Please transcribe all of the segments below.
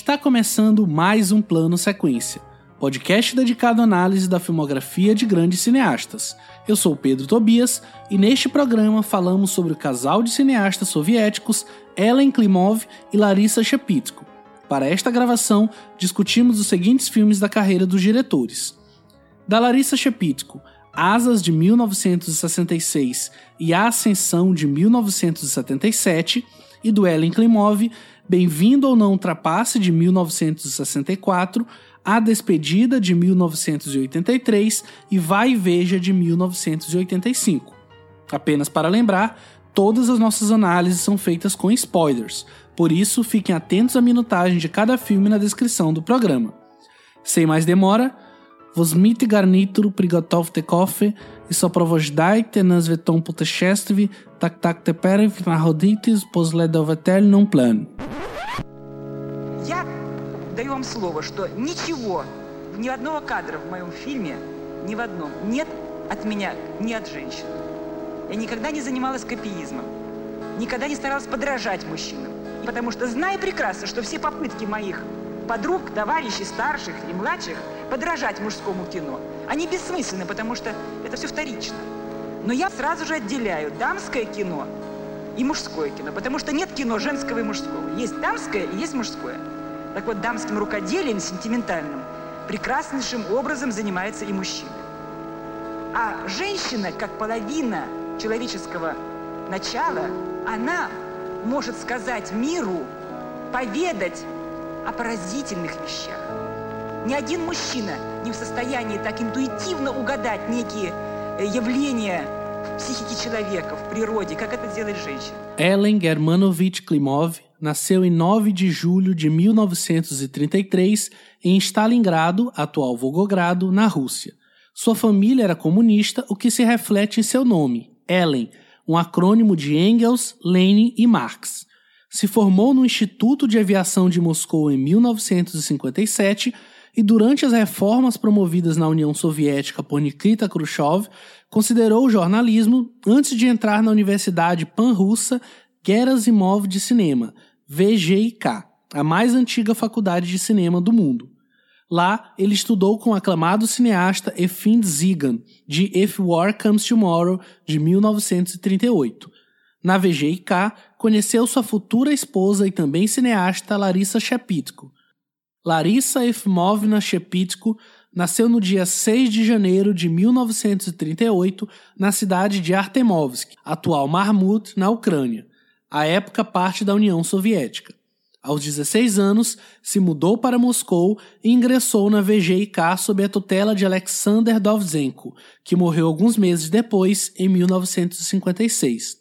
Está começando mais um Plano Sequência, podcast dedicado à análise da filmografia de grandes cineastas. Eu sou Pedro Tobias e neste programa falamos sobre o casal de cineastas soviéticos Ellen Klimov e Larissa Shepitko. Para esta gravação, discutimos os seguintes filmes da carreira dos diretores. Da Larissa Shepitko, Asas de 1966 e A Ascensão de 1977, e do Ellen Klimov, Bem-vindo ou Não Ultrapasse, de 1964, A Despedida, de 1983 e Vai e Veja, de 1985. Apenas para lembrar, todas as nossas análises são feitas com spoilers, por isso fiquem atentos à minutagem de cada filme na descrição do programa. Sem mais demora, vos mit garnituru prigotov te koffe e soprovoždajte nas vetom putešestvi так теперь вы находитесь по следовательном план. Я даю вам слово, что ничего, ни одного кадра в моем фильме, ни в одном, нет от меня, ни от женщин. Я никогда не занималась копиизмом, никогда не старалась подражать мужчинам. Потому что знаю прекрасно, что все попытки моих подруг, товарищей, старших и младших подражать мужскому кино, они бессмысленны, потому что это все вторично. Но я сразу же отделяю дамское кино и мужское кино, потому что нет кино женского и мужского. Есть дамское и есть мужское. Так вот, дамским рукоделием, сентиментальным, прекраснейшим образом занимается и мужчина. А женщина, как половина человеческого начала, она может сказать миру, поведать о поразительных вещах. Ни один мужчина не в состоянии так интуитивно угадать некие э, явления психике человека, в природе, как это делает женщина. Ellen Germanovich Klimov nasceu em 9 de julho de 1933 em Stalingrado, atual Volgogrado, na Rússia. Sua família era comunista, o que se reflete em seu nome, Ellen, um acrônimo de Engels, Lenin e Marx. Se formou no Instituto de Aviação de Moscou em 1957 e, durante as reformas promovidas na União Soviética por Nikita Khrushchev, considerou o jornalismo antes de entrar na Universidade Pan-Russa Gerasimov de Cinema, VGIK, a mais antiga faculdade de cinema do mundo. Lá, ele estudou com o aclamado cineasta Efim Zigan, de If War Comes Tomorrow, de 1938. Na VGIK, conheceu sua futura esposa e também cineasta Larissa Shepitko. Larissa Efmovna Shepitko nasceu no dia 6 de janeiro de 1938 na cidade de Artemovsk, atual Marmut, na Ucrânia, à época parte da União Soviética. Aos 16 anos, se mudou para Moscou e ingressou na VGIK sob a tutela de Alexander Dovzhenko, que morreu alguns meses depois, em 1956.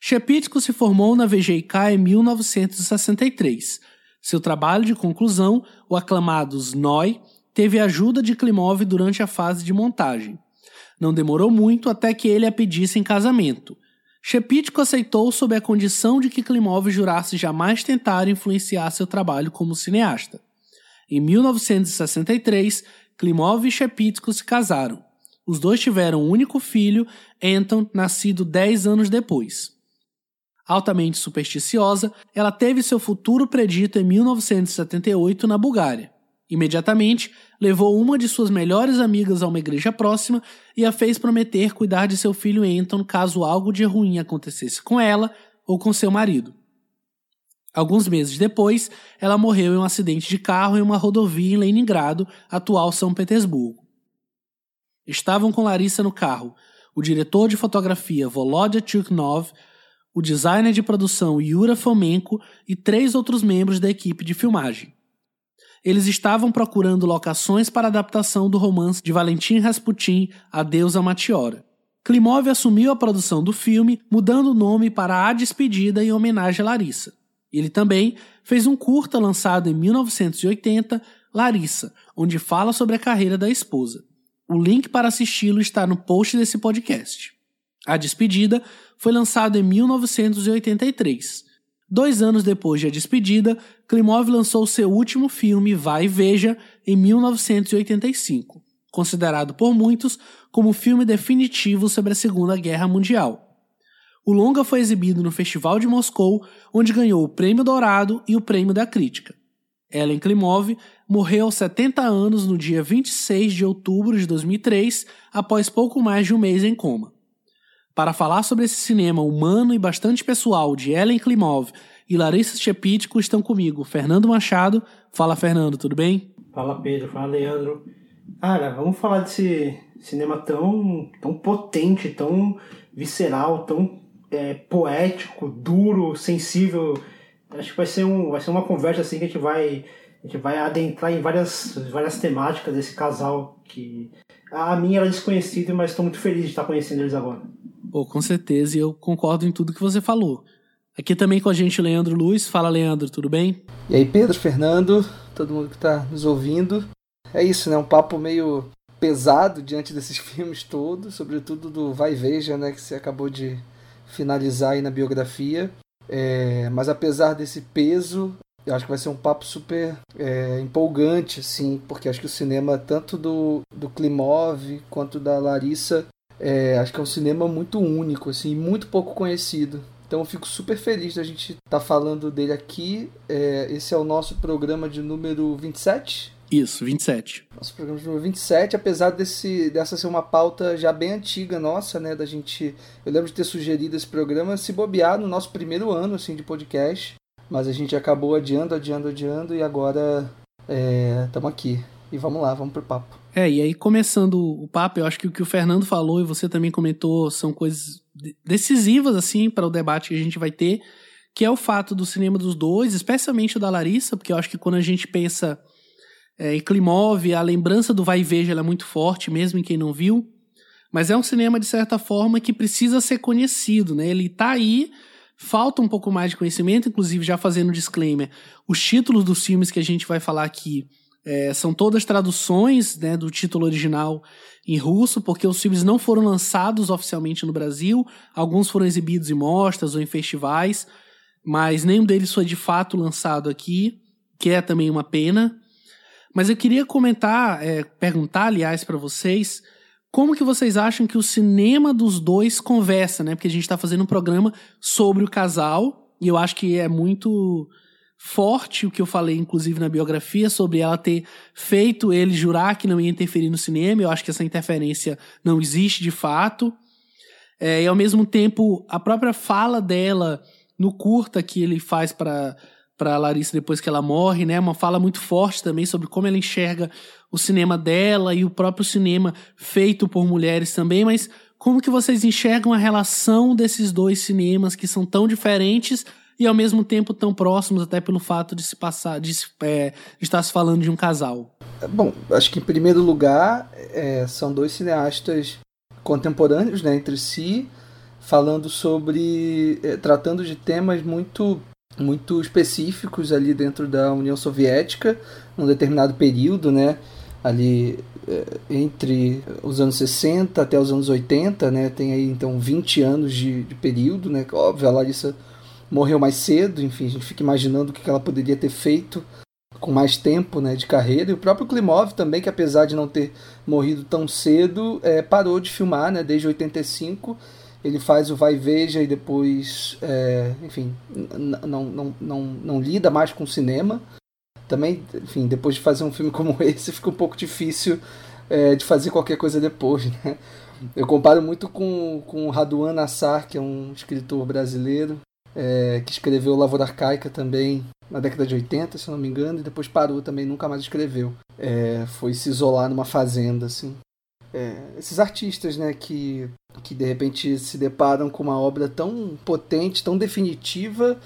Shepitko se formou na VGIK em 1963. Seu trabalho de conclusão, o aclamado Znoi, teve ajuda de Klimov durante a fase de montagem. Não demorou muito até que ele a pedisse em casamento. Shepitko aceitou sob a condição de que Klimov jurasse jamais tentar influenciar seu trabalho como cineasta. Em 1963, Klimov e Shepitko se casaram. Os dois tiveram um único filho, Anton, nascido dez anos depois. Altamente supersticiosa, ela teve seu futuro predito em 1978 na Bulgária. Imediatamente, levou uma de suas melhores amigas a uma igreja próxima e a fez prometer cuidar de seu filho Anton caso algo de ruim acontecesse com ela ou com seu marido. Alguns meses depois, ela morreu em um acidente de carro em uma rodovia em Leningrado, atual São Petersburgo. Estavam com Larissa no carro o diretor de fotografia Volodya Chuknov, o designer de produção Yura Fomenko e três outros membros da equipe de filmagem. Eles estavam procurando locações para adaptação do romance de Valentim Rasputin, A Deusa Matiora. Klimov assumiu a produção do filme, mudando o nome para A Despedida em homenagem a Larissa. Ele também fez um curta lançado em 1980, Larissa, onde fala sobre a carreira da esposa. O link para assisti-lo está no post desse podcast. A Despedida foi lançado em 1983. Dois anos depois de A Despedida, Klimov lançou seu último filme, Vai e Veja, em 1985, considerado por muitos como o filme definitivo sobre a Segunda Guerra Mundial. O longa foi exibido no Festival de Moscou, onde ganhou o Prêmio Dourado e o Prêmio da Crítica. Ellen Klimov morreu aos 70 anos no dia 26 de outubro de 2003, após pouco mais de um mês em coma. Para falar sobre esse cinema humano e bastante pessoal de Ellen Klimov e Larissa Shepitko estão comigo, Fernando Machado. Fala, Fernando, tudo bem? Fala, Pedro. Fala, Leandro. Cara, vamos falar desse cinema tão, tão potente, tão visceral, tão é, poético, duro, sensível. Acho que vai ser, um, vai ser uma conversa assim que a gente vai, a gente vai adentrar em várias, várias temáticas desse casal que a minha era desconhecida, mas estou muito feliz de estar conhecendo eles agora. Oh, com certeza, e eu concordo em tudo que você falou. Aqui também com a gente Leandro Luiz. Fala, Leandro, tudo bem? E aí, Pedro, Fernando, todo mundo que está nos ouvindo. É isso, né? Um papo meio pesado diante desses filmes todos, sobretudo do Vai Veja, né? Que você acabou de finalizar aí na biografia. É, mas apesar desse peso, eu acho que vai ser um papo super é, empolgante, assim, porque acho que o cinema, tanto do, do Klimov quanto da Larissa, é, acho que é um cinema muito único, assim, muito pouco conhecido. Então eu fico super feliz da gente estar tá falando dele aqui. É, esse é o nosso programa de número 27. Isso, 27. Nosso programa de número 27, apesar desse, dessa ser uma pauta já bem antiga nossa, né? Da gente. Eu lembro de ter sugerido esse programa se bobear no nosso primeiro ano assim, de podcast. Mas a gente acabou adiando, adiando, adiando e agora estamos é, aqui. E vamos lá, vamos pro papo. É, e aí começando o papo, eu acho que o que o Fernando falou e você também comentou são coisas decisivas, assim, para o debate que a gente vai ter, que é o fato do cinema dos dois, especialmente o da Larissa, porque eu acho que quando a gente pensa é, em Klimov, a lembrança do Vai e Veja é muito forte, mesmo em quem não viu, mas é um cinema, de certa forma, que precisa ser conhecido, né? Ele tá aí, falta um pouco mais de conhecimento, inclusive já fazendo disclaimer, os títulos dos filmes que a gente vai falar aqui é, são todas traduções né, do título original em russo, porque os filmes não foram lançados oficialmente no Brasil. Alguns foram exibidos em mostras ou em festivais, mas nenhum deles foi de fato lançado aqui, que é também uma pena. Mas eu queria comentar, é, perguntar, aliás, para vocês, como que vocês acham que o cinema dos dois conversa, né? Porque a gente está fazendo um programa sobre o casal, e eu acho que é muito forte o que eu falei, inclusive, na biografia, sobre ela ter feito ele jurar que não ia interferir no cinema. Eu acho que essa interferência não existe de fato. É, e ao mesmo tempo, a própria fala dela no curta que ele faz para para Larissa depois que ela morre, né? Uma fala muito forte também sobre como ela enxerga o cinema dela e o próprio cinema feito por mulheres também, mas como que vocês enxergam a relação desses dois cinemas que são tão diferentes, e ao mesmo tempo tão próximos, até pelo fato de se passar, de, é, de estar se falando de um casal? Bom, acho que em primeiro lugar é, são dois cineastas contemporâneos né, entre si, falando sobre. É, tratando de temas muito muito específicos ali dentro da União Soviética, num determinado período, né? Ali é, entre os anos 60 até os anos 80, né? Tem aí então 20 anos de, de período, né? Óbvio, a Larissa morreu mais cedo, enfim, a gente fica imaginando o que ela poderia ter feito com mais tempo né, de carreira. E o próprio Klimov também, que apesar de não ter morrido tão cedo, é, parou de filmar né, desde 85. Ele faz o Vai Veja e depois, é, enfim, não, não, não, não lida mais com cinema. Também, enfim, depois de fazer um filme como esse, fica um pouco difícil é, de fazer qualquer coisa depois. Né? Eu comparo muito com, com Raduan Nassar, que é um escritor brasileiro, é, que escreveu Lavoura Arcaica também na década de 80, se não me engano, e depois parou também, nunca mais escreveu. É, foi se isolar numa fazenda, assim. É, esses artistas, né, que, que de repente se deparam com uma obra tão potente, tão definitiva,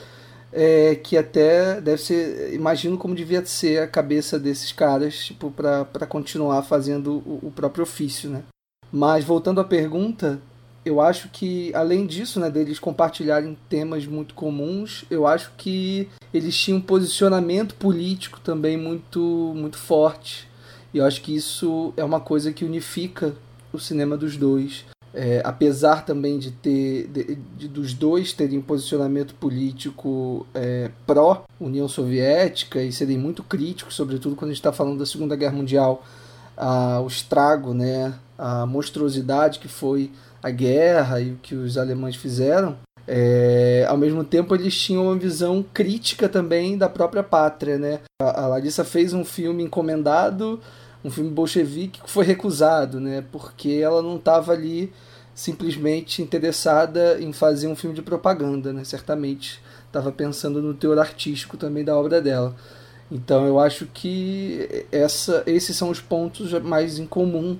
é, que até deve ser, imagino como devia ser a cabeça desses caras, tipo, para continuar fazendo o, o próprio ofício, né. Mas voltando à pergunta, eu acho que, além disso, né, deles compartilharem temas muito comuns, eu acho que eles tinham um posicionamento político também muito, muito forte. E eu acho que isso é uma coisa que unifica o cinema dos dois. É, apesar também de ter de, de, dos dois terem um posicionamento político é, pró União Soviética e serem muito críticos, sobretudo quando a gente está falando da Segunda Guerra Mundial, a, o estrago, né, a monstruosidade que foi a guerra e o que os alemães fizeram, É, ao mesmo tempo, eles tinham uma visão crítica também da própria pátria, né? A, a Larissa fez um filme encomendado, um filme bolchevique que foi recusado, né? Porque ela não estava ali simplesmente interessada em fazer um filme de propaganda, né? Certamente estava pensando no teor artístico também da obra dela. Então eu acho que essa, esses são os pontos mais em comum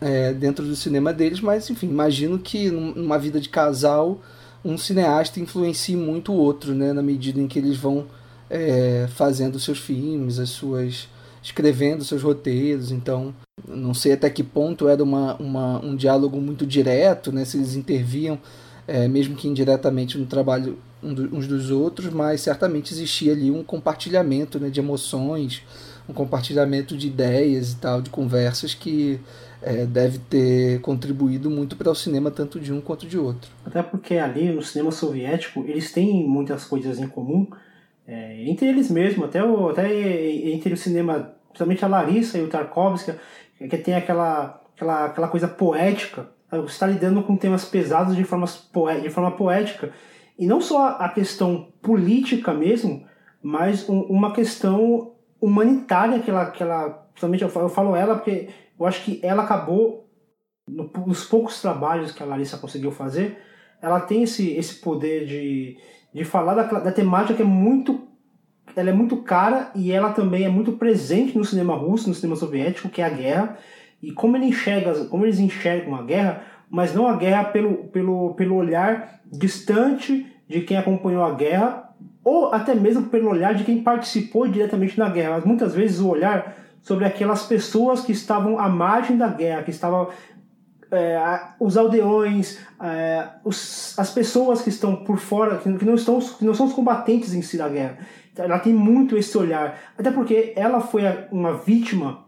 é, dentro do cinema deles, mas enfim, imagino que numa vida de casal um cineasta influencia muito o outro, né, na medida em que eles vão é, fazendo seus filmes, as suas escrevendo seus roteiros. Então, não sei até que ponto era uma, uma um diálogo muito direto, né, se eles interviam, é, mesmo que indiretamente no trabalho uns dos outros, mas certamente existia ali um compartilhamento né, de emoções, um compartilhamento de ideias e tal, de conversas que é, deve ter contribuído muito para o cinema tanto de um quanto de outro. Até porque ali no cinema soviético eles têm muitas coisas em comum é, entre eles mesmos, até, o, até entre o cinema, principalmente a Larissa e o Tarkovsky, que tem aquela, aquela, aquela coisa poética. Você está lidando com temas pesados de, de forma poética. E não só a questão política mesmo, mas um, uma questão humanitária que ela, que ela principalmente eu falo, eu falo ela porque eu acho que ela acabou, nos poucos trabalhos que a Larissa conseguiu fazer, ela tem esse, esse poder de, de falar da, da temática que é muito ela é muito cara e ela também é muito presente no cinema russo, no cinema soviético, que é a guerra. E como ele enxerga, como eles enxergam a guerra, mas não a guerra pelo, pelo, pelo olhar distante de quem acompanhou a guerra, ou até mesmo pelo olhar de quem participou diretamente na guerra. Mas muitas vezes o olhar sobre aquelas pessoas que estavam à margem da guerra, que estavam é, os aldeões, é, os, as pessoas que estão por fora, que, não estão, que não são os combatentes em si da guerra. Então, ela tem muito esse olhar, até porque ela foi uma vítima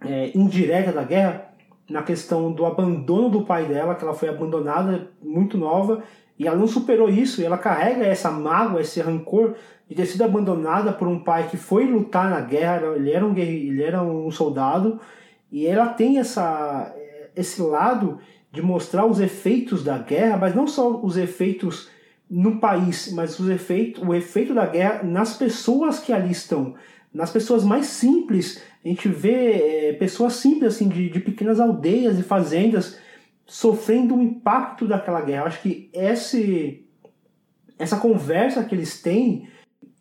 é, indireta da guerra na questão do abandono do pai dela, que ela foi abandonada muito nova e ela não superou isso, e ela carrega essa mágoa, esse rancor de ter sido abandonada por um pai que foi lutar na guerra, ele era um, ele era um soldado, e ela tem essa, esse lado de mostrar os efeitos da guerra, mas não só os efeitos no país, mas os efeitos, o efeito da guerra nas pessoas que ali estão, nas pessoas mais simples. A gente vê é, pessoas simples assim de, de pequenas aldeias e fazendas sofrendo o impacto daquela guerra. Acho que esse, essa conversa que eles têm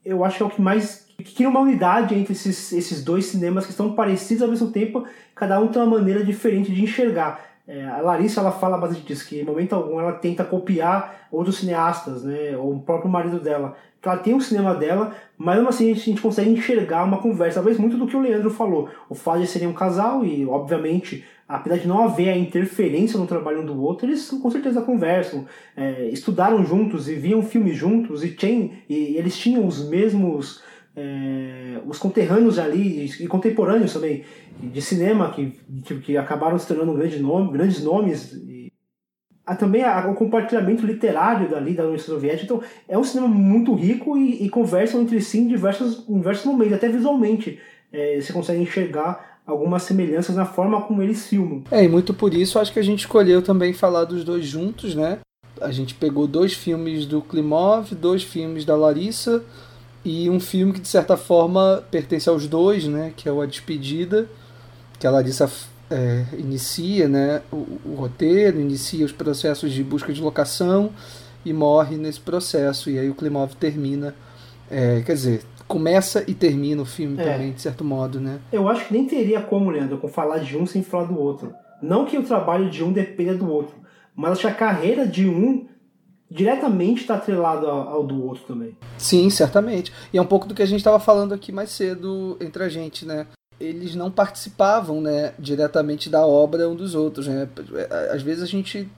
eu acho que é o que mais que cria uma unidade entre esses, esses dois cinemas que estão parecidos ao mesmo tempo, cada um tem uma maneira diferente de enxergar. É, a Larissa ela fala bastante disso, que em momento algum ela tenta copiar outros cineastas, né, ou o próprio marido dela. Ela tem um cinema dela, mas mesmo assim a gente, a gente, consegue enxergar uma conversa, talvez muito do que o Leandro falou. O de serem um casal e, obviamente, apesar de não haver a interferência no trabalho um do outro, eles com certeza conversam, é, estudaram juntos e viam filmes juntos e, tem, e eles tinham os mesmos é, os conterrâneos ali e contemporâneos também de cinema que, que, acabaram se tornando grande nome, grandes nomes e, há também a, o compartilhamento literário dali da União Soviética. Então é um cinema muito rico e, e conversam entre si em diversos, em diversos momentos até visualmente é, você consegue enxergar algumas semelhanças na forma como eles filmam. É, e muito por isso acho que a gente escolheu também falar dos dois juntos, né? A gente pegou dois filmes do Klimov, dois filmes da Larissa e um filme que de certa forma pertence aos dois, né? Que é o A Despedida, que a Larissa é, inicia, né? O, o roteiro, inicia os processos de busca de locação e morre nesse processo. E aí o Klimov termina, é, quer dizer, começa e termina o filme é. também, de certo modo, né? Eu acho que nem teria como, Leandro, com falar de um sem falar do outro. Não que o trabalho de um dependa do outro, mas acho que a carreira de um diretamente está atrelado ao, do outro também. Sim, certamente. E é um pouco do que a gente estava falando aqui mais cedo entre a gente, né? Eles não participavam, né, diretamente da obra um dos outros, né? Às vezes a gente,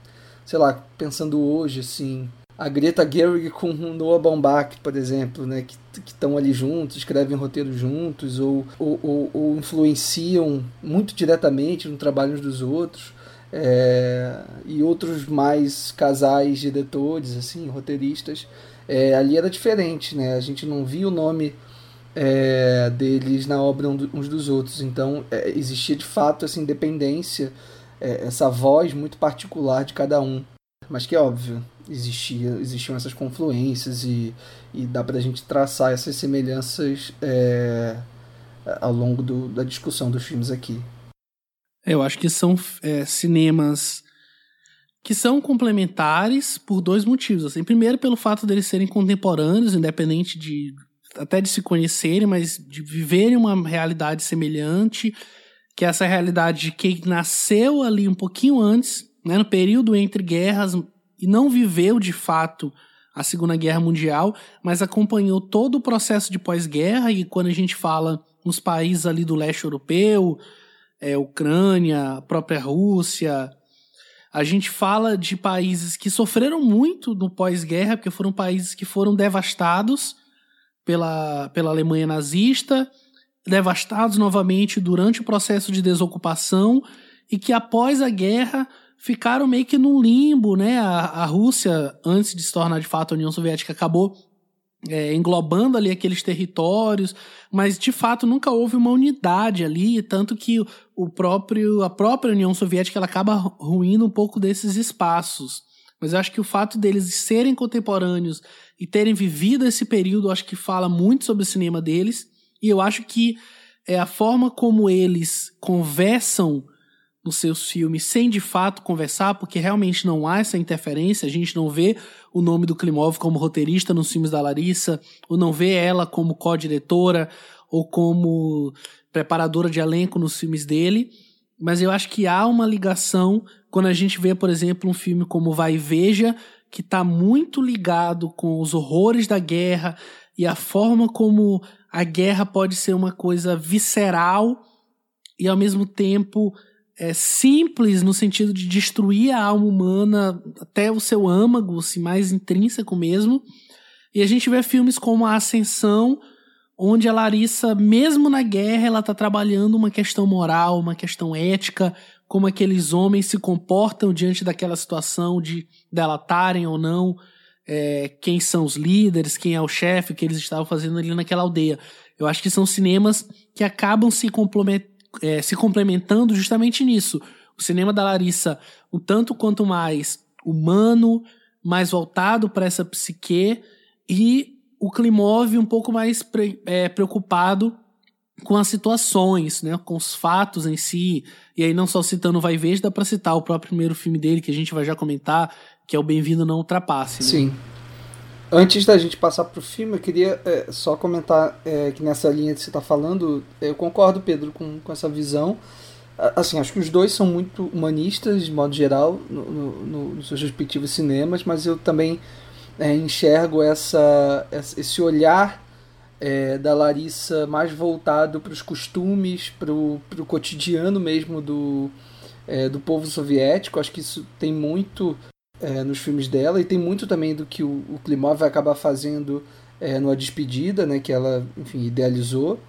sei lá, pensando hoje, assim, a Greta Gerwig com o Noah Baumbach, por exemplo, né, que estão ali juntos, escrevem roteiros juntos ou, ou, ou, influenciam muito diretamente no trabalho uns dos outros. É, e outros mais casais diretores, assim, roteiristas, é, ali era diferente, né? A gente não via o nome é, deles na obra uns dos outros, então é, existia de fato essa independência, essa voz muito particular de cada um. Mas que é óbvio, existia, existiam essas confluências e, e dá pra gente traçar essas semelhanças é, ao longo do, da discussão dos filmes aqui. Eu acho que são é, cinemas que são complementares por dois motivos. Assim. Primeiro, pelo fato deles serem contemporâneos, independente de até de se conhecerem, mas de viverem uma realidade semelhante, que é essa realidade de quem nasceu ali um pouquinho antes, né, no período entre guerras, e não viveu de fato a Segunda Guerra Mundial, mas acompanhou todo o processo de pós-guerra, e quando a gente fala nos países ali do leste europeu, é, Ucrânia, a própria Rússia, a gente fala de países que sofreram muito no pós-guerra, porque foram países que foram devastados pela, pela Alemanha nazista, devastados novamente durante o processo de desocupação e que após a guerra ficaram meio que num limbo, né? A, a Rússia, antes de se tornar de fato a União Soviética, acabou é, englobando ali aqueles territórios, mas de fato nunca houve uma unidade ali, tanto que o próprio a própria União Soviética ela acaba ruindo um pouco desses espaços. Mas eu acho que o fato deles serem contemporâneos e terem vivido esse período, acho que fala muito sobre o cinema deles, e eu acho que é a forma como eles conversam nos seus filmes sem de fato conversar, porque realmente não há essa interferência, a gente não vê o nome do Klimov como roteirista nos filmes da Larissa, ou não vê ela como co-diretora ou como preparadora de elenco nos filmes dele, mas eu acho que há uma ligação quando a gente vê, por exemplo, um filme como Vai e Veja, que está muito ligado com os horrores da guerra e a forma como a guerra pode ser uma coisa visceral e ao mesmo tempo é, simples no sentido de destruir a alma humana até o seu âmago, assim, mais intrínseco mesmo. E a gente vê filmes como A Ascensão, onde a Larissa, mesmo na guerra, ela está trabalhando uma questão moral, uma questão ética, como aqueles homens se comportam diante daquela situação de delatarem ou não é, quem são os líderes, quem é o chefe, que eles estavam fazendo ali naquela aldeia. Eu acho que são cinemas que acabam se complementando é, se complementando justamente nisso. O cinema da Larissa, um tanto quanto mais humano, mais voltado para essa psique, e o Klimov um pouco mais pre, é, preocupado com as situações, né, com os fatos em si. E aí, não só citando Vai Ver, dá para citar o próprio primeiro filme dele, que a gente vai já comentar, que é o Bem-vindo Não Ultrapasse. Né? Sim. Antes da gente passar pro filme, eu queria é, só comentar é, que nessa linha que você está falando, eu concordo, Pedro, com, com essa visão. Assim, acho que os dois são muito humanistas, de modo geral, no, no, nos seus respectivos cinemas, mas eu também é, enxergo essa, esse olhar é, da Larissa mais voltado para os costumes, para o cotidiano mesmo do, é, do povo soviético. Acho que isso tem muito é, nos filmes dela e tem muito também do que o, o Klimov vai acabar fazendo é, numa despedida, né, que ela, enfim, idealizou.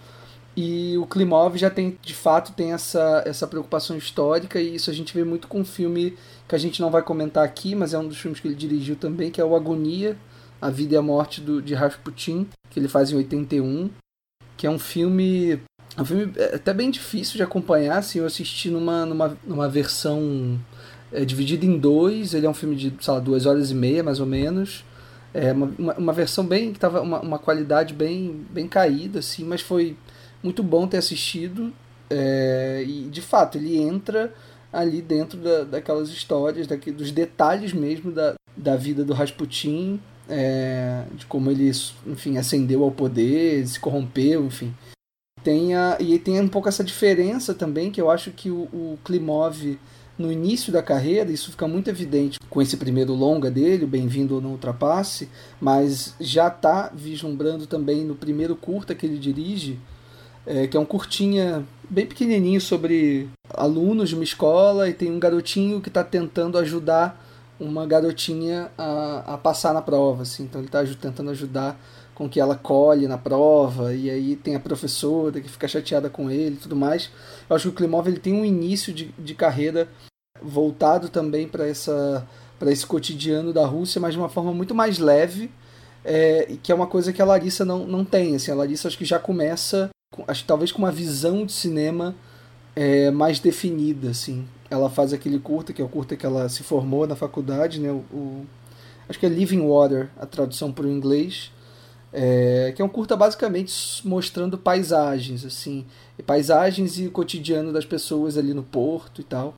E o Klimov já tem, de fato, tem essa, essa preocupação histórica e isso a gente vê muito com um filme que a gente não vai comentar aqui, mas é um dos filmes que ele dirigiu também, que é o Agonia, A Vida e a Morte do, de Rasputin, que ele faz em 81, que é um filme é um filme é, até bem difícil de acompanhar, assim, eu assisti numa, numa, numa versão é dividido em dois, ele é um filme de, sei lá, duas horas e meia, mais ou menos. É uma, uma, versão bem, que tava uma, uma qualidade bem, bem caída, assim, mas foi muito bom ter assistido. É, e, de fato, ele entra ali dentro da, daquelas histórias, daqui, dos detalhes mesmo da, da vida do Rasputin, é, de como ele, enfim, ascendeu ao poder, se corrompeu, enfim. Tem a, e tem um pouco essa diferença também, que eu acho que o, o Klimov no início da carreira, isso fica muito evidente com esse primeiro longa dele, Bem-vindo no Ultrapasse, mas já está vislumbrando também no primeiro curta que ele dirige, é, que é um curtinha bem pequenininho sobre alunos de uma escola e tem um garotinho que está tentando ajudar uma garotinha a, a passar na prova. Assim. Então ele está tentando ajudar com que ela colhe na prova, e aí tem a professora que fica chateada com ele e tudo mais. Eu acho que o Klimov ele tem um início de, de carreira voltado também para essa para esse cotidiano da Rússia, mas de uma forma muito mais leve, é, que é uma coisa que a Larissa não, não tem. Assim, a Larissa acho que já começa, acho que talvez com uma visão de cinema é, mais definida, assim. ela faz aquele curta, que é o curta que ela se formou na faculdade, né? O, o acho que é Living Water, a tradução para o inglês, é, que é um curta basicamente mostrando paisagens, assim, paisagens e o cotidiano das pessoas ali no porto e tal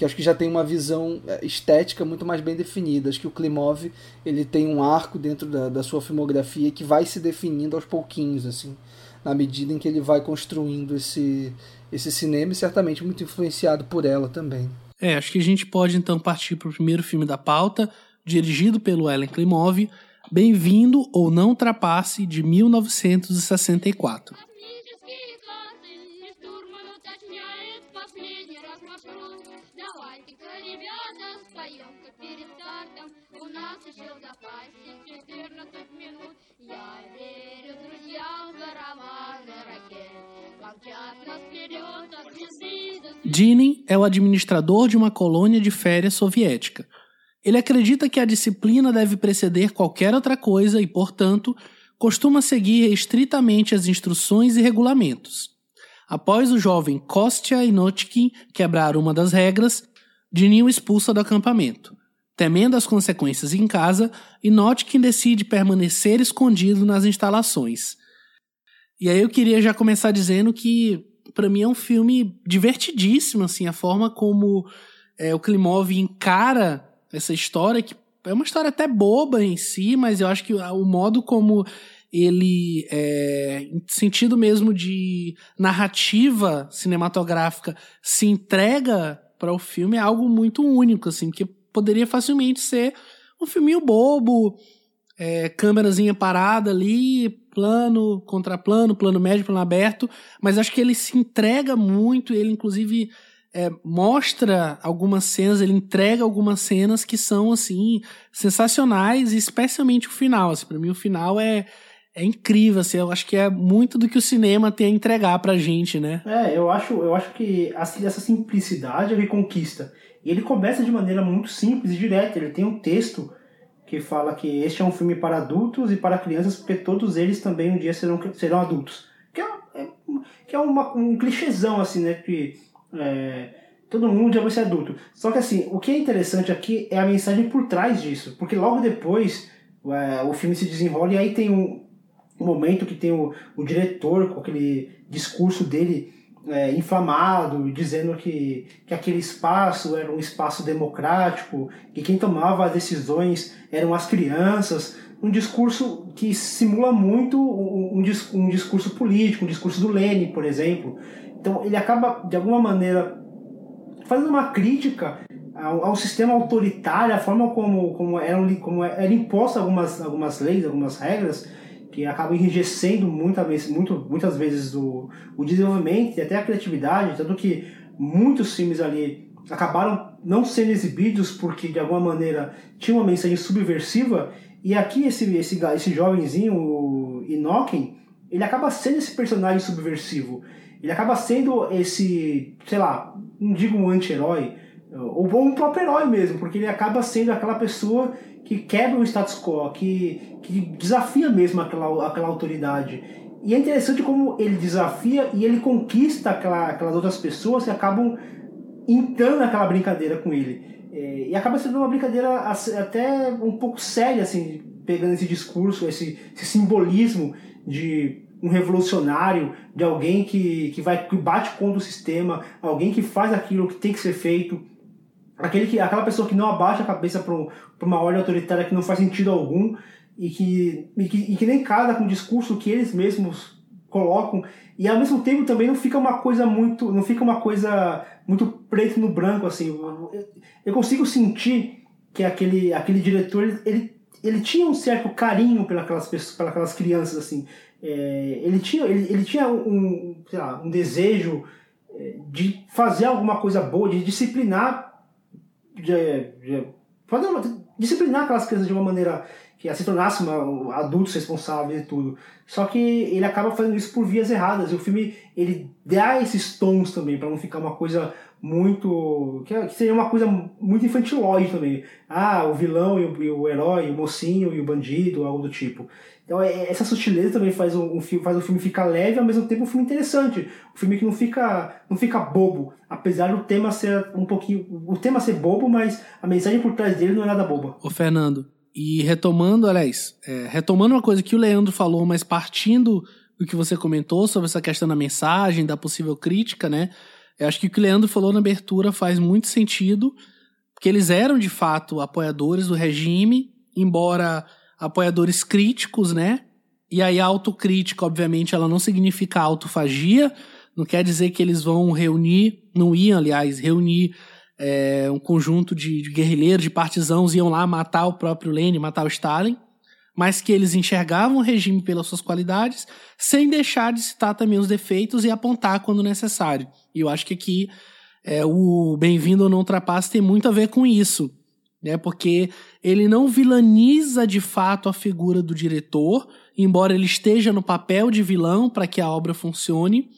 que acho que já tem uma visão é, estética muito mais bem definida. Acho que o Klimov ele tem um arco dentro da, da sua filmografia que vai se definindo aos pouquinhos, assim, na medida em que ele vai construindo esse, esse cinema e certamente muito influenciado por ela também. É, acho que a gente pode então partir para o primeiro filme da pauta, dirigido pelo Ellen Klimov, Bem-vindo ou Não Trapace, de 1964. Dinin é o administrador de uma colônia de férias soviética ele acredita que a disciplina deve preceder qualquer outra coisa e, portanto, costuma seguir estritamente as instruções e regulamentos. Após o jovem Kostya e Notkin quebrar uma das regras, Dinin o expulsa do acampamento temendo as consequências em casa, que decide permanecer escondido nas instalações. E aí eu queria já começar dizendo que para mim é um filme divertidíssimo, assim, a forma como é, o Klimov encara essa história, que é uma história até boba em si, mas eu acho que o modo como ele, é, sentido mesmo de narrativa cinematográfica, se entrega para o filme é algo muito único, assim, porque poderia facilmente ser um filminho bobo, é, câmerazinha parada ali, plano, contraplano, plano médio, plano aberto, mas acho que ele se entrega muito, ele inclusive é, mostra algumas cenas, ele entrega algumas cenas que são assim sensacionais, especialmente o final. Assim, para mim o final é é incrível, assim, eu acho que é muito do que o cinema tem a entregar pra gente, né? É, eu acho, eu acho que assim, essa simplicidade é que conquista. E ele começa de maneira muito simples e direta. Ele tem um texto que fala que este é um filme para adultos e para crianças, porque todos eles também um dia serão, serão adultos. Que é, é que é uma, um clichêzão, assim, né? Que é, todo mundo já vai ser adulto. Só que, assim, o que é interessante aqui é a mensagem por trás disso. Porque logo depois é, o filme se desenrola e aí tem um, um momento que tem o, o diretor com aquele discurso dele é, inflamado, dizendo que, que aquele espaço era um espaço democrático, que quem tomava as decisões eram as crianças, um discurso que simula muito um, um, discurso político, um discurso do Lenin, por exemplo. Então ele acaba, de alguma maneira, fazendo uma crítica ao, ao sistema autoritário, a forma como, como, eram, como eram impostas algumas, algumas leis, algumas regras, que acabam enrijecendo muita vez, muito, muitas vezes o, o desenvolvimento e até a criatividade, tanto que muitos filmes ali acabaram não sendo exibidos porque de alguma maneira tinha uma mensagem subversiva e aqui esse, esse, esse jovenzinho, o Inoken, ele acaba sendo esse personagem subversivo. Ele acaba sendo esse, sei lá, não digo um anti-herói, ou um próprio herói mesmo, porque ele acaba sendo aquela pessoa que quebra o status quo, que, que desafia mesmo aquela, aquela autoridade. E é interessante como ele desafia e ele conquista aquela, aquelas outras pessoas que acabam entrando naquela brincadeira com ele. É, e acaba sendo uma brincadeira até um pouco séria, assim, pegando esse discurso, esse, esse simbolismo de um revolucionário, de alguém que, que, vai, que bate contra o sistema, alguém que faz aquilo que tem que ser feito aquele que, aquela pessoa que não abaixa a cabeça para uma ordem autoritária que não faz sentido algum e que, e que, e que nem casa com o discurso que eles mesmos colocam e ao mesmo tempo também não fica uma coisa muito não fica uma coisa muito preto no branco assim. Eu, eu consigo sentir que aquele aquele diretor ele, ele tinha um certo carinho pelas pessoas pelas crianças assim. É, ele tinha ele, ele tinha um lá, um desejo é, de fazer alguma coisa boa de disciplinar de, de, fazer uma, disciplinar aquelas crianças de uma maneira que se tornasse uma, adultos responsáveis e tudo. Só que ele acaba fazendo isso por vias erradas. E o filme ele dá esses tons também para não ficar uma coisa muito. Que, seria uma coisa muito infantilóide também. Ah, o vilão e o, e o, herói, o mocinho e o bandido, algo do tipo. Então é, essa sutileza também faz o, um, faz o filme ficar leve ao mesmo tempo um filme interessante. Um filme que não fica, não fica bobo. Apesar do tema ser um pouquinho. O tema ser bobo, mas a mensagem por trás dele não é nada boba. Ô, Fernando, e retomando, aliás, é, retomando uma coisa que o Leandro falou, mas partindo do que você comentou sobre essa questão da mensagem, da possível crítica, né? Eu acho que o que o Leandro falou na abertura faz muito sentido, porque eles eram de fato apoiadores do regime, embora apoiadores críticos, né? E aí a autocrítica, obviamente, ela não significa autofagia, não quer dizer que eles vão reunir, não iam, aliás, reunir é, um conjunto de, de guerrilheiros, de partisãos iam lá matar o próprio Lenin, matar o Stalin, mas que eles enxergavam o regime pelas suas qualidades, sem deixar de citar também os defeitos e apontar quando necessário. E eu acho que aqui é, o Bem-vindo ou Não Trapace tem muito a ver com isso, né? Porque ele não vilaniza de fato a figura do diretor, embora ele esteja no papel de vilão para que a obra funcione,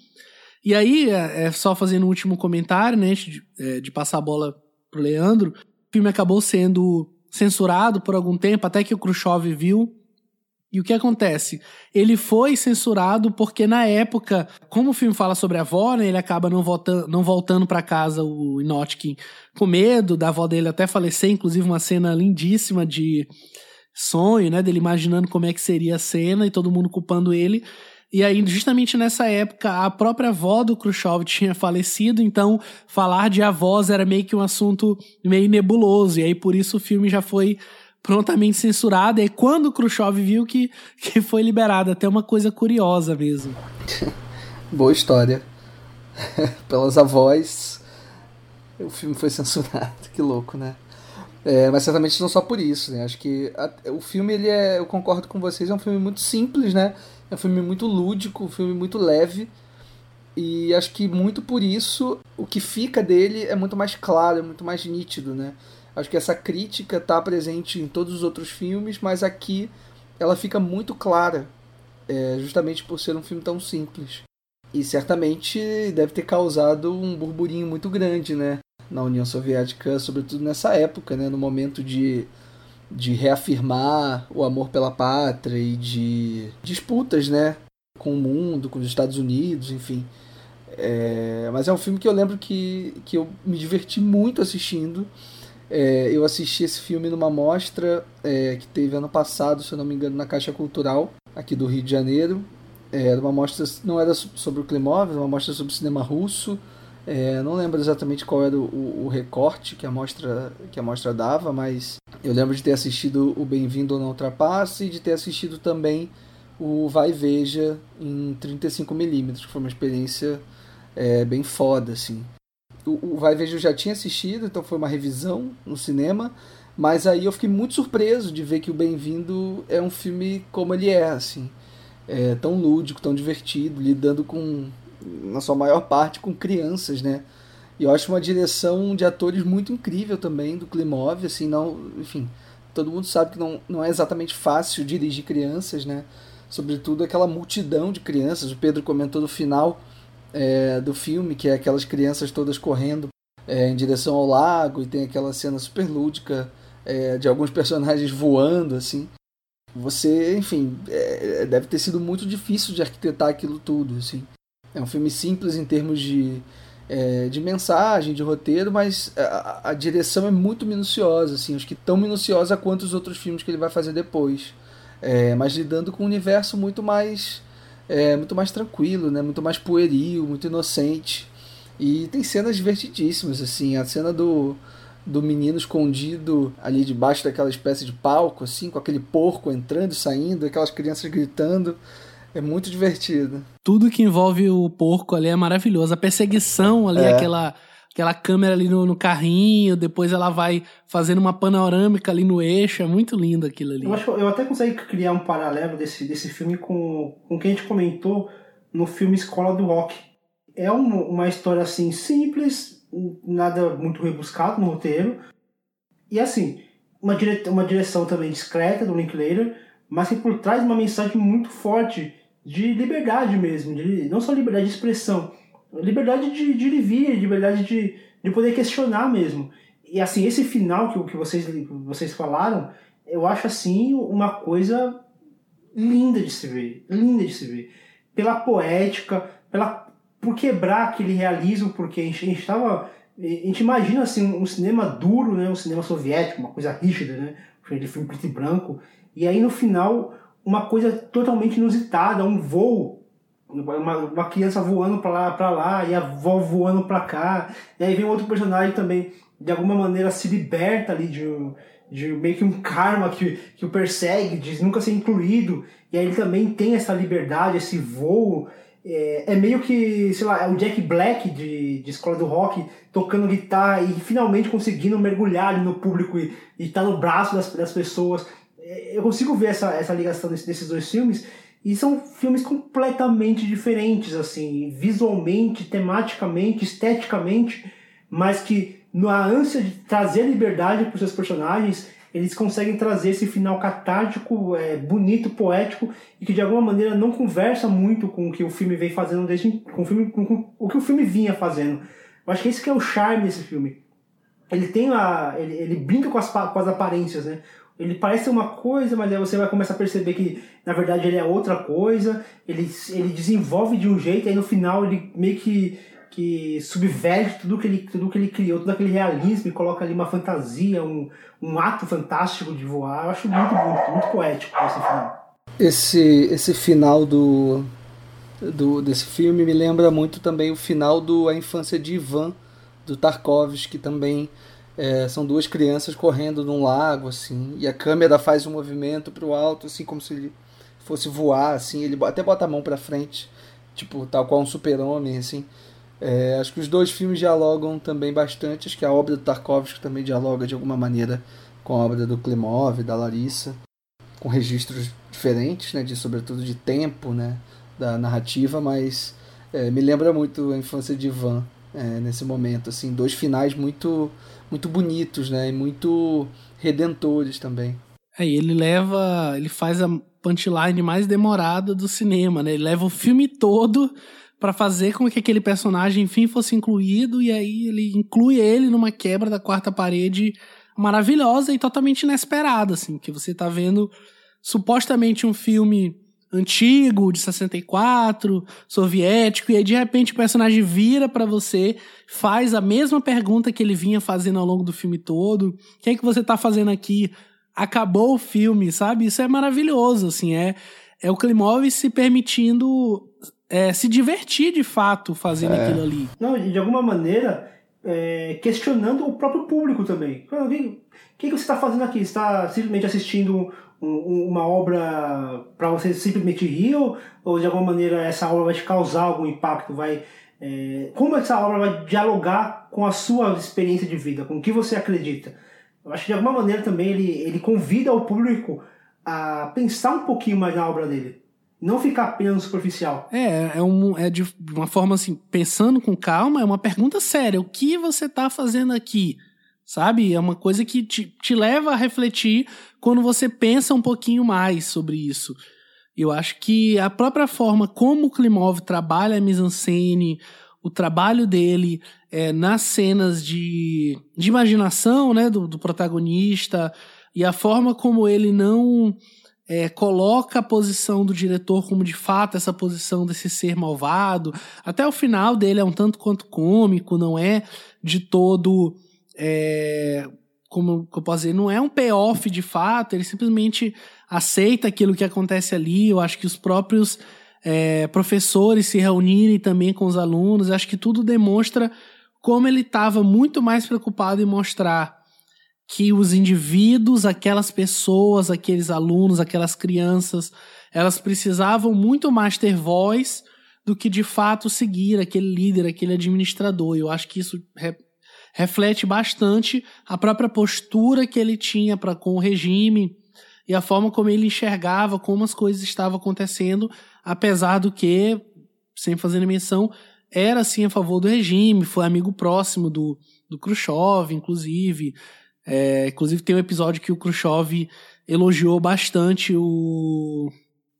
e aí, é, é só fazendo um último comentário, né, de, é, de passar a bola pro Leandro, o filme acabou sendo censurado por algum tempo, até que o Khrushchev viu. E o que acontece? Ele foi censurado porque, na época, como o filme fala sobre a avó, né, ele acaba não, voltando, não voltando para casa, o Inotkin, com medo da avó dele até falecer, inclusive uma cena lindíssima de sonho, né, dele imaginando como é que seria a cena e todo mundo culpando ele. E aí, justamente nessa época, a própria avó do Khrushchev tinha falecido, então falar de avós era meio que um assunto meio nebuloso. E aí, por isso, o filme já foi prontamente censurado. E aí, quando o Khrushchev viu que, que foi liberado, até uma coisa curiosa mesmo. Boa história. Pelas avós, o filme foi censurado. Que louco, né? É, mas certamente não só por isso, né? Acho que a, o filme, ele é, eu concordo com vocês, é um filme muito simples, né? É um filme muito lúdico, um filme muito leve. E acho que muito por isso o que fica dele é muito mais claro, é muito mais nítido, né? Acho que essa crítica está presente em todos os outros filmes, mas aqui ela fica muito clara, é, justamente por ser um filme tão simples. E certamente deve ter causado um burburinho muito grande, né? Na União Soviética, sobretudo nessa época, né? No momento de de reafirmar o amor pela pátria e de disputas, né, com o mundo, com os Estados Unidos, enfim. É, mas é um filme que eu lembro que, que eu me diverti muito assistindo. É, eu assisti esse filme numa mostra é, que teve ano passado, se eu não me engano, na Caixa Cultural, aqui do Rio de Janeiro. É, era uma mostra, não era sobre o Klimov, era uma mostra sobre cinema russo. É, não lembro exatamente qual era o, o, recorte que a mostra que a mostra dava, mas eu lembro de ter assistido o Bem-vindo ou Não Ultrapasse e de ter assistido também o Vai Veja em 35mm, que foi uma experiência é, bem foda, assim. O, o Vai Veja eu já tinha assistido, então foi uma revisão no cinema, mas aí eu fiquei muito surpreso de ver que o Bem-vindo é um filme como ele é, assim. É, tão lúdico, tão divertido, lidando com na sua maior parte, com crianças, né? E eu acho uma direção de atores muito incrível também do Klimov, assim, não, enfim, todo mundo sabe que não, não é exatamente fácil dirigir crianças, né? Sobretudo aquela multidão de crianças. O Pedro comentou no final é, do filme que é aquelas crianças todas correndo é, em direção ao lago e tem aquela cena super lúdica é, de alguns personagens voando, assim. Você, enfim, é, deve ter sido muito difícil de arquitetar aquilo tudo, assim. É um filme simples em termos de, é, de mensagem, de roteiro, mas a, a, direção é muito minuciosa, assim, acho que tão minuciosa quanto os outros filmes que ele vai fazer depois. É, mas lidando com um universo muito mais é, muito mais tranquilo, né? muito mais pueril, muito inocente. E tem cenas divertidíssimas, assim, a cena do, do menino escondido ali debaixo daquela espécie de palco, assim, com aquele porco entrando e saindo, aquelas crianças gritando. É muito divertido. Tudo que envolve o porco ali é maravilhoso. A perseguição ali, é. aquela, aquela câmera ali no, no, carrinho, depois ela vai fazendo uma panorâmica ali no eixo, é muito lindo aquilo ali. Eu acho eu até consigo criar um paralelo desse, desse filme com, com o que a gente comentou no filme Escola do Rock. É uma, uma história assim simples, nada muito rebuscado no roteiro. E assim, uma, dire... uma direção também discreta do Linklater, mas que por trás uma mensagem muito forte de liberdade mesmo, de, não só liberdade de expressão, liberdade de, de ir vir, liberdade de, de poder questionar mesmo. E assim, esse final que, que vocês, vocês falaram, eu acho assim uma coisa linda de se ver, linda de se ver. Pela poética, pela, por quebrar aquele realismo, porque a gente estava. A gente imagina assim, um cinema duro, né? um cinema soviético, uma coisa rígida, né? aquele filme preto e branco. E aí no final, uma coisa totalmente inusitada, um voo uma, uma criança voando para lá, para lá, e a avó voando para cá, e aí vem outro personagem também, de alguma maneira se liberta ali de, de meio que um karma que, que o persegue, de nunca ser incluído, e aí ele também tem essa liberdade, esse voo. É, é meio que, sei lá, é o Jack Black de, de Escola do Rock tocando guitarra e finalmente conseguindo mergulhar no público e estar tá no braço das, das pessoas. É, eu consigo ver essa, essa ligação desses dois filmes e são filmes completamente diferentes, assim, visualmente, tematicamente, esteticamente, mas que na ânsia de trazer liberdade para os seus personagens, eles conseguem trazer esse final catártico, é, bonito, poético e que de alguma maneira não conversa muito com o que o filme vem fazendo desde com o, filme, com, com o que o filme vinha fazendo. Eu acho que esse que é o charme desse filme. Ele tem a ele, ele brinca com as, com as aparências, né? Ele parece uma coisa, mas aí você vai começar a perceber que na verdade ele é outra coisa. Ele, ele desenvolve de um jeito, aí no final ele meio que que subverte tudo que ele, tudo que ele criou, todo aquele realismo e coloca ali uma fantasia, um, um ato fantástico de voar. Eu acho muito bonito, muito poético esse final. Esse, esse final do, do desse filme me lembra muito também o final do A Infância de Ivan, do Tarkovsky, também é, são duas crianças correndo num lago, assim, e a câmera faz um movimento para o alto, assim, como se ele fosse voar, assim, ele até bota a mão para frente, tipo, tal qual um super-homem, assim. É, acho que os dois filmes dialogam também bastante. Acho que a obra do Tarkovsky também dialoga de alguma maneira com a obra do Klimov, da Larissa, com registros diferentes, né, de sobretudo de tempo, né, da narrativa, mas é, me lembra muito a infância de Ivan é, nesse momento, assim, dois finais muito muito bonitos, né, e muito redentores também. É, ele leva, ele faz a punchline mais demorada do cinema, né? Ele leva o filme todo para fazer com que aquele personagem, enfim, fosse incluído, e aí ele inclui ele numa quebra da quarta parede maravilhosa e totalmente inesperada, assim, que você tá vendo supostamente um filme antigo, de 64, soviético, e aí de repente o personagem vira para você, faz a mesma pergunta que ele vinha fazendo ao longo do filme todo. O que é que você tá fazendo aqui? Acabou o filme, sabe? Isso é maravilhoso, assim, é é o Klimov se permitindo é, se divertir de fato fazendo é. aquilo ali. Não, de alguma maneira, é, questionando o próprio público também. O que, que, você está fazendo aqui? Você está simplesmente assistindo um, uma obra para você simplesmente rir ou, ou, de alguma maneira essa obra vai te causar algum impacto? Vai, é, como essa obra vai dialogar com a sua experiência de vida, com o que você acredita? Eu acho que de alguma maneira também ele, ele convida o público a pensar um pouquinho mais na obra dele. Não ficar apenas superficial. É, é, um, é de uma forma assim, pensando com calma, é uma pergunta séria. O que você está fazendo aqui? Sabe? É uma coisa que te, te leva a refletir quando você pensa um pouquinho mais sobre isso. Eu acho que a própria forma como o Klimov trabalha a mise-en-scène, o trabalho dele é, nas cenas de, de imaginação né, do, do protagonista, e a forma como ele não é, coloca a posição do diretor como de fato essa posição desse ser malvado. Até o final dele é um tanto quanto cômico, não é de todo. É, como eu posso dizer, não é um payoff de fato, ele simplesmente aceita aquilo que acontece ali. Eu acho que os próprios é, professores se reunirem também com os alunos, acho que tudo demonstra como ele estava muito mais preocupado em mostrar que os indivíduos, aquelas pessoas, aqueles alunos, aquelas crianças, elas precisavam muito mais ter voz do que de fato seguir aquele líder, aquele administrador. Eu acho que isso reflete bastante a própria postura que ele tinha para com o regime e a forma como ele enxergava como as coisas estavam acontecendo, apesar do que, sem fazer menção, era sim a favor do regime, foi amigo próximo do, do Khrushchev, inclusive, É, inclusive tem um episódio que o Khrushchev elogiou bastante o,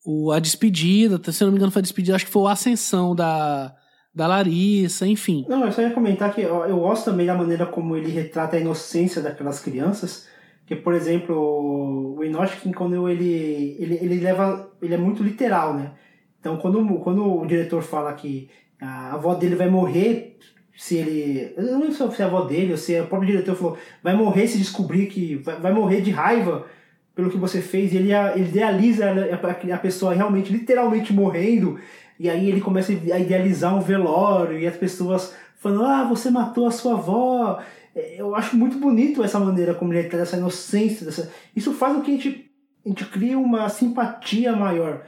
o, a despedida, se não me engano foi a despedida, acho que foi a ascensão da, da Larissa, enfim. Não, eu só ia comentar que eu, eu gosto também da maneira como ele retrata a inocência daquelas crianças, que, por exemplo, o Enoch, quando ele, ele, ele leva, ele é muito literal, né? Então, quando, quando o diretor fala que a avó dele vai morrer se ele. Eu não lembro se é a avó dele ou se é o próprio diretor falou, vai morrer se descobrir que. Vai, vai morrer de raiva pelo que você fez, ele, ele idealiza a, a pessoa realmente, literalmente morrendo, e aí ele começa a idealizar um velório, e as pessoas falando, ah, você matou a sua avó. É, eu acho muito bonito essa maneira como ele traz essa inocência. Dessa... Isso faz com que a gente, a gente crie uma simpatia maior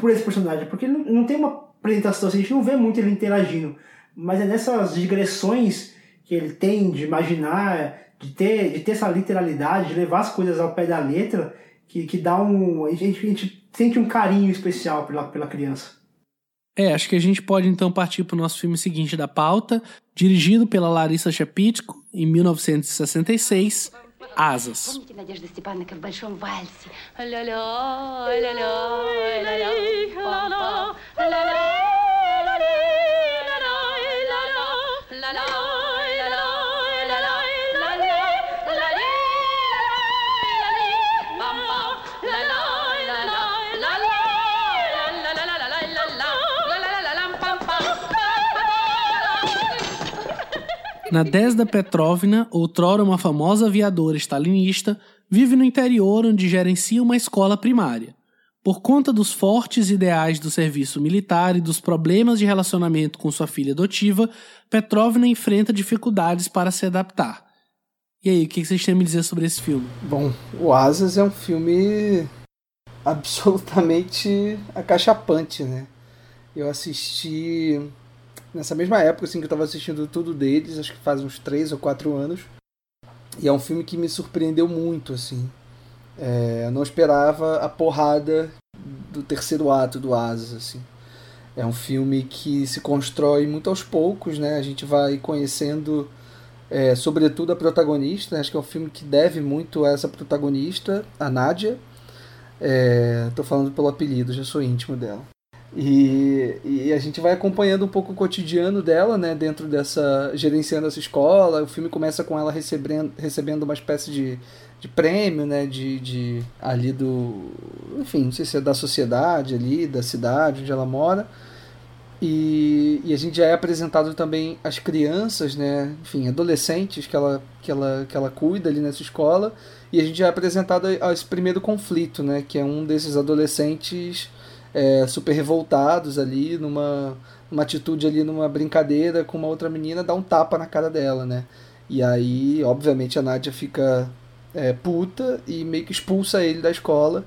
por esse personagem, porque não, não tem uma apresentação, assim, a gente não vê muito ele interagindo, mas é nessas digressões que ele tem de imaginar, de ter, de ter essa literalidade, de levar as coisas ao pé da letra, que, que dá um. A gente, a gente sente um carinho especial pela, pela criança. É, acho que a gente pode então partir para o nosso filme seguinte da pauta, dirigido pela Larissa Chapitko, em 1966, Asas. Nadezhda Petrovna, outrora uma famosa aviadora stalinista, vive no interior onde gerencia uma escola primária. Por conta dos fortes ideais do serviço militar e dos problemas de relacionamento com sua filha adotiva, Petrovna enfrenta dificuldades para se adaptar. E aí, o que vocês têm a me dizer sobre esse filme? Bom, o Asas é um filme absolutamente acachapante, né? Eu assisti nessa mesma época assim, que eu estava assistindo tudo deles, acho que faz uns 3 ou 4 anos. E é um filme que me surpreendeu muito, assim. É, eu não esperava a porrada do terceiro ato do Asas, assim. É um filme que se constrói muito aos poucos, né? A gente vai conhecendo, é, sobretudo, a protagonista. Né? Acho que é um filme que deve muito a essa protagonista, a Nádia. Estou é, falando pelo apelido, já sou íntimo dela. E, e, a gente vai acompanhando um pouco o cotidiano dela, né, dentro dessa. gerenciando essa escola. O filme começa com ela recebendo, recebendo uma espécie de, de prêmio, né, de, de. ali do. enfim, não sei se é da sociedade ali, da cidade onde ela mora. E, e a gente já é apresentado também as crianças, né, enfim, adolescentes que ela, que ela, que ela cuida ali nessa escola. E a gente já é apresentado a esse primeiro conflito, né, que é um desses adolescentes é, super revoltados ali, numa, numa atitude ali, numa brincadeira com uma outra menina, dá um tapa na cara dela, né? E aí, obviamente, a Nádia fica é, puta e meio que expulsa ele da escola.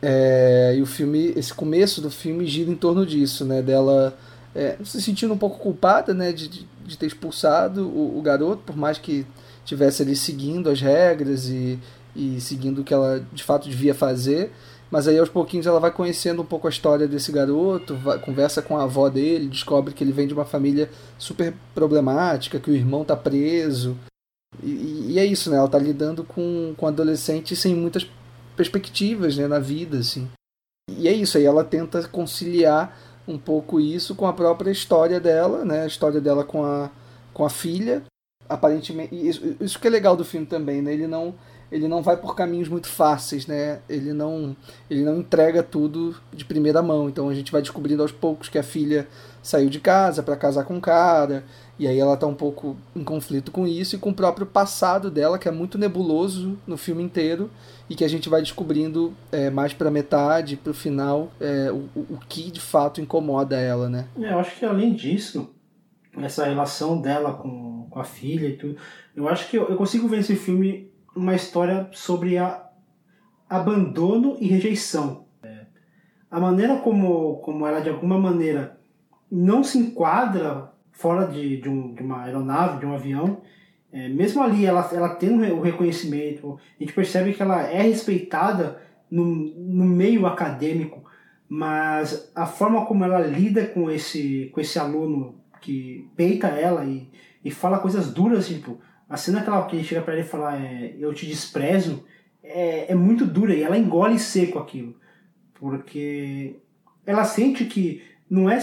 É, e o filme, esse começo do filme gira em torno disso, né? Dela é, se sentindo um pouco culpada, né? De, de, de ter expulsado o, o, garoto, por mais que tivesse ali seguindo as regras e, e seguindo o que ela de fato devia fazer. Mas aí aos pouquinhos ela vai conhecendo um pouco a história desse garoto, vai, conversa com a avó dele, descobre que ele vem de uma família super problemática, que o irmão tá preso. E, e é isso, né? Ela tá lidando com, com adolescente sem muitas perspectivas né, na vida, assim. E é isso, aí ela tenta conciliar um pouco isso com a própria história dela, né? A história dela com a, com a filha. Aparentemente, isso, isso que é legal do filme também, né? Ele não ele não vai por caminhos muito fáceis, né? Ele não, ele não entrega tudo de primeira mão. Então a gente vai descobrindo aos poucos que a filha saiu de casa para casar com um cara, e aí ela tá um pouco em conflito com isso e com o próprio passado dela, que é muito nebuloso no filme inteiro, e que a gente vai descobrindo é, mais para metade, para o final, é, o, o que de fato incomoda ela, né? É, eu acho que além disso, essa relação dela com, com a filha e tudo, eu acho que eu, eu consigo ver esse filme uma história sobre a abandono e rejeição. A maneira como, como ela, de alguma maneira, não se enquadra fora de, de, um, de uma aeronave, de um avião, é, mesmo ali ela, ela tendo o reconhecimento, a gente percebe que ela é respeitada no, no meio acadêmico, mas a forma como ela lida com esse, com esse aluno que peita ela e, e fala coisas duras, tipo, a cena que, ela, que ele chega pra ele e fala, é, eu te desprezo, é, é muito dura e ela engole seco aquilo. Porque ela sente que não é,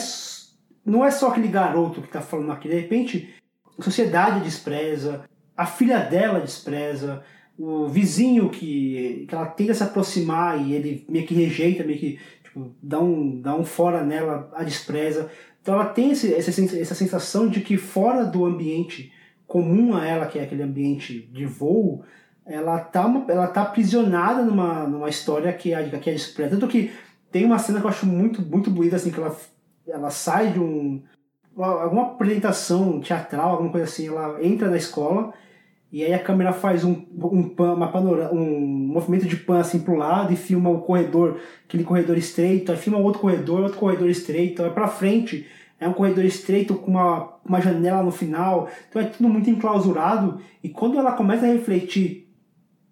não é só aquele garoto que tá falando aqui, de repente a sociedade despreza, a filha dela despreza, o vizinho que, que ela tenta se aproximar e ele meio que rejeita, meio que tipo, dá, um, dá um fora nela, a despreza. Então ela tem esse, essa sensação de que fora do ambiente comum a ela, que é aquele ambiente de voo, ela tá, uma, ela tá aprisionada numa, numa história que é, que é despreza. Tanto que tem uma cena que eu acho muito, muito bonita, assim, que ela, ela sai de um. alguma apresentação teatral, alguma coisa assim, ela entra na escola e aí a câmera faz um, um, pan, uma panorama, um movimento de pan assim pro lado e filma o corredor, aquele corredor estreito, aí filma outro corredor, outro corredor estreito, aí pra frente é um corredor estreito com uma, uma janela no final, então é tudo muito enclausurado e quando ela começa a refletir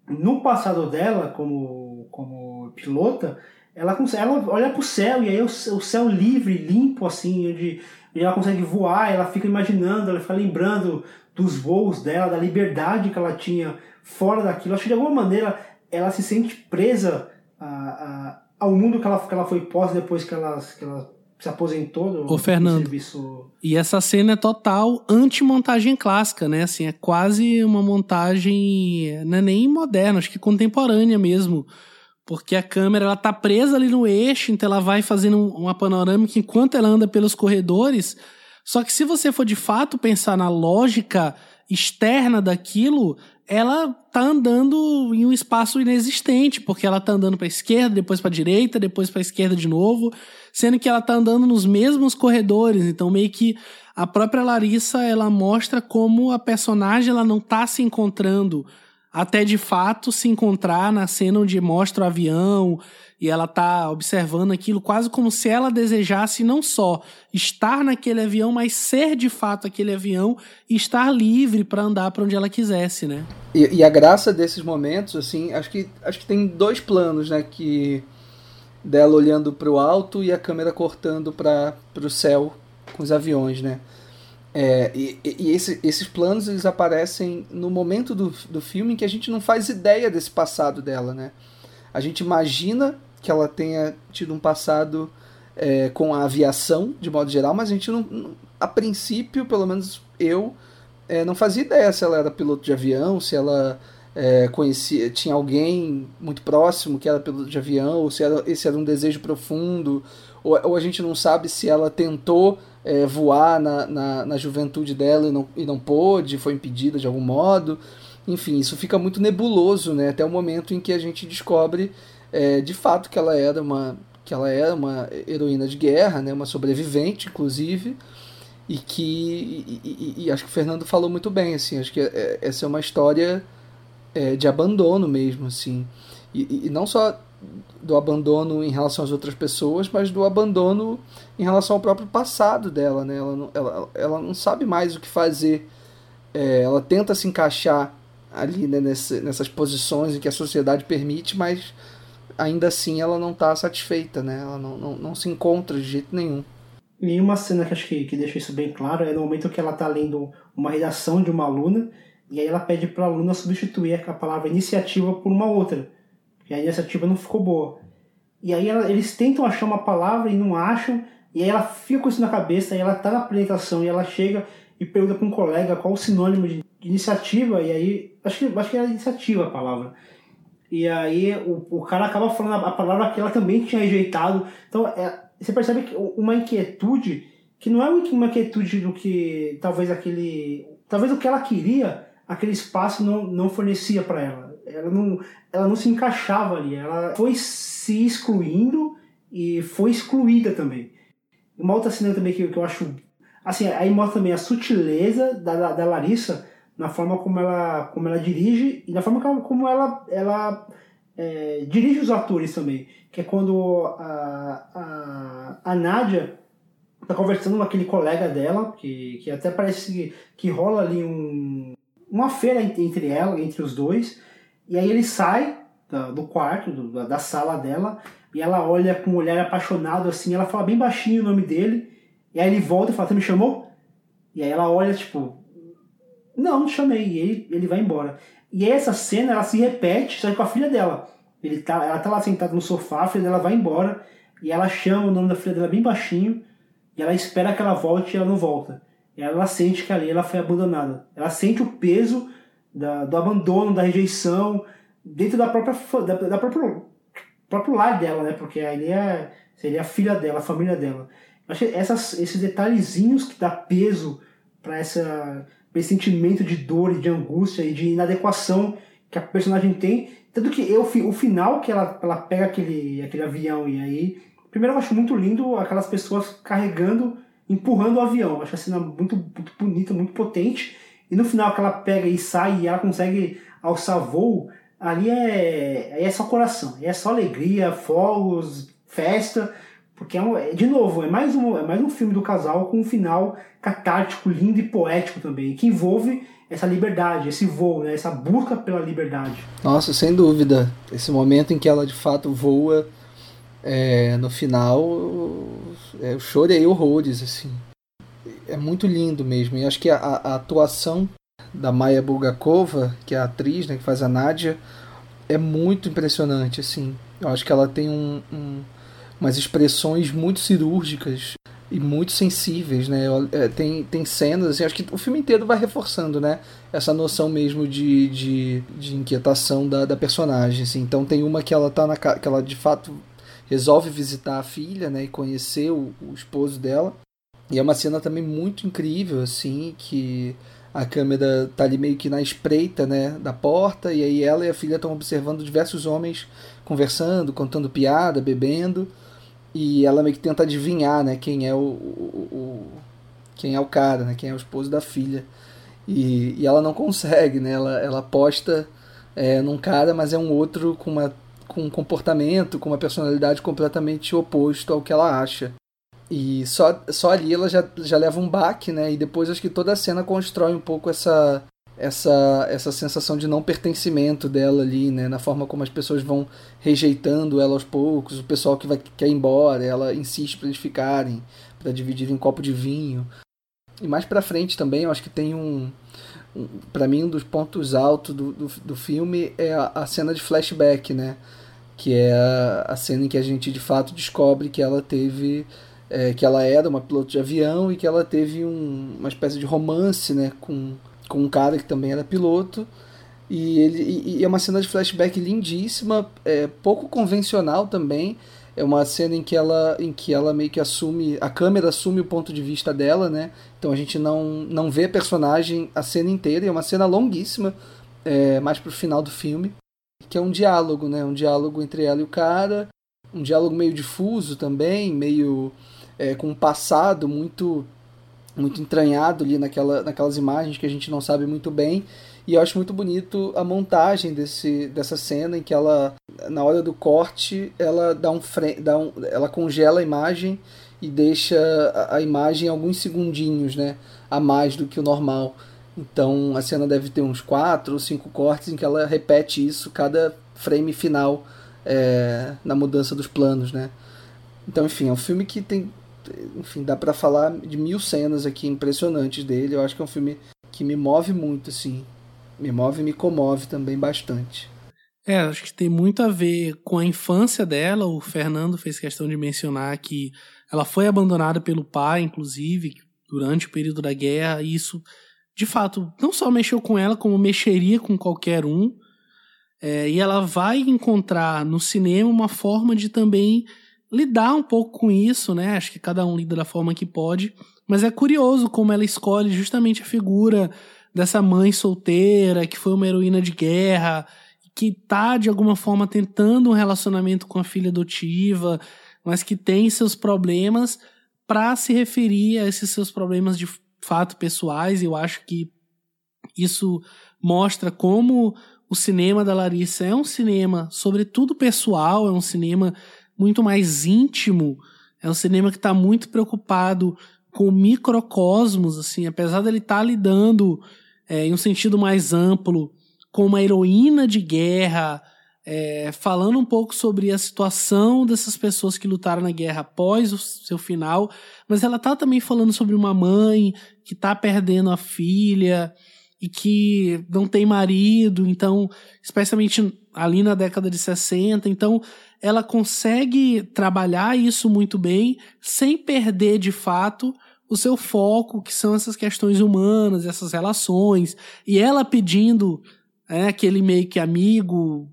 no passado dela como, como pilota, ela, ela olha pro céu e aí o, o céu livre, limpo assim, onde ela consegue voar, ela fica imaginando, ela fica lembrando dos voos dela, da liberdade que ela tinha fora daquilo. Acho que de alguma maneira ela se sente presa a, a, ao mundo que ela, que ela foi pós depois que ela, que ela se aposentou do, Ô, Fernando, serviço. E essa cena é total anti-montagem clássica, né? Assim, é quase uma montagem, não é nem moderna, acho que contemporânea mesmo. Porque a câmera ela tá presa ali no eixo, então ela vai fazendo uma panorâmica enquanto ela anda pelos corredores só que se você for de fato pensar na lógica externa daquilo, ela tá andando em um espaço inexistente, porque ela tá andando para esquerda, depois para direita, depois para esquerda de novo, sendo que ela tá andando nos mesmos corredores, então meio que a própria Larissa, ela mostra como a personagem ela não tá se encontrando até de fato se encontrar na cena onde mostra o avião e ela tá observando aquilo quase como se ela desejasse não só estar naquele avião, mas ser de fato aquele avião e estar livre para andar para onde ela quisesse, né? E, e, a graça desses momentos, assim, acho que acho que tem dois planos, né, que dela olhando para o alto e a câmera cortando para o céu com os aviões, né? É, e, e esse, esses planos eles aparecem no momento do, do filme em que a gente não faz ideia desse passado dela, né? A gente imagina que ela tenha tido um passado é, com a aviação, de modo geral, mas a gente não. A princípio, pelo menos eu, é, não fazia ideia se ela era piloto de avião, se ela é, conhecia, tinha alguém muito próximo que era piloto de avião, ou se era, esse era um desejo profundo, ou, ou a gente não sabe se ela tentou é, voar na, na, na, juventude dela e não, e não pôde, foi impedida de algum modo. Enfim, isso fica muito nebuloso, né? Até o momento em que a gente descobre é, de fato que ela era uma que ela era uma heroína de guerra, né, uma sobrevivente, inclusive, e que e, e, e acho que o Fernando falou muito bem, assim, acho que é, essa é uma história é, de abandono mesmo, assim, e, e, não só do abandono em relação às outras pessoas, mas do abandono em relação ao próprio passado dela, né? Ela não, ela, ela não sabe mais o que fazer. É, ela tenta se encaixar ali né, nesse, nessas posições em que a sociedade permite, mas ainda assim ela não está satisfeita, né? Ela não, não, não, se encontra de jeito nenhum. E uma cena que acho que, que deixa isso bem claro é no momento que ela está lendo uma redação de uma aluna e aí ela pede para a aluna substituir a palavra iniciativa por uma outra. E a iniciativa não ficou boa. E aí ela, eles tentam achar uma palavra e não acham, e aí ela fica com isso na cabeça, e ela está na apresentação e ela chega e pergunta para um colega qual o sinônimo de iniciativa, e aí acho que, acho que era iniciativa a palavra. E aí o, o cara acaba falando a palavra que ela também tinha rejeitado. Então é, você percebe que uma inquietude que não é uma inquietude do que talvez aquele. Talvez o que ela queria, aquele espaço não, não fornecia para ela. Ela não, ela não se encaixava ali. Ela foi se excluindo e foi excluída também. Uma outra cena também que, que eu acho. Assim, aí mostra também a sutileza da, da, da Larissa na forma como ela, como ela dirige e na forma como ela, ela é, dirige os atores também. Que é quando a, a, a Nádia tá conversando com aquele colega dela, que, que até parece que, que rola ali um, uma feira entre ela, entre os dois, e aí ele sai da, do quarto, do, da sala dela, e ela olha com um olhar apaixonado assim, ela fala bem baixinho o nome dele, e aí ele volta e fala, você me chamou? E aí ela olha, tipo, Não, não chamei. E ele, ele vai embora. E essa cena, ela se repete, só que com a filha dela. Ele tá, ela tá lá sentada no sofá, a filha dela vai embora, e ela chama o nome da filha dela bem baixinho, e ela espera que ela volte e ela não volta. Ela sente que ali ela foi abandonada. Ela sente o peso da, do abandono, da rejeição, dentro da própria, da, da própria próprio lar dela, né? Porque ali é, seria a filha dela, a família dela. Eu acho que essas, esses detalhezinhos que dá peso para essa esse sentimento de dor e de angústia e de inadequação que a personagem tem. Tanto que eu, o final que ela, ela pega aquele, aquele avião e aí. Primeiro eu acho muito lindo aquelas pessoas carregando, empurrando o avião. Eu acho a cena muito, muito bonita, muito potente. E no final que ela pega e sai e ela consegue alçar voo, ali é, é só coração, é só alegria, fogos, festa. Porque, é, um, é de novo, é mais, um, é mais um filme do casal com um final catártico, lindo e poético também, que envolve essa liberdade, esse voo, né, essa busca pela liberdade. Nossa, sem dúvida. Esse momento em que ela de fato voa é, no final, é, eu chorei horrores, assim. É muito lindo mesmo. E acho que a, a atuação da Maya Bulgakova, que é a atriz né, que faz a Nádia, é muito impressionante, assim. Eu acho que ela tem um, um umas expressões muito cirúrgicas e muito sensíveis, né? É, tem, tem cenas, assim, acho que o filme inteiro vai reforçando, né? Essa noção mesmo de, de, de inquietação da, da personagem, assim. Então tem uma que ela tá na que ela de fato resolve visitar a filha, né? E conhecer o, o esposo dela. E é uma cena também muito incrível, assim, que a câmera tá ali meio que na espreita, né, da porta, e aí ela e a filha estão observando diversos homens conversando, contando piada, bebendo e ela meio que tenta adivinhar, né, quem é o, o, o, quem é o cara, né, quem é o esposo da filha. E, e ela não consegue, né? Ela, ela aposta é, num cara, mas é um outro com, uma, com um comportamento, com uma personalidade completamente oposto ao que ela acha. E só, só ali ela já, já leva um baque, né? E depois acho que toda a cena constrói um pouco essa, essa, essa sensação de não pertencimento dela ali, né? Na forma como as pessoas vão rejeitando ela aos poucos, o pessoal que vai quer ir embora, ela insiste para eles ficarem, para dividirem um copo de vinho. E mais para frente também, eu acho que tem um, um para mim um dos pontos altos do, do, do filme é a, a, cena de flashback, né? Que é a, a, cena em que a gente de fato descobre que ela teve é, que ela era uma piloto de avião e que ela teve um, uma espécie de romance, né, com com um cara que também era piloto. E, ele, e, e é uma cena de flashback lindíssima, é, pouco convencional também. É uma cena em que ela em que ela meio que assume, a câmera assume o ponto de vista dela, né? Então a gente não, não vê a personagem a cena inteira, é uma cena longuíssima, é, mais pro final do filme, que é um diálogo, né? Um diálogo entre ela e o cara, um diálogo meio difuso também, meio é, com um passado muito muito entranhado ali naquela, naquelas imagens que a gente não sabe muito bem. E eu acho muito bonito a montagem desse, dessa cena em que ela, na hora do corte, ela dá um, dá um ela congela a imagem e deixa a, a imagem alguns segundinhos, né, a mais do que o normal. Então a cena deve ter uns quatro ou cinco cortes em que ela repete isso cada frame final é, na mudança dos planos, né. Então, enfim, é um filme que tem enfim, dá para falar de mil cenas aqui impressionantes dele. Eu acho que é um filme que me move muito, assim. Me move e me comove também bastante. É, acho que tem muito a ver com a infância dela. O Fernando fez questão de mencionar que ela foi abandonada pelo pai, inclusive, durante o período da guerra. E isso, de fato, não só mexeu com ela, como mexeria com qualquer um. É, e ela vai encontrar no cinema uma forma de também lidar um pouco com isso, né? Acho que cada um lida da forma que pode. Mas é curioso como ela escolhe justamente a figura dessa mãe solteira, que foi uma heroína de guerra, que tá de alguma forma tentando um relacionamento com a filha adotiva, mas que tem seus problemas, para se referir a esses seus problemas de fato pessoais. Eu acho que isso mostra como o cinema da Larissa é um cinema, sobretudo pessoal, é um cinema muito mais íntimo. É um cinema que está muito preocupado com microcosmos, assim, apesar dele estar tá lidando é, em um sentido mais amplo com uma heroína de guerra, é, falando um pouco sobre a situação dessas pessoas que lutaram na guerra após o seu final, mas ela está também falando sobre uma mãe que está perdendo a filha, e que não tem marido, então, especialmente ali na década de 60, então ela consegue trabalhar isso muito bem sem perder de fato o seu foco, que são essas questões humanas, essas relações, e ela pedindo é, aquele meio que amigo,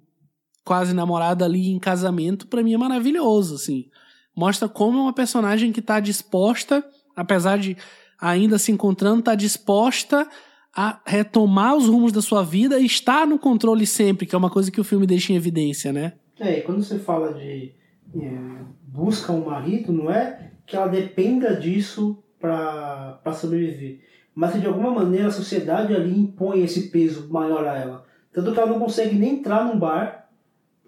quase namorado ali em casamento, para mim é maravilhoso, assim. Mostra como é uma personagem que está disposta, apesar de ainda se encontrando, está disposta a retomar os rumos da sua vida e estar no controle sempre, que é uma coisa que o filme deixa em evidência, né? É, e quando você fala de é, busca um marido, não é que ela dependa disso para sobreviver, mas que de alguma maneira a sociedade ali impõe esse peso maior a ela. Tanto que ela não consegue nem entrar num bar,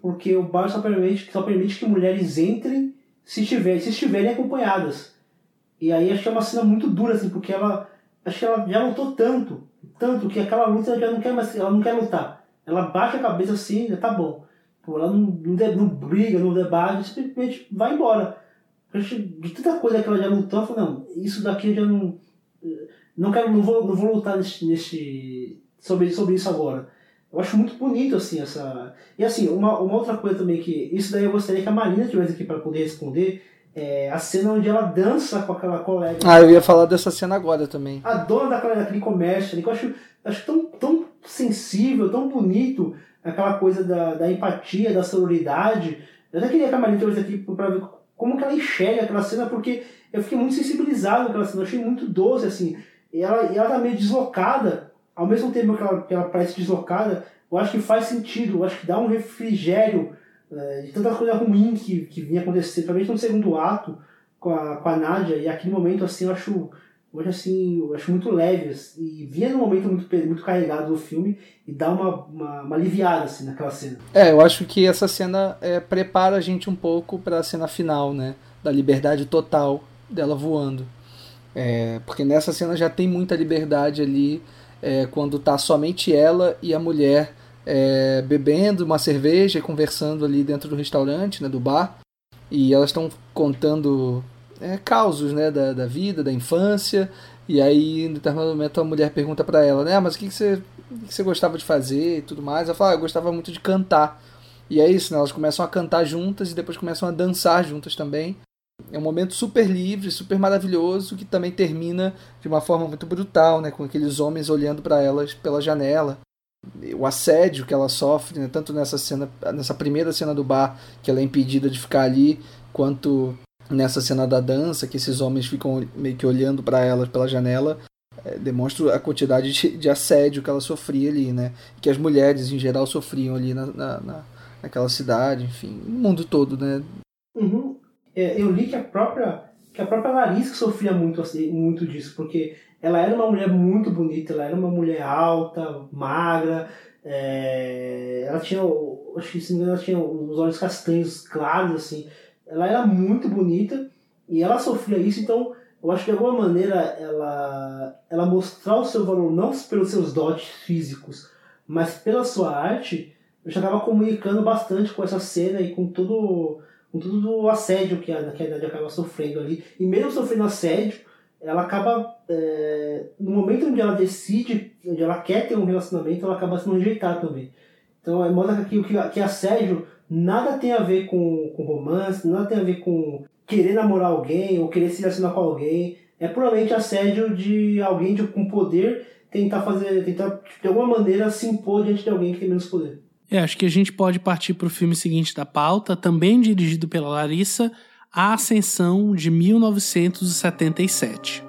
porque o bar só permite, só permite que mulheres entrem se, tiver, se estiverem acompanhadas. E aí acho que é uma cena muito dura, assim, porque ela. Acho que ela já lutou tanto tanto que aquela luta ela já não quer mais, ela não quer lutar. Ela baixa a cabeça assim, tá bom. Ela não, não, não briga, não debate, simplesmente vai embora. De tanta coisa que ela já lutou, ela falou, não, isso daqui eu já não. Não quero, não vou, não vou lutar nesse, nesse, sobre, sobre isso agora. Eu acho muito bonito, assim, essa. E assim, uma, uma outra coisa também que. Isso daí eu gostaria que a Marina tivesse aqui para poder responder é, a cena onde ela dança com aquela colega. Ah, eu ia falar dessa cena agora também. A dona daquela, daquele comércio, que eu acho, acho tão, tão sensível, tão bonito, aquela coisa da, da empatia, da sororidade. Eu até queria que a Marina trouxe aqui para ver como que ela enxerga aquela cena, porque eu fiquei muito sensibilizado naquela cena, eu achei muito doce, assim. E ela, e ela tá meio deslocada, ao mesmo tempo que ela, que ela parece deslocada, eu acho que faz sentido, eu acho que dá um refrigério é, de tanta coisa ruim que, que vinha acontecendo, principalmente no segundo ato com a, com a Nádia, e aquele momento assim eu acho, hoje assim, eu acho muito leve, assim, e vinha num momento muito, muito carregado do filme e dá uma, uma, uma aliviada assim naquela cena. É, eu acho que essa cena é, prepara a gente um pouco para a cena final, né? Da liberdade total dela voando. É, porque nessa cena já tem muita liberdade ali, é, quando tá somente ela e a mulher é, bebendo uma cerveja e conversando ali dentro do restaurante, né, do bar. E elas estão contando é, causos né, da, da vida, da infância. E aí, em determinado momento, a mulher pergunta para ela, né, mas o que, que, você, o que você gostava de fazer e tudo mais? Ela fala, ah, eu gostava muito de cantar. E é isso, né, elas começam a cantar juntas e depois começam a dançar juntas também. É um momento super livre, super maravilhoso, que também termina de uma forma muito brutal, né, com aqueles homens olhando para elas pela janela o assédio que ela sofre, né? tanto nessa cena, nessa primeira cena do bar, que ela é impedida de ficar ali, quanto nessa cena da dança, que esses homens ficam meio que olhando para ela pela janela, é, demonstra a quantidade de, de, assédio que ela sofria ali, né? Que as mulheres em geral sofriam ali na, na, na naquela cidade, enfim, no mundo todo, né? Uhum. É, eu li que a própria que a própria Larissa sofria muito assim, muito disso, porque ela era uma mulher muito bonita, ela era uma mulher alta, magra, é, ela tinha, acho que se não ela tinha os olhos castanhos claros, assim, ela era muito bonita e ela sofria isso, então eu acho que de alguma maneira ela, ela mostrar o seu valor não pelos seus dotes físicos, mas pela sua arte, eu já estava comunicando bastante com essa cena e com todo, com todo o assédio que a, que a Nadia acaba sofrendo ali. E mesmo sofrendo assédio, ela acaba, é, no momento onde ela decide, onde ela quer ter um relacionamento, ela acaba sendo rejeitada também. Então, é, mostra que, que, que assédio nada tem a ver com, com romance, nada tem a ver com querer namorar alguém ou querer se relacionar com alguém. É puramente assédio de alguém de, com poder tentar fazer, tentar de alguma maneira se impor diante de alguém que tem menos poder. É, acho que a gente pode partir para o filme seguinte da pauta, também dirigido pela Larissa, a Ascensão de 1977.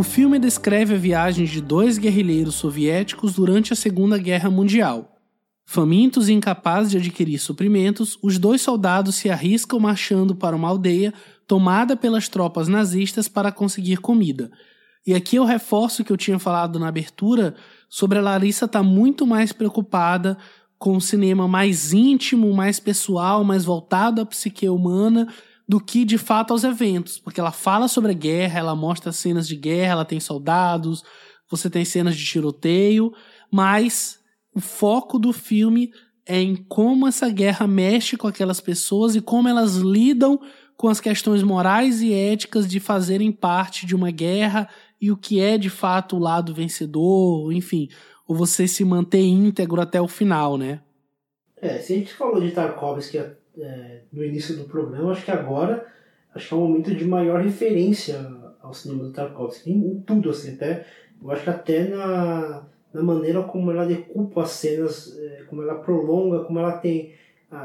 O filme descreve a viagem de dois guerrilheiros soviéticos durante a Segunda Guerra Mundial. Famintos e incapazes de adquirir suprimentos, os dois soldados se arriscam marchando para uma aldeia tomada pelas tropas nazistas para conseguir comida. E aqui eu reforço o que eu tinha falado na abertura sobre a Larissa estar tá muito mais preocupada com o cinema mais íntimo, mais pessoal, mais voltado à psique humana do que de fato aos eventos, porque ela fala sobre a guerra, ela mostra cenas de guerra, ela tem soldados, você tem cenas de tiroteio, mas o foco do filme é em como essa guerra mexe com aquelas pessoas e como elas lidam com as questões morais e éticas de fazerem parte de uma guerra e o que é de fato o lado vencedor, enfim, ou você se manter íntegro até o final, né? É, se a gente falou de Tarkovsky é, no início do programa, acho que agora acho que é um momento de maior referência ao cinema do Tarkovsky, em, tudo, assim, até, eu acho que até na, na maneira como ela decupa as cenas, é, como ela prolonga, como ela tem...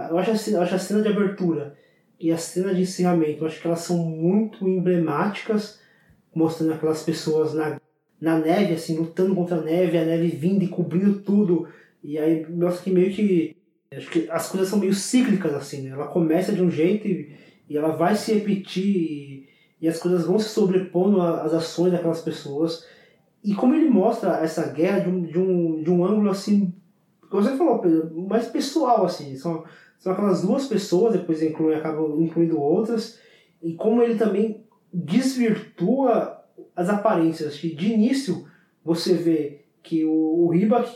Eu, acho a, eu acho a cena de abertura e a cena de encerramento, eu acho que elas são muito emblemáticas, mostrando aquelas pessoas na na neve, assim, lutando contra a neve, a neve vindo e cobrindo tudo. E aí mostra que meio que. Acho que as coisas são meio cíclicas, assim, né? Ela começa de um jeito e, e ela vai se repetir e, e as coisas vão se sobrepondo às ações daquelas pessoas. E como ele mostra essa guerra de um, de um, de um ângulo assim, como você falou, Pedro, mais pessoal, assim. São, são aquelas duas pessoas, depois inclui, acabam incluindo outras. E como ele também desvirtua as aparências. De início, você vê que o, o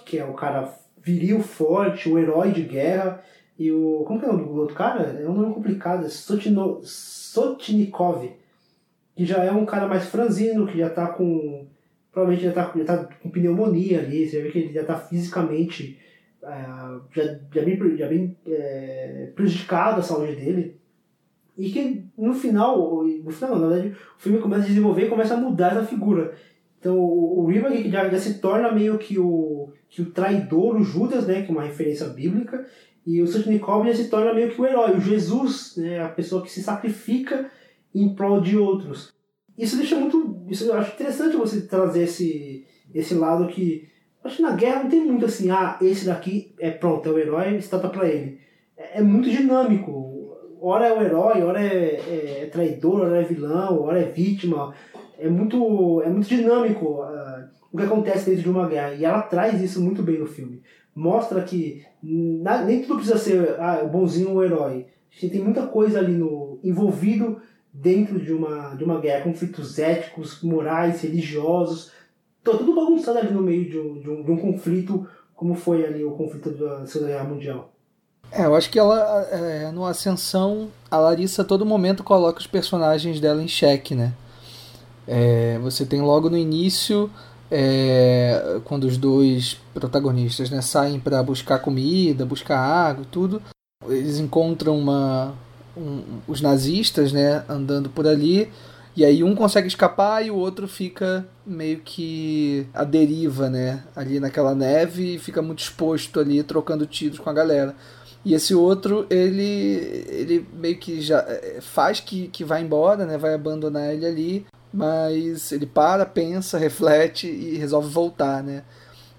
que é o cara viril, forte, o herói de guerra, e o. Como que é o do outro cara? É um nome complicado, é Sotino, Sotnikov, que já é um cara mais franzino, que já tá com. Provavelmente já tá, já tá com pneumonia ali, você vê que ele já tá fisicamente. É, já, já bem, já bem é, prejudicado a saúde dele. E que no final, no final, na verdade, o filme começa a desenvolver e começa a mudar essa figura. Então o, o já, já se torna meio que o, que o traidor, o Judas, né, que é uma referência bíblica, e o Sotnikov já se torna meio que o herói, o Jesus, né, a pessoa que se sacrifica em prol de outros. Isso deixa muito. Isso eu acho interessante você trazer esse, esse lado que. Acho que na guerra não tem muito assim, ah, esse daqui é pronto, é o herói, estátua para ele. É, é muito dinâmico hora é o herói, hora é, é, é traidor, hora é vilão, hora é vítima. É muito, é muito dinâmico uh, o que acontece dentro de uma guerra. E ela traz isso muito bem no filme. Mostra que na, nem tudo precisa ser ah, o bonzinho ou o herói. A gente tem muita coisa ali no, envolvido dentro de uma, de uma guerra. Conflitos éticos, morais, religiosos. Tô tudo bagunçado ali no meio de um, de um, de um conflito como foi ali o conflito da Segunda Guerra Mundial. É, eu acho que ela, é, no Ascensão, a Larissa a todo momento coloca os personagens dela em xeque, né? É, você tem logo no início, é, quando os dois protagonistas né, saem para buscar comida, buscar água tudo, eles encontram uma, um, os nazistas né, andando por ali, e aí um consegue escapar e o outro fica meio que à deriva, né? Ali naquela neve e fica muito exposto ali, trocando tiros com a galera. E esse outro, ele, ele meio que já é, faz que, que vai embora, né? Vai abandonar ele ali, mas ele para, pensa, reflete e resolve voltar, né?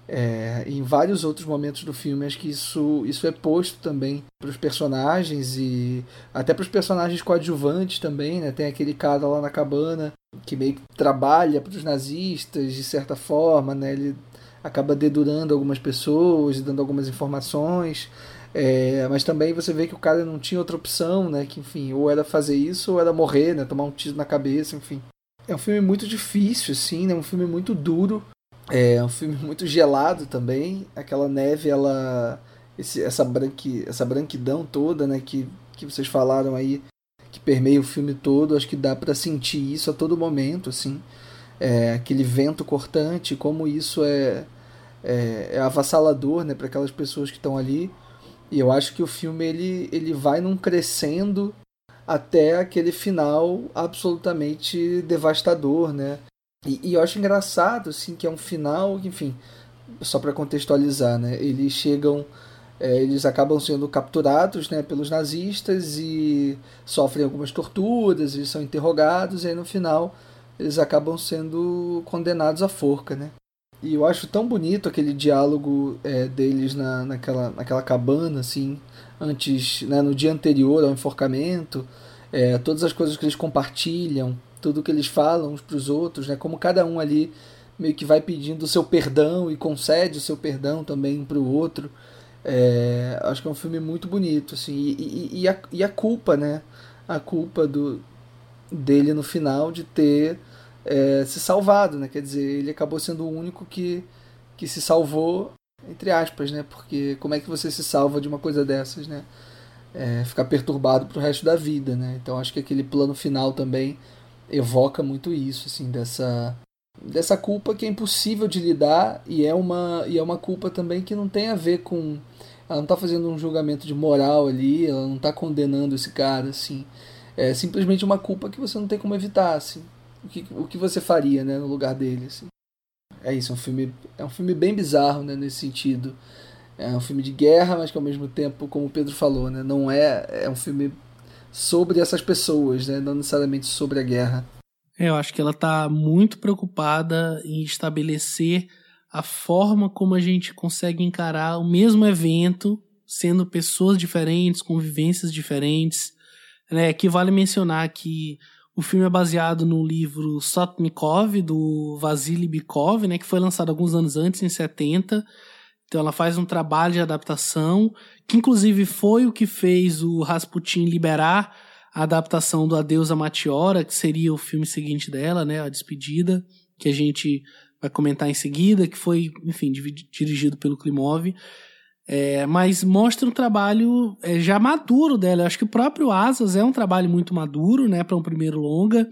É, em vários outros momentos do filme, acho que isso, isso é posto também para os personagens e até para os personagens coadjuvantes também, né? Tem aquele cara lá na cabana que meio que trabalha para os nazistas de certa forma, né? Ele acaba dedurando algumas pessoas dando algumas informações. É, mas também você vê que o cara não tinha outra opção, né? Que enfim, ou era fazer isso ou era morrer, né? Tomar um tiro na cabeça, enfim. É um filme muito difícil, assim, né? Um filme muito duro. É um filme muito gelado também. Aquela neve, ela. Esse, essa, branqui, essa branquidão toda, né? Que, que vocês falaram aí, que permeia o filme todo. Acho que dá para sentir isso a todo momento, assim. É, aquele vento cortante, como isso é, é, é avassalador, né? Para aquelas pessoas que estão ali. E eu acho que o filme ele, ele vai num crescendo até aquele final absolutamente devastador, né? E, e, eu acho engraçado, assim, que é um final, enfim, só para contextualizar, né? Eles chegam, é, eles acabam sendo capturados, né, pelos nazistas e sofrem algumas torturas, eles são interrogados e aí no final eles acabam sendo condenados à forca, né? E eu acho tão bonito aquele diálogo é, deles na, naquela, naquela cabana, assim, antes, né, no dia anterior ao enforcamento, é, todas as coisas que eles compartilham, tudo que eles falam uns para os outros, né? Como cada um ali meio que vai pedindo o seu perdão e concede o seu perdão também um para o outro. É, acho que é um filme muito bonito, assim, e, e, e, a, e a culpa, né? A culpa do, dele no final de ter é, se salvado, né? Quer dizer, ele acabou sendo o único que, que se salvou, entre aspas, né? Porque como é que você se salva de uma coisa dessas, né? É, ficar perturbado pro resto da vida, né? Então acho que aquele plano final também evoca muito isso, assim, dessa dessa culpa que é impossível de lidar e é uma e é uma culpa também que não tem a ver com ela não está fazendo um julgamento de moral ali, ela não está condenando esse cara assim. É simplesmente uma culpa que você não tem como evitar, assim. O que, o que você faria, né, no lugar dele, assim. É isso, é um filme, é um filme bem bizarro, né, nesse sentido. É um filme de guerra, mas que ao mesmo tempo, como o Pedro falou, né, não é, é um filme sobre essas pessoas, né, não necessariamente sobre a guerra. É, eu acho que ela está muito preocupada em estabelecer a forma como a gente consegue encarar o mesmo evento, sendo pessoas diferentes, convivências diferentes. Né? Aqui vale mencionar que o filme é baseado no livro Sotnikov, do Vasily Bikov, né, que foi lançado alguns anos antes, em 70. Então ela faz um trabalho de adaptação, que inclusive foi o que fez o Rasputin liberar a adaptação do Adeus a Matiora, que seria o filme seguinte dela, né, a despedida, que a gente vai comentar em seguida, que foi, enfim, dirigido pelo Klimov. É, mas mostra um trabalho é, já maduro dela. Eu acho que o próprio Asas é um trabalho muito maduro, né, para um primeiro longa.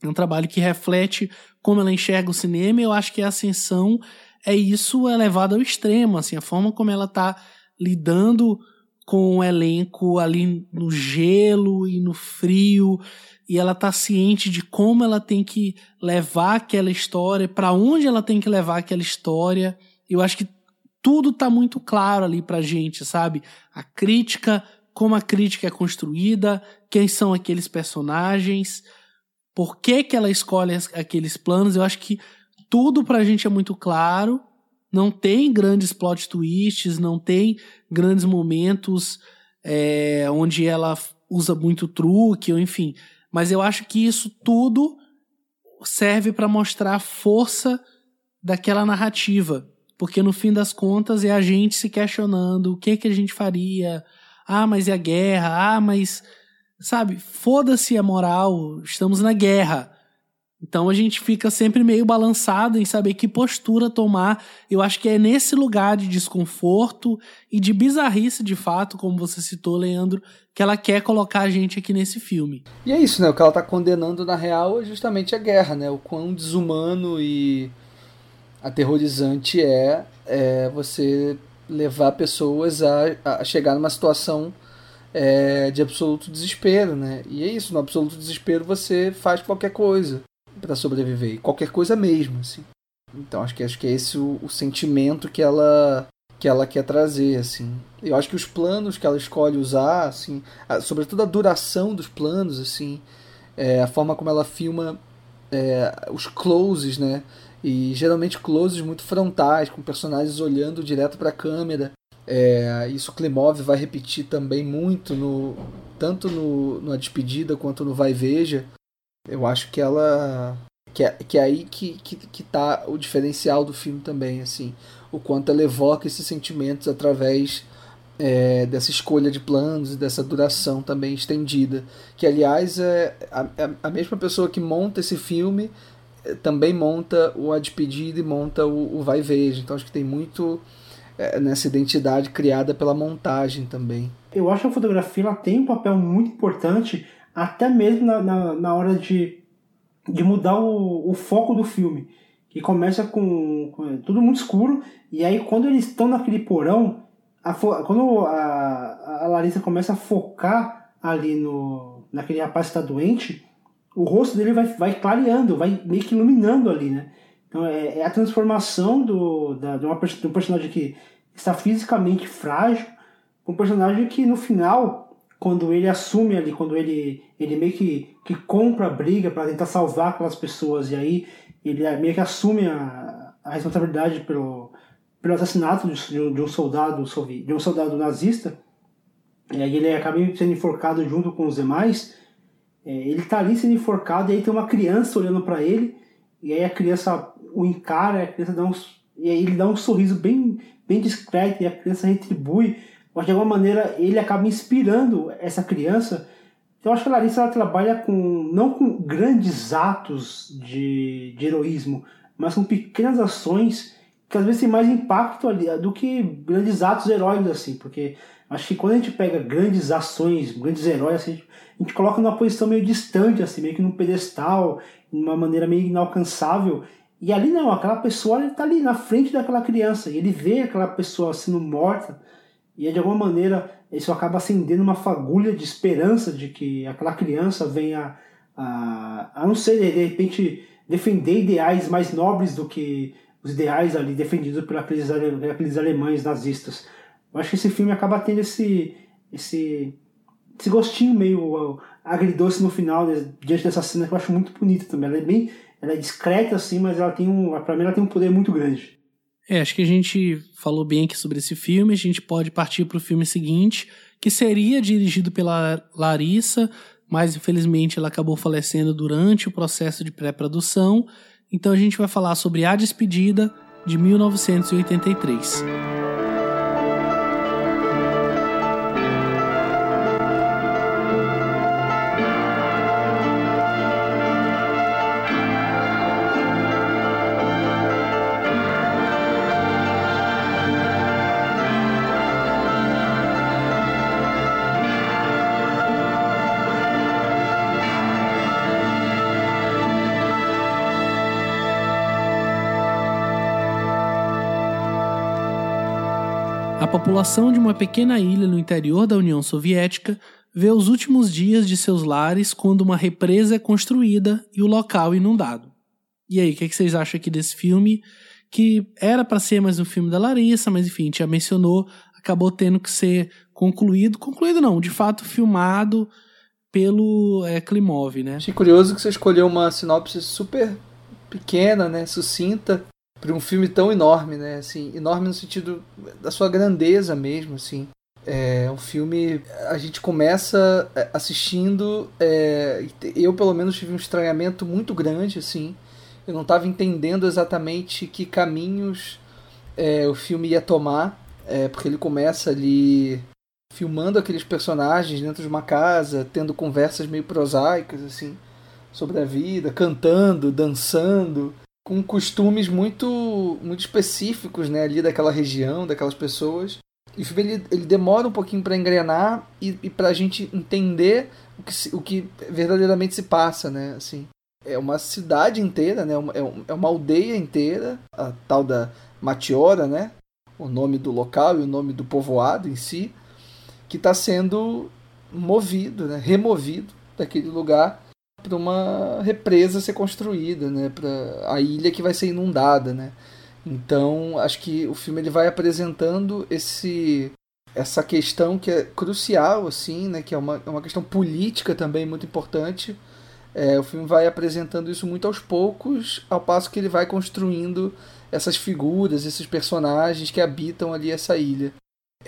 É um trabalho que reflete como ela enxerga o cinema. Eu acho que a Ascensão é isso elevado ao extremo, assim, a forma como ela está lidando com o elenco ali no gelo e no frio, e ela tá ciente de como ela tem que levar aquela história, para onde ela tem que levar aquela história. Eu acho que tudo tá muito claro ali pra gente, sabe? A crítica, como a crítica é construída, quem são aqueles personagens, por que que ela escolhe aqueles planos. Eu acho que tudo pra gente é muito claro não tem grandes plot twists, não tem grandes momentos é, onde ela usa muito truque, ou enfim. Mas eu acho que isso tudo serve para mostrar a força daquela narrativa. Porque no fim das contas é a gente se questionando o que que a gente faria. Ah, mas e a guerra? Ah, mas. Sabe, foda-se a moral, estamos na guerra. Então a gente fica sempre meio balançado em saber que postura tomar. Eu acho que é nesse lugar de desconforto e de bizarrice, de fato, como você citou, Leandro, que ela quer colocar a gente aqui nesse filme. E é isso, né? O que ela está condenando na real é justamente a guerra, né? O quão desumano e aterrorizante é, é você levar pessoas a, a chegar numa situação é, de absoluto desespero, né? E é isso, no absoluto desespero você faz qualquer coisa para sobreviver. Qualquer coisa mesmo, assim. Então acho que acho que é esse o, o, sentimento que ela que ela quer trazer, assim. Eu acho que os planos que ela escolhe usar, assim, a, sobretudo a duração dos planos, assim, é, a forma como ela filma é, os closes, né? E geralmente closes muito frontais, com personagens olhando direto para a câmera. É, isso Klimov vai repetir também muito no tanto no, no A Despedida quanto no Vai Veja eu acho que ela. Que é, que é aí que, que, que tá o diferencial do filme também, assim. O quanto ela evoca esses sentimentos através é, dessa escolha de planos e dessa duração também estendida. Que, aliás, é a, a mesma pessoa que monta esse filme é, também monta o A Despedida e monta o, o Vai Veja. Então, acho que tem muito é, nessa identidade criada pela montagem também. Eu acho que a fotografia ela tem um papel muito importante até mesmo na, na, na hora de, de mudar o, o foco do filme. Que começa com, com, tudo muito escuro, e aí quando eles estão naquele porão, a, quando a, a Larissa começa a focar ali no, naquele rapaz que está doente, o rosto dele vai, vai clareando, vai meio que iluminando ali, né? Então é, é a transformação do, da, de, uma, de um personagem que está fisicamente frágil, um personagem que no final quando ele assume ali, quando ele, ele meio que, que compra a briga para tentar salvar aquelas pessoas, e aí ele meio que assume a, a responsabilidade pelo, pelo assassinato de, de um soldado de um soldado nazista, e aí ele acaba sendo enforcado junto com os demais, É, ele tá ali sendo enforcado e aí tem uma criança olhando para ele e aí a criança o encara, a criança dá um, e aí ele dá um sorriso bem, bem discreto e a criança retribui, mas de alguma maneira ele acaba inspirando essa criança. Então eu acho que a Larissa ela trabalha com não com grandes atos de, de heroísmo, mas com pequenas ações que às vezes tem mais impacto ali do que grandes atos heróicos assim, porque acho que quando a gente pega grandes ações, grandes heróis assim, a gente coloca numa posição meio distante, assim, meio que num pedestal, de uma maneira meio inalcançável. E ali não, aquela pessoa está ali na frente daquela criança, e ele vê aquela pessoa sendo morta, e de alguma maneira isso acaba acendendo uma fagulha de esperança de que aquela criança venha a, a não ser, de repente, defender ideais mais nobres do que os ideais ali defendidos por aqueles, aqueles alemães nazistas. Eu acho que esse filme acaba tendo esse, esse esse gostinho meio agridoce no final, diante dessa cena que eu acho muito bonita também. Ela é bem. Ela é discreta assim, mas ela tem um. Pra mim ela tem um poder muito grande. É, acho que a gente falou bem aqui sobre esse filme. A gente pode partir para o filme seguinte, que seria dirigido pela Larissa, mas infelizmente ela acabou falecendo durante o processo de pré-produção. Então a gente vai falar sobre A Despedida, de 1983. População de uma pequena ilha no interior da União Soviética vê os últimos dias de seus lares quando uma represa é construída e o local inundado. E aí, o que, vocês acham aqui desse filme? Que era para ser mais um filme da Larissa, mas enfim, já mencionou, acabou tendo que ser concluído. Concluído não, de fato filmado pelo é, Klimov, né? Achei curioso que você escolheu uma sinopse super pequena, né, sucinta, para um filme tão enorme, né? Assim, enorme no sentido da sua grandeza mesmo, assim. É um filme. A gente começa é, assistindo. É, eu, pelo menos, tive um estranhamento muito grande, assim. Eu não estava entendendo exatamente que caminhos é, o filme ia tomar, é, porque ele começa ali filmando aqueles personagens dentro de uma casa, tendo conversas meio prosaicas, assim, sobre a vida, cantando, dançando com costumes muito muito específicos né, ali daquela região, daquelas pessoas. E o filme ele, ele demora um pouquinho para engrenar e, e para a gente entender o que, se, o que verdadeiramente se passa, né? Assim, é uma cidade inteira, né? É, é uma aldeia inteira, a tal da Matiora, né? O nome do local e o nome do povoado em si, que está sendo movido, né? removido daquele lugar para uma represa ser construída, né, para a ilha que vai ser inundada, né. Então, acho que o filme ele vai apresentando esse essa questão que é crucial, assim, né, que é uma, é uma questão política também muito importante. É, o filme vai apresentando isso muito aos poucos, ao passo que ele vai construindo essas figuras, esses personagens que habitam ali essa ilha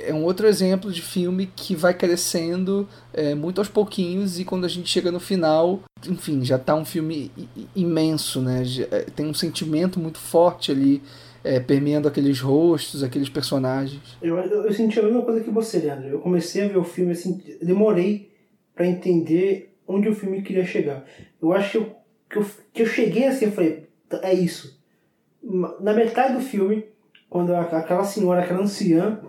é um outro exemplo de filme que vai crescendo é, muito aos pouquinhos e quando a gente chega no final, enfim, já está um filme imenso, né? É, tem um sentimento muito forte ali, é, permeando aqueles rostos, aqueles personagens. Eu, eu, eu, senti a mesma coisa que você, Leandro. Eu comecei a ver o filme assim, demorei para entender onde o filme queria chegar. Eu acho que eu, que eu, que eu cheguei assim, eu falei, é isso. Na metade do filme, quando aquela senhora, aquela anciã,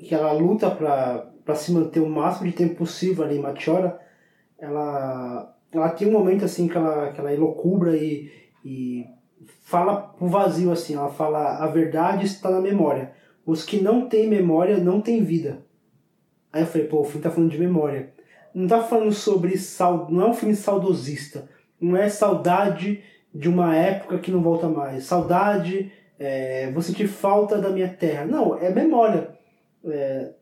que ela luta para se manter o máximo de tempo possível ali em Machora, ela, ela tem um momento assim que ela, que ela elocubra e, e fala pro vazio assim, ela fala a verdade está na memória. Os que não têm memória não têm vida. Aí eu falei, pô, o filme tá falando de memória. Não tá falando sobre sal, não é um filme saudosista. Não é saudade de uma época que não volta mais. Saudade, é, vou sentir falta da minha terra. Não, é memória é,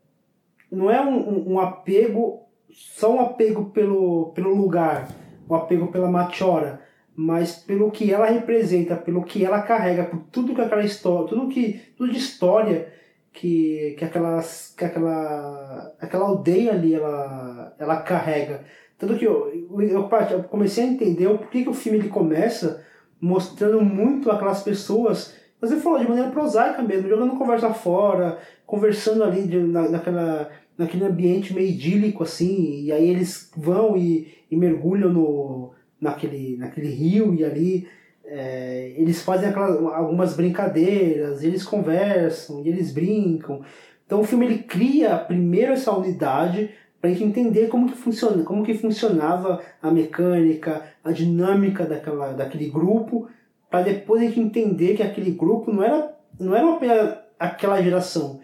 não é um, um, apego, só um apego pelo, pelo lugar, um apego pela machora, mas pelo que ela representa, pelo que ela carrega, por tudo que aquela história, tudo que tudo de história que, que, aquelas, que aquela, aquela aldeia ali ela, ela carrega. Tanto que eu, eu, eu comecei a entender o porquê que o filme ele começa mostrando muito aquelas pessoas, você falou de maneira prosaica mesmo, jogando conversa fora, conversando ali de, na, naquela, naquele ambiente meio idílico assim, e aí eles vão e, e mergulham no, naquele, naquele rio e ali é, eles fazem algumas brincadeiras, eles conversam, eles brincam. Então o filme ele cria primeiro essa unidade para a gente entender como que funciona, como que funcionava a mecânica, a dinâmica daquela, daquele grupo, para depois a gente entender que aquele grupo não era não era apenas aquela geração.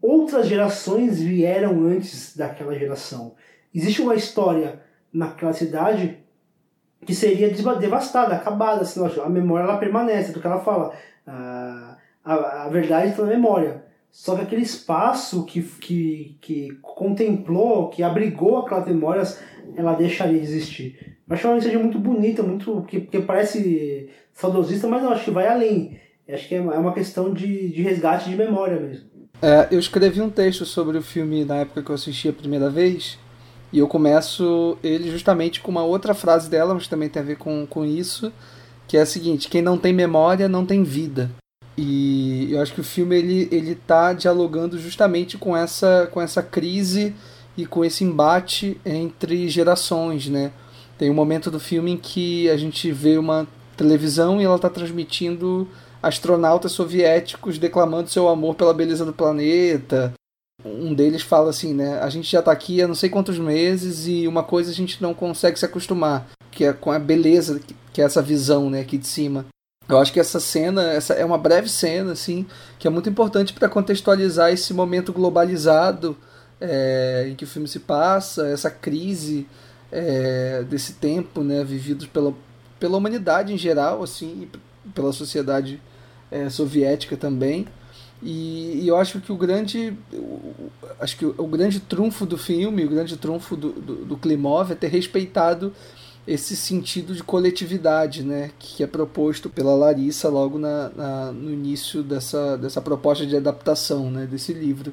Outras gerações vieram antes daquela geração. Existe uma história naquela cidade que seria devastada, acabada, assim, a memória ela permanece, do que ela fala. A, a, a verdade está na memória. Só que aquele espaço que, que, que contemplou, que abrigou aquelas memórias, ela deixaria de existir. Eu acho uma mensagem muito bonita, muito porque, porque parece saudosista, mas eu acho que vai além. Eu acho que é, é uma questão de, de resgate de memória mesmo. É, eu escrevi um texto sobre o filme na época que eu assisti a primeira vez, e eu começo ele justamente com uma outra frase dela, mas também tem a ver com, com isso, que é a seguinte: quem não tem memória não tem vida. E eu acho que o filme ele ele tá dialogando justamente com essa com essa crise e com esse embate entre gerações, né? Tem um momento do filme em que a gente vê uma televisão e ela está transmitindo astronautas soviéticos declamando seu amor pela beleza do planeta. Um deles fala assim, né? A gente já está aqui há não sei quantos meses e uma coisa a gente não consegue se acostumar, que é com a beleza, que é essa visão, né, aqui de cima. Eu acho que essa cena, essa é uma breve cena, assim, que é muito importante para contextualizar esse momento globalizado é, em que o filme se passa, essa crise é, desse tempo, né, vivido pela, pela humanidade em geral, assim, e pela sociedade é, soviética também. E, e, eu acho que o grande, acho que o, o, grande trunfo do filme, o grande trunfo do, do, do Klimov é ter respeitado esse sentido de coletividade, né, que é proposto pela Larissa logo na, na, no início dessa, dessa proposta de adaptação, né, desse livro.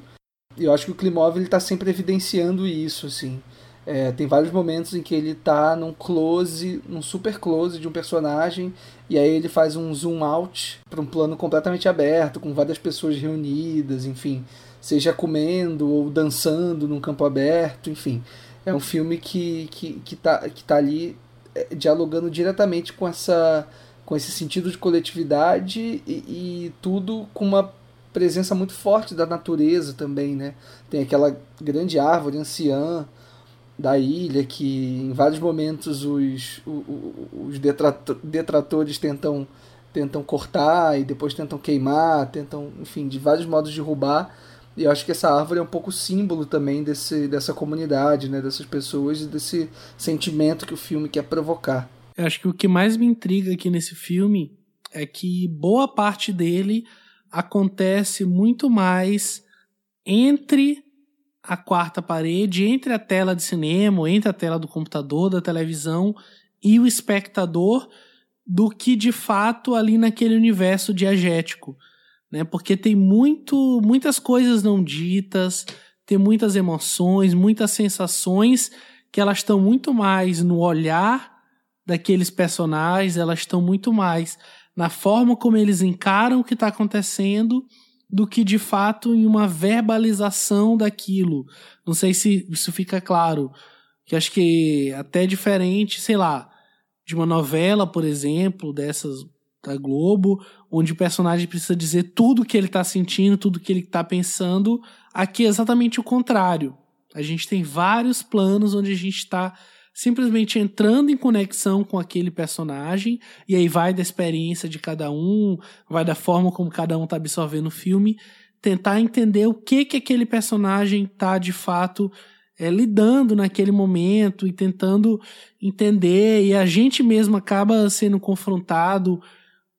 E eu acho que o Klimov ele está sempre evidenciando isso, assim. É, tem vários momentos em que ele está num close, num super close de um personagem, e aí ele faz um zoom out para um plano completamente aberto, com várias pessoas reunidas, enfim, seja comendo ou dançando num campo aberto, enfim é um filme que, que, que, tá, que tá ali é, dialogando diretamente com essa com esse sentido de coletividade e, e, tudo com uma presença muito forte da natureza também, né? Tem aquela grande árvore anciã da ilha que em vários momentos os, os detratores tentam tentam cortar e depois tentam queimar, tentam, enfim, de vários modos derrubar e eu acho que essa árvore é um pouco símbolo também desse, dessa comunidade, né, dessas pessoas e desse sentimento que o filme quer provocar. Eu acho que o que mais me intriga aqui nesse filme é que boa parte dele acontece muito mais entre a quarta parede, entre a tela de cinema, entre a tela do computador, da televisão e o espectador, do que de fato ali naquele universo diegético né? Porque tem muito, muitas coisas não ditas, tem muitas emoções, muitas sensações que elas estão muito mais no olhar daqueles personagens, elas estão muito mais na forma como eles encaram o que está acontecendo do que de fato em uma verbalização daquilo. Não sei se isso fica claro. Que acho que até diferente, sei lá, de uma novela, por exemplo, dessas da Globo, onde o personagem precisa dizer tudo o que ele está sentindo, tudo que ele está pensando. Aqui é exatamente o contrário. A gente tem vários planos onde a gente está simplesmente entrando em conexão com aquele personagem, e aí vai da experiência de cada um, vai da forma como cada um está absorvendo o filme, tentar entender o que que aquele personagem está de fato é, lidando naquele momento e tentando entender, e a gente mesmo acaba sendo confrontado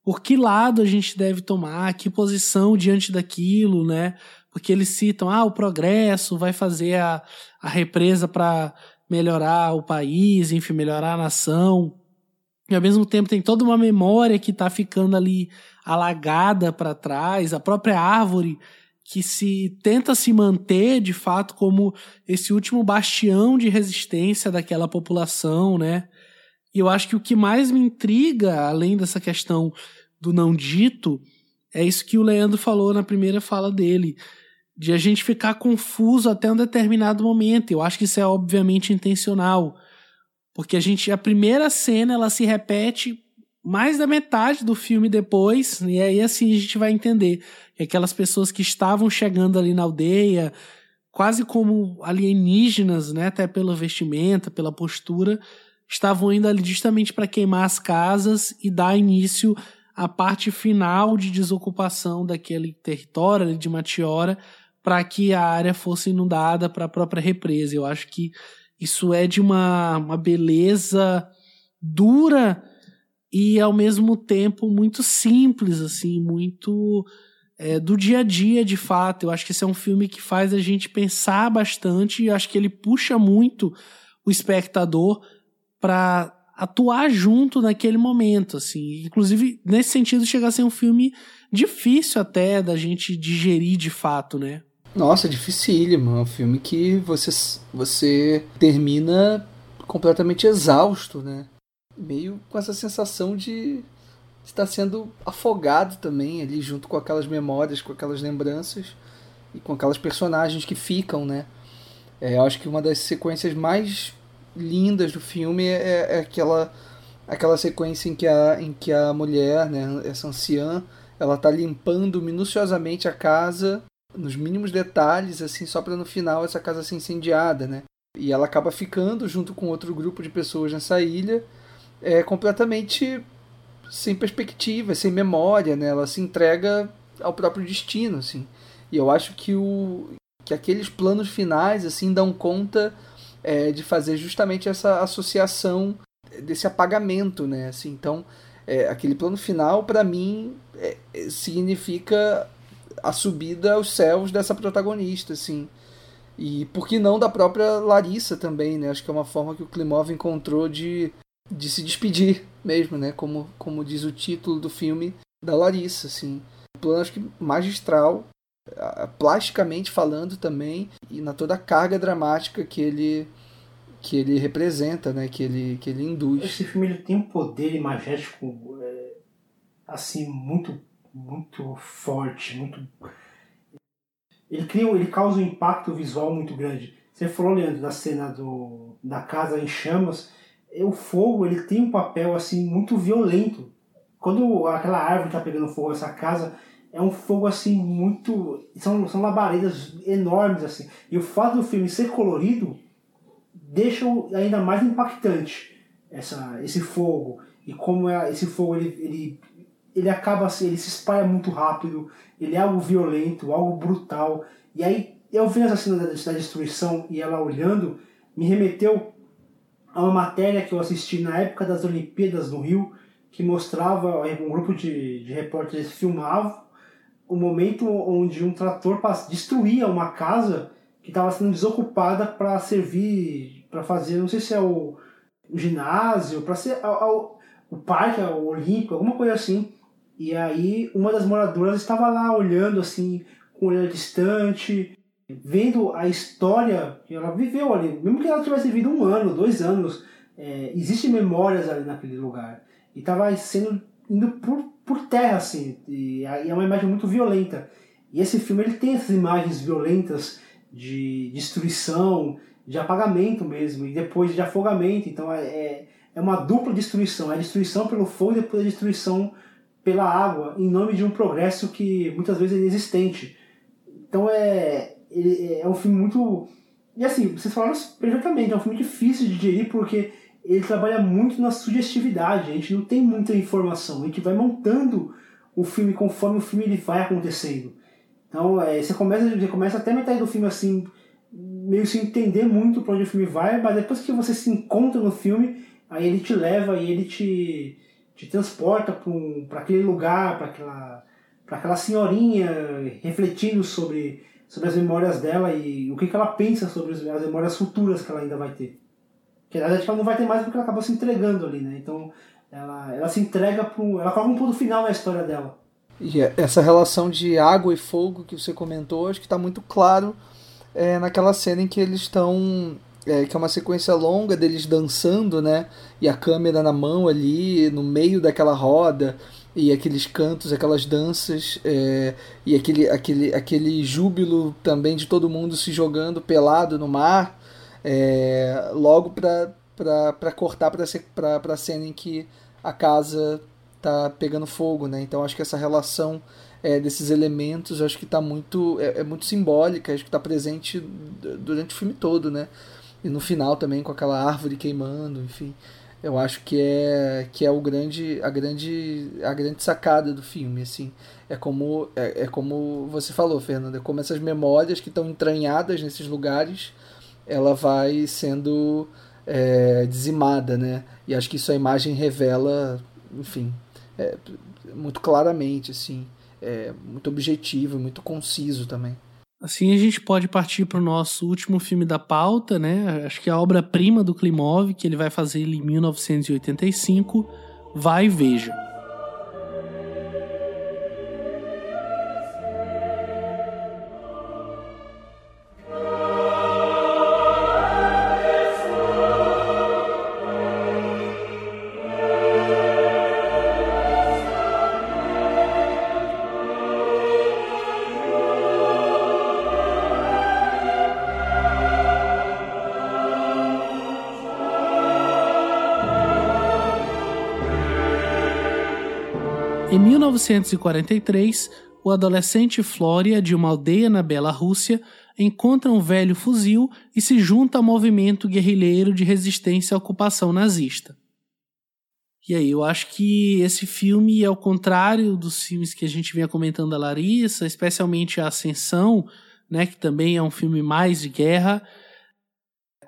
por que lado a gente deve tomar, que posição diante daquilo, né? Porque eles citam, ah, o progresso vai fazer a, a represa para melhorar o país, enfim, melhorar a nação. E ao mesmo tempo tem toda uma memória que está ficando ali alagada para trás, a própria árvore que se tenta se manter de fato como esse último bastião de resistência daquela população, né? E eu acho que o que mais me intriga, além dessa questão do não dito, é isso que o Leandro falou na primeira fala dele, de a gente ficar confuso até um determinado momento. Eu acho que isso é obviamente intencional, porque a gente a primeira cena ela se repete mais da metade do filme depois, e aí assim a gente vai entender que aquelas pessoas que estavam chegando ali na aldeia, quase como alienígenas, né, até pela vestimenta, pela postura, estavam indo ali justamente para queimar as casas e dar início à parte final de desocupação daquele território ali de Matiora para que a área fosse inundada para a própria represa. Eu acho que isso é de uma, uma beleza dura e ao mesmo tempo muito simples, assim, muito é, do dia a dia, de fato. Eu acho que esse é um filme que faz a gente pensar bastante e acho que ele puxa muito o espectador para atuar junto naquele momento, assim. Inclusive, nesse sentido, chega a ser um filme difícil até da gente digerir de fato, né? Nossa, dificílimo. É um filme que você, você termina completamente exausto, né? Meio com essa sensação de estar sendo afogado também ali junto com aquelas memórias, com aquelas lembranças e com aquelas personagens que ficam, né? É, eu acho que uma das sequências mais lindas do filme é, é aquela aquela sequência em que a, em que a mulher, né, essa anciã, ela tá limpando minuciosamente a casa nos mínimos detalhes, assim, só para no final essa casa ser incendiada, né? E ela acaba ficando junto com outro grupo de pessoas nessa ilha, é completamente sem perspectiva, sem memória, né? Ela se entrega ao próprio destino, assim. E eu acho que o que aqueles planos finais assim dão conta é, de fazer justamente essa associação desse apagamento, né? Assim, então, é, aquele plano final para mim é, significa a subida aos céus dessa protagonista, assim. E por que não da própria Larissa também, né? Acho que é uma forma que o Klimov encontrou de, de se despedir mesmo, né? Como, como diz o título do filme da Larissa, assim. Um plano, acho que magistral, plasticamente falando também, e na toda a carga dramática que ele que ele representa, né? Que ele, que ele induz. Esse filme ele tem um poder imagético é, assim muito muito forte, muito. Ele cria, ele causa um impacto visual muito grande. Você falou, Leandro, da cena do, da casa em chamas. O fogo ele tem um papel assim muito violento. Quando aquela árvore está pegando fogo, essa casa é um fogo assim muito são, são labaredas enormes assim. E o fato do filme ser colorido deixa ainda mais impactante essa, esse fogo e como é, esse fogo ele, ele ele acaba assim, ele se espalha muito rápido, ele é algo violento, algo brutal. E aí, eu vendo essa cena da, da destruição e ela olhando, me remeteu a uma matéria que eu assisti na época das Olimpíadas no Rio, que mostrava um grupo de, de repórteres filmavam o momento onde um trator destruía uma casa que estava sendo desocupada para servir, para fazer, não sei se é o, o ginásio, para ser o parque, o olímpico, alguma coisa assim. E aí uma das moradoras estava lá olhando assim, com olhar distante, vendo a história que ela viveu ali. Mesmo que ela tivesse vivido um ano, dois anos, é, existem memórias ali naquele lugar. E estava sendo indo por, por terra, assim. E é uma imagem muito violenta. E esse filme ele tem essas imagens violentas de destruição, de apagamento mesmo, e depois de afogamento. Então é, é, é uma dupla destruição. É a destruição pelo fogo e depois a destruição pela água em nome de um progresso que muitas vezes é inexistente. Então é, é um filme muito. E assim, vocês falaram perfeitamente, é um filme difícil de digerir porque ele trabalha muito na sugestividade, a gente não tem muita informação, a gente vai montando o filme conforme o filme ele vai acontecendo. Então é, você, começa, você começa até metade do filme assim, meio sem entender muito para onde o filme vai, mas depois que você se encontra no filme, aí ele te leva e ele te te transporta para um, aquele lugar, para aquela, aquela senhorinha refletindo sobre, sobre as memórias dela e o que, que ela pensa sobre as memórias futuras que ela ainda vai ter. Que na verdade ela não vai ter mais porque ela acaba se entregando ali, né? Então ela, ela se entrega para ela coloca um ponto final na história dela. E é, essa relação de água e fogo que você comentou, acho que está muito claro é, naquela cena em que eles estão. É, que é uma sequência longa deles dançando, né? E a câmera na mão ali, no meio daquela roda, e aqueles cantos, aquelas danças, é, e aquele, aquele, aquele júbilo também de todo mundo se jogando pelado no mar, é, logo para cortar para a cena em que a casa tá pegando fogo, né? Então acho que essa relação é, desses elementos acho que tá muito é, é, muito simbólica, acho que está presente durante o filme todo, né? E no final também com aquela árvore queimando, enfim. Eu acho que é que é o grande a grande a grande sacada do filme, assim. É como é, é como você falou, Fernanda, é como essas memórias que estão entranhadas nesses lugares, ela vai sendo é, dizimada, né? E acho que isso a imagem revela, enfim, é, muito claramente, assim, é, muito objetivo, muito conciso também. Assim a gente pode partir para o nosso último filme da pauta, né? Acho que a obra-prima do Klimov, que ele vai fazer em 1985, Vai e Veja. 1943, o adolescente Flória, de uma aldeia na Bela-Rússia, encontra um velho fuzil e se junta ao movimento guerrilheiro de resistência à ocupação nazista. E aí, eu acho que esse filme é o contrário dos filmes que a gente vinha comentando da Larissa, especialmente a Ascensão, né, que também é um filme mais de guerra.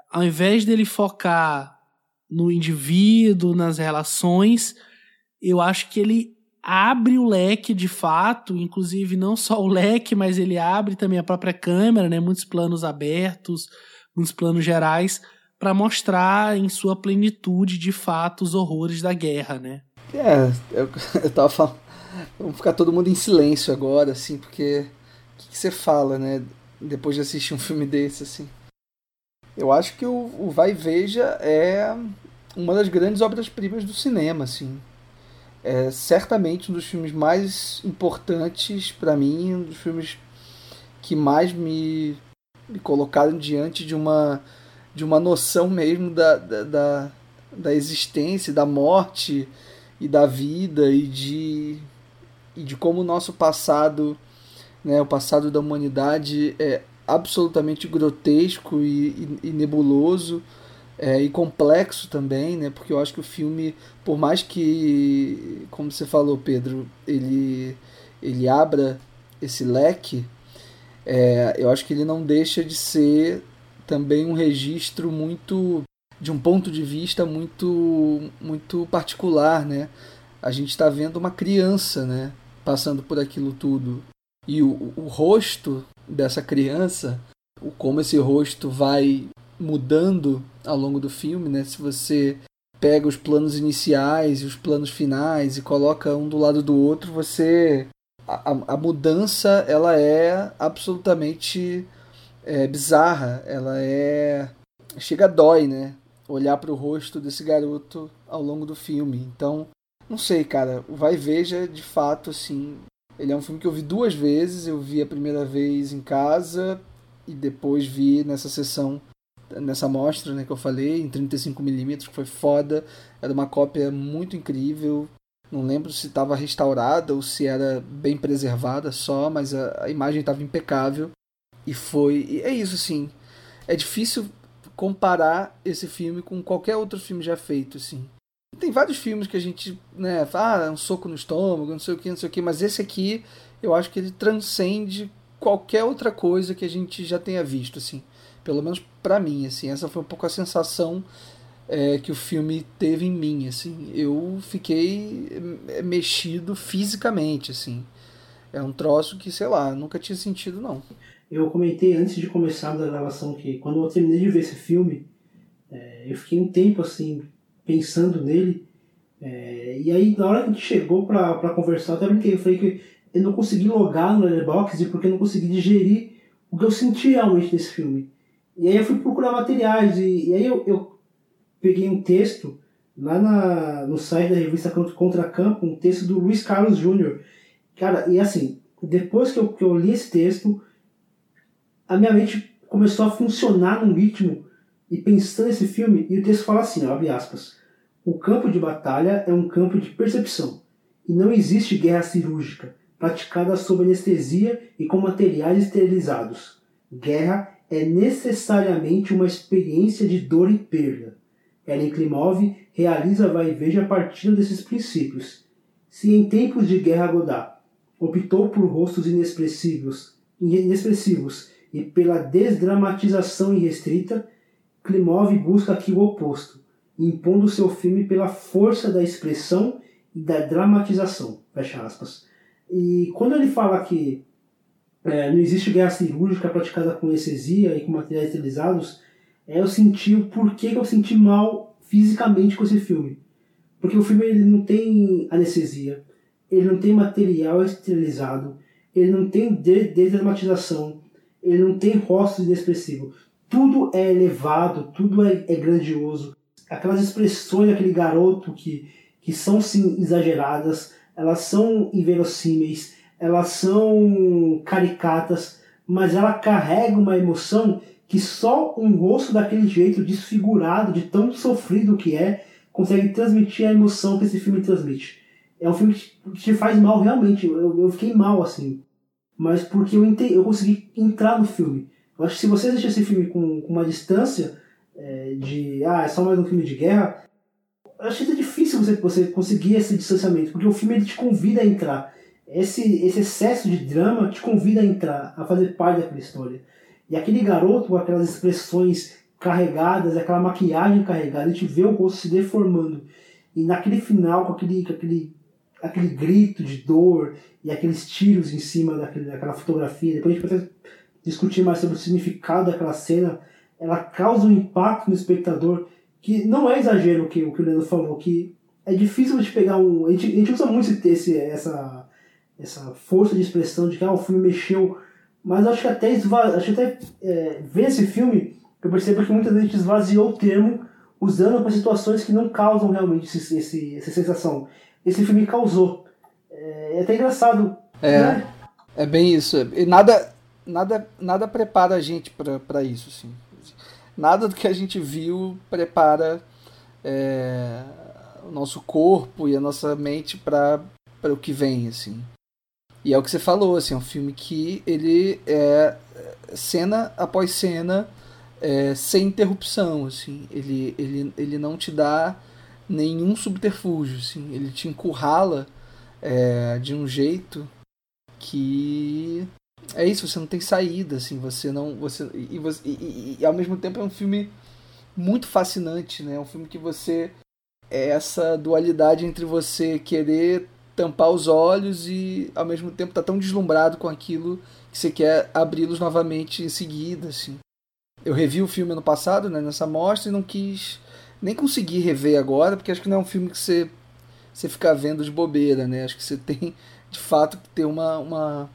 Ao invés dele focar no indivíduo, nas relações, eu acho que ele abre o leque de fato, inclusive não só o leque, mas ele abre também a própria câmera, né? Muitos planos abertos, muitos planos gerais para mostrar em sua plenitude de fato os horrores da guerra, né? É, eu, eu tava falando, vamos ficar todo mundo em silêncio agora, assim, porque o que, você fala, né? Depois de assistir um filme desse, assim. Eu acho que o, o Vai Veja é uma das grandes obras-primas do cinema, assim é certamente um dos filmes mais importantes para mim, um dos filmes que mais me, me colocaram diante de uma de uma noção mesmo da, da, da, da existência, da morte e da vida e de, e de como o nosso passado, né, o passado da humanidade é absolutamente grotesco e, e, e nebuloso é, e complexo também, né? Porque eu acho que o filme, por mais que, como você falou, Pedro, ele, ele abra esse leque, é, eu acho que ele não deixa de ser também um registro muito de um ponto de vista muito muito particular, né? A gente está vendo uma criança, né? Passando por aquilo tudo e o, o rosto dessa criança, o como esse rosto vai mudando ao longo do filme, né? Se você pega os planos iniciais e os planos finais e coloca um do lado do outro, você a, a mudança ela é absolutamente é, bizarra, ela é chega a dói, né? Olhar para o rosto desse garoto ao longo do filme. Então, não sei, cara, Vai Veja de fato assim, ele é um filme que eu vi duas vezes, eu vi a primeira vez em casa e depois vi nessa sessão nessa mostra né, que eu falei, em 35mm, que foi foda. Era uma cópia muito incrível. Não lembro se estava restaurada ou se era bem preservada só, mas a, a imagem estava impecável. E foi. E é isso, assim. É difícil comparar esse filme com qualquer outro filme já feito, assim. Tem vários filmes que a gente, né, fala, ah, um soco no estômago, não sei o que, não sei o que, mas esse aqui eu acho que ele transcende qualquer outra coisa que a gente já tenha visto, assim. Pelo menos para mim, assim, essa foi um pouco a sensação é, que o filme teve em mim, assim. Eu fiquei é, mexido fisicamente, assim. É um troço que, sei lá, nunca tinha sentido, não. Eu comentei antes de começar a gravação que quando eu terminei de ver esse filme, é, eu fiquei um tempo, assim, pensando nele. É, e aí, na hora que a gente chegou pra, conversar, eu até brinquei. Eu falei que eu não consegui logar no Letterboxd porque eu não consegui digerir o que eu senti realmente nesse filme. E aí eu fui procurar materiais e, e aí eu, eu, peguei um texto lá na, no site da revista Contra Campo, um texto do Luiz Carlos Júnior. Cara, e assim, depois que eu, que eu li esse texto, a minha mente começou a funcionar num ritmo e pensando nesse filme, e o texto fala assim, abre aspas, o campo de batalha é um campo de percepção, e não existe guerra cirúrgica, praticada sob anestesia e com materiais esterilizados. Guerra é necessariamente uma experiência de dor e perda. Ellen Klimov realiza vai e veja a partir desses princípios. Se em tempos de guerra Godard optou por rostos inexpressivos, inexpressivos e pela desdramatização irrestrita, Klimov busca aqui o oposto, impondo seu filme pela força da expressão e da dramatização. Fecha aspas. E quando ele fala que é, não existe guerra cirúrgica praticada com anestesia e com materiais esterilizados, é, eu senti o porquê que eu senti mal fisicamente com esse filme. Porque o filme ele não tem anestesia, ele não tem material esterilizado, ele não tem desdramatização, ele não tem rosto inexpressivo. Tudo é elevado, tudo é, é grandioso. Aquelas expressões daquele garoto que, que são sim exageradas, elas são inverossímeis, elas são caricatas, mas ela carrega uma emoção que só um rosto daquele jeito, desfigurado, de tão sofrido que é, consegue transmitir a emoção que esse filme transmite. É um filme que te faz mal realmente, eu, eu fiquei mal assim. Mas porque eu, entendi, eu consegui entrar no filme. Eu acho que se você assistir esse filme com, com uma distância é, de, ah, é só mais um filme de guerra, eu acho que é difícil você, você conseguir esse distanciamento, porque o filme ele te convida a entrar. Esse, esse excesso de drama te convida a entrar, a fazer parte daquela história. E aquele garoto com aquelas expressões carregadas, aquela maquiagem carregada, a gente vê o rosto se deformando. E naquele final, com aquele, com aquele, aquele grito de dor e aqueles tiros em cima daquele, daquela fotografia, depois a gente pode discutir mais sobre o significado daquela cena, ela causa um impacto no espectador que não é exagero o que, o que o Leandro falou, que é difícil de pegar um. A gente, a gente usa muito esse, essa, essa força de expressão de que ah, o filme mexeu, mas acho que até, esva, acho que até é, ver esse filme, eu percebo que muitas vezes a gente esvaziou o termo usando para situações que não causam realmente esse, esse, essa sensação. Esse filme causou. É, é até engraçado. É, né? é bem isso. E nada, nada, nada prepara a gente para isso. Assim nada do que a gente viu prepara é, o nosso corpo e a nossa mente para o que vem, assim. E é o que você falou, assim, é um filme que ele é cena após cena é, sem interrupção, assim. Ele, ele, ele não te dá nenhum subterfúgio, assim. Ele te encurrala é, de um jeito que é isso, você não tem saída, assim, você não. Você, e, você, e, e, e, ao mesmo tempo é um filme muito fascinante, né? É um filme que você. É essa dualidade entre você querer tampar os olhos e ao mesmo tempo tá tão deslumbrado com aquilo que você quer abri-los novamente em seguida, assim. Eu revi o filme ano passado, né, nessa mostra, e não quis nem conseguir rever agora, porque acho que não é um filme que você, você fica vendo de bobeira, né? Acho que você tem, de fato, que ter uma, uma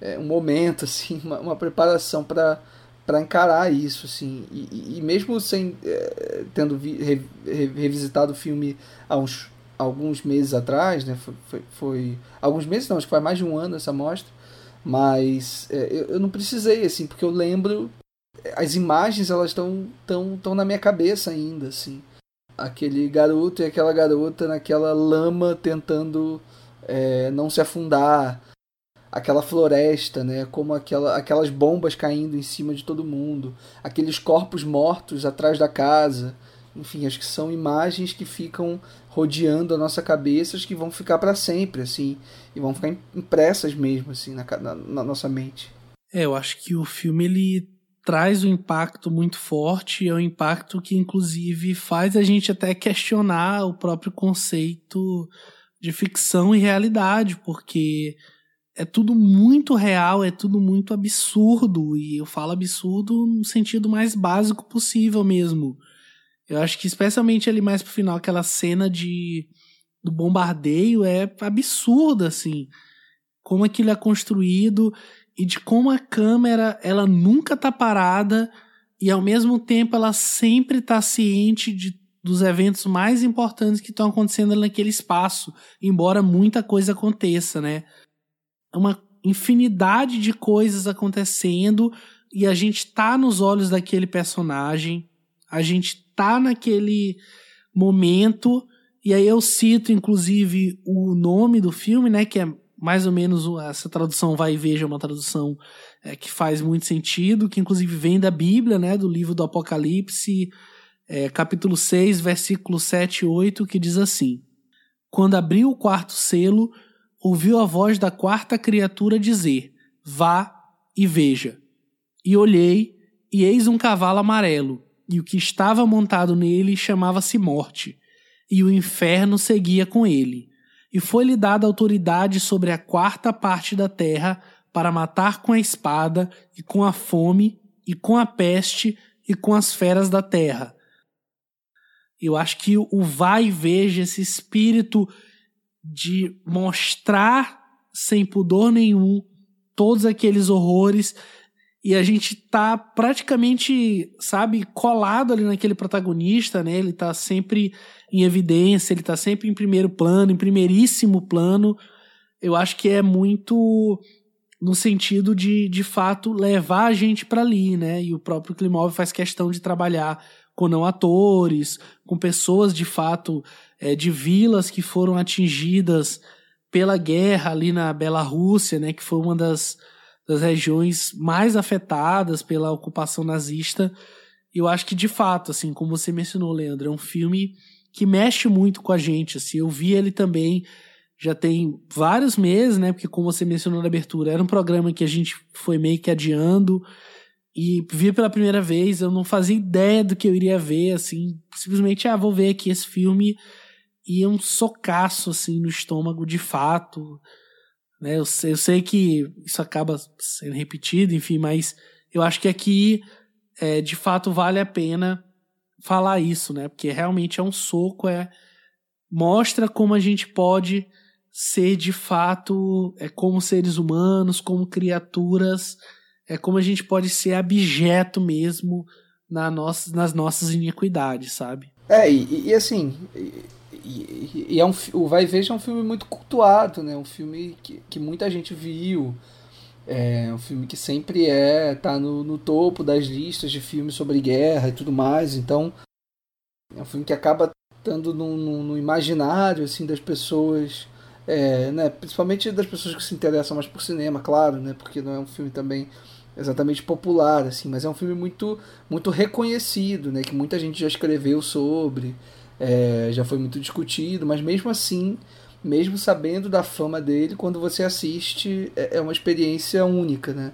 é, um momento, assim, uma, uma preparação para para encarar isso, assim, e, e mesmo sem é, tendo vi, re, revisitado o filme há uns alguns meses atrás, né, foi, foi, foi, alguns meses não, acho que foi mais de um ano essa mostra, mas é, eu, eu, não precisei, assim, porque eu lembro as imagens elas estão tão, tão na minha cabeça ainda, assim, aquele garoto e aquela garota naquela lama tentando é, não se afundar, aquela floresta, né? Como aquela, aquelas bombas caindo em cima de todo mundo, aqueles corpos mortos atrás da casa. Enfim, acho que são imagens que ficam rodeando a nossa cabeça, que vão ficar para sempre, assim, e vão ficar impressas mesmo, assim, na, na, na nossa mente. É, eu acho que o filme ele traz um impacto muito forte, é um impacto que inclusive faz a gente até questionar o próprio conceito de ficção e realidade, porque é tudo muito real, é tudo muito absurdo, e eu falo absurdo no sentido mais básico possível mesmo. Eu acho que especialmente ali mais pro final, aquela cena de do bombardeio é absurda, assim. como aquilo é construído e de como a câmera ela nunca tá parada e ao mesmo tempo ela sempre tá ciente de, dos eventos mais importantes que estão acontecendo naquele espaço, embora muita coisa aconteça, né? Uma infinidade de coisas acontecendo e a gente tá nos olhos daquele personagem, a gente tá naquele momento e aí eu cito inclusive o nome do filme, né, que é mais ou menos essa tradução vai e veja é uma tradução é, que faz muito sentido, que inclusive vem da Bíblia, né, do livro do Apocalipse, é, capítulo 6, versículo 7 e 8, que diz assim: Quando abriu o quarto selo, ouviu a voz da quarta criatura dizer: Vá e veja. E olhei, e eis um cavalo amarelo, e o que estava montado nele chamava-se Morte, e o inferno seguia com ele e foi-lhe dada autoridade sobre a quarta parte da terra para matar com a espada e com a fome e com a peste e com as feras da terra. Eu acho que o vai e veja esse espírito de mostrar sem pudor nenhum todos aqueles horrores e a gente tá praticamente, sabe, colado ali naquele protagonista, né? Ele tá sempre em evidência, ele tá sempre em primeiro plano, em primeiríssimo plano. Eu acho que é muito no sentido de, de fato, levar a gente para ali, né? E o próprio Klimov faz questão de trabalhar com não atores, com pessoas de fato é, de vilas que foram atingidas pela guerra ali na Rússia, né? Que foi uma das das regiões mais afetadas pela ocupação nazista. Eu acho que de fato, assim, como você mencionou, Leandro, é um filme que mexe muito com a gente, assim. Eu vi ele também já tem vários meses, né? Porque como você mencionou na abertura, era um programa que a gente foi meio que adiando e vi pela primeira vez, eu não fazia ideia do que eu iria ver, assim, simplesmente, ah, vou ver aqui esse filme e é um socaço, assim, no estômago, de fato. Né? Eu, sei, eu sei que isso acaba sendo repetido, enfim, mas eu acho que aqui, é, de fato, vale a pena falar isso, né? Porque realmente é um soco, é mostra como a gente pode ser de fato é como seres humanos, como criaturas, é como a gente pode ser abjeto mesmo na nossa, nas nossas iniquidades, sabe? É, e, e assim, e, e, é um, o Vai Veja é um filme muito cultuado, né? Um filme que, que muita gente viu. É um filme que sempre é tá no, no topo das listas de filmes sobre guerra e tudo mais. Então é um filme que acaba estando no, no, no imaginário assim das pessoas, é, né? Principalmente das pessoas que se interessam mais por cinema, claro, né? Porque não é um filme também exatamente popular assim, mas é um filme muito muito reconhecido, né? Que muita gente já escreveu sobre é, já foi muito discutido, mas mesmo assim, mesmo sabendo da fama dele, quando você assiste, é, é uma experiência única, né?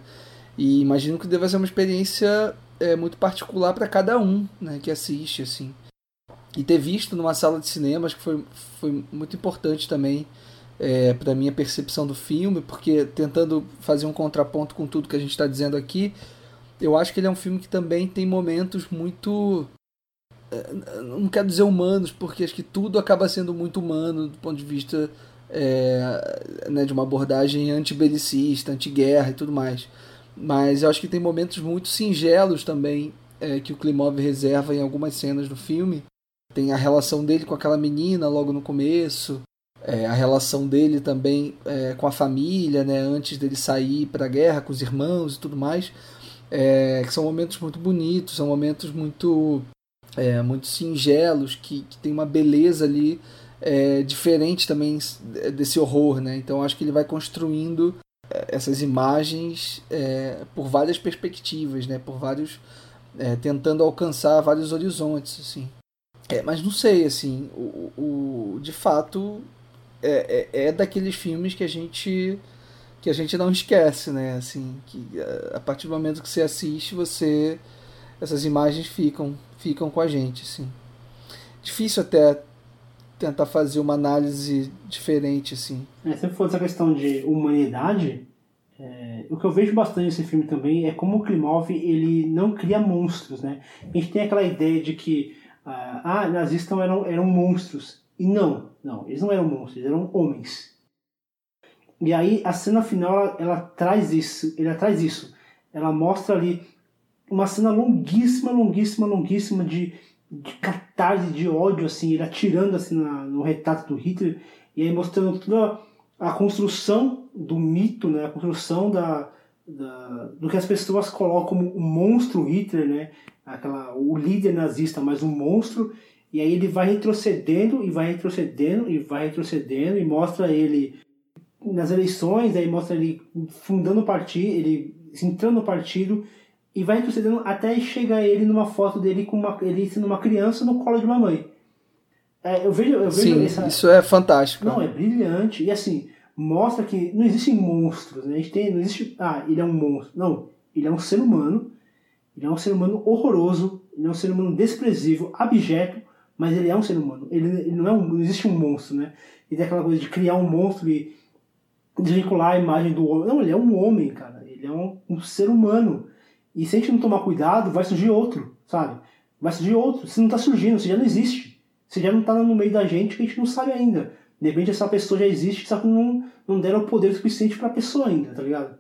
E imagino que deva ser uma experiência é, muito particular para cada um né, que assiste, assim. E ter visto numa sala de cinema, acho que foi, foi muito importante também é, para minha percepção do filme, porque tentando fazer um contraponto com tudo que a gente está dizendo aqui, eu acho que ele é um filme que também tem momentos muito não quero dizer humanos, porque acho que tudo acaba sendo muito humano do ponto de vista é, né, de uma abordagem antibelicista, anti-guerra e tudo mais. Mas eu acho que tem momentos muito singelos também é, que o Klimov reserva em algumas cenas do filme. Tem a relação dele com aquela menina logo no começo, é, a relação dele também é, com a família, né, antes dele sair para a guerra, com os irmãos e tudo mais. É, que são momentos muito bonitos, são momentos muito é, muito singelos, que, que tem uma beleza ali é, diferente também desse horror, né? Então acho que ele vai construindo é, essas imagens é, por várias perspectivas, né? Por vários é, tentando alcançar vários horizontes, assim. É, mas não sei, assim, o, o de fato é, é, é, daqueles filmes que a gente que a gente não esquece, né? Assim, que a partir do momento que você assiste, você essas imagens ficam ficam com a gente, sim. Difícil até tentar fazer uma análise diferente, assim. É, se for essa questão de humanidade, é, o que eu vejo bastante nesse filme também é como o Klimov ele não cria monstros, né? A gente tem aquela ideia de que ah, ah nazistas eram, eram monstros. E não, não, eles não eram monstros, eles eram homens. E aí a cena final ela, ela traz isso, ela traz isso. Ela mostra ali uma cena longuíssima, longuíssima, longuíssima de, de catarse, de ódio, assim, ele atirando assim na, no retrato do Hitler e aí mostrando toda a construção do mito, né, a construção da, da, do que as pessoas colocam como o monstro Hitler, né, aquela, o líder nazista, mas um monstro, e aí ele vai retrocedendo e vai retrocedendo e vai retrocedendo e mostra ele nas eleições, aí mostra ele fundando o partido, ele entrando no partido e vai retrocedendo até chegar ele numa foto dele com uma, ele sendo uma criança no colo de uma mãe. É, eu vejo, eu vejo Sim, essa... isso é fantástico. Não, é brilhante. E assim, mostra que não existem monstros, né? A gente tem, não existe, ah, ele é um monstro. Não, ele é um ser humano. Ele é um ser humano horroroso, ele é um ser humano desprezível, abjeto, mas ele é um ser humano. Ele, ele não é um, não existe um monstro, né? E tem aquela coisa de criar um monstro e desvincular a imagem do homem. Não, ele é um homem, cara. Ele é um, um ser humano. E se a gente não tomar cuidado, vai surgir outro, sabe? Vai surgir outro. Se não tá surgindo, se já não existe. Se já não tá no meio da gente que a gente não sabe ainda. De repente essa pessoa já existe, só que não, não deram o poder suficiente para pessoa ainda, tá ligado?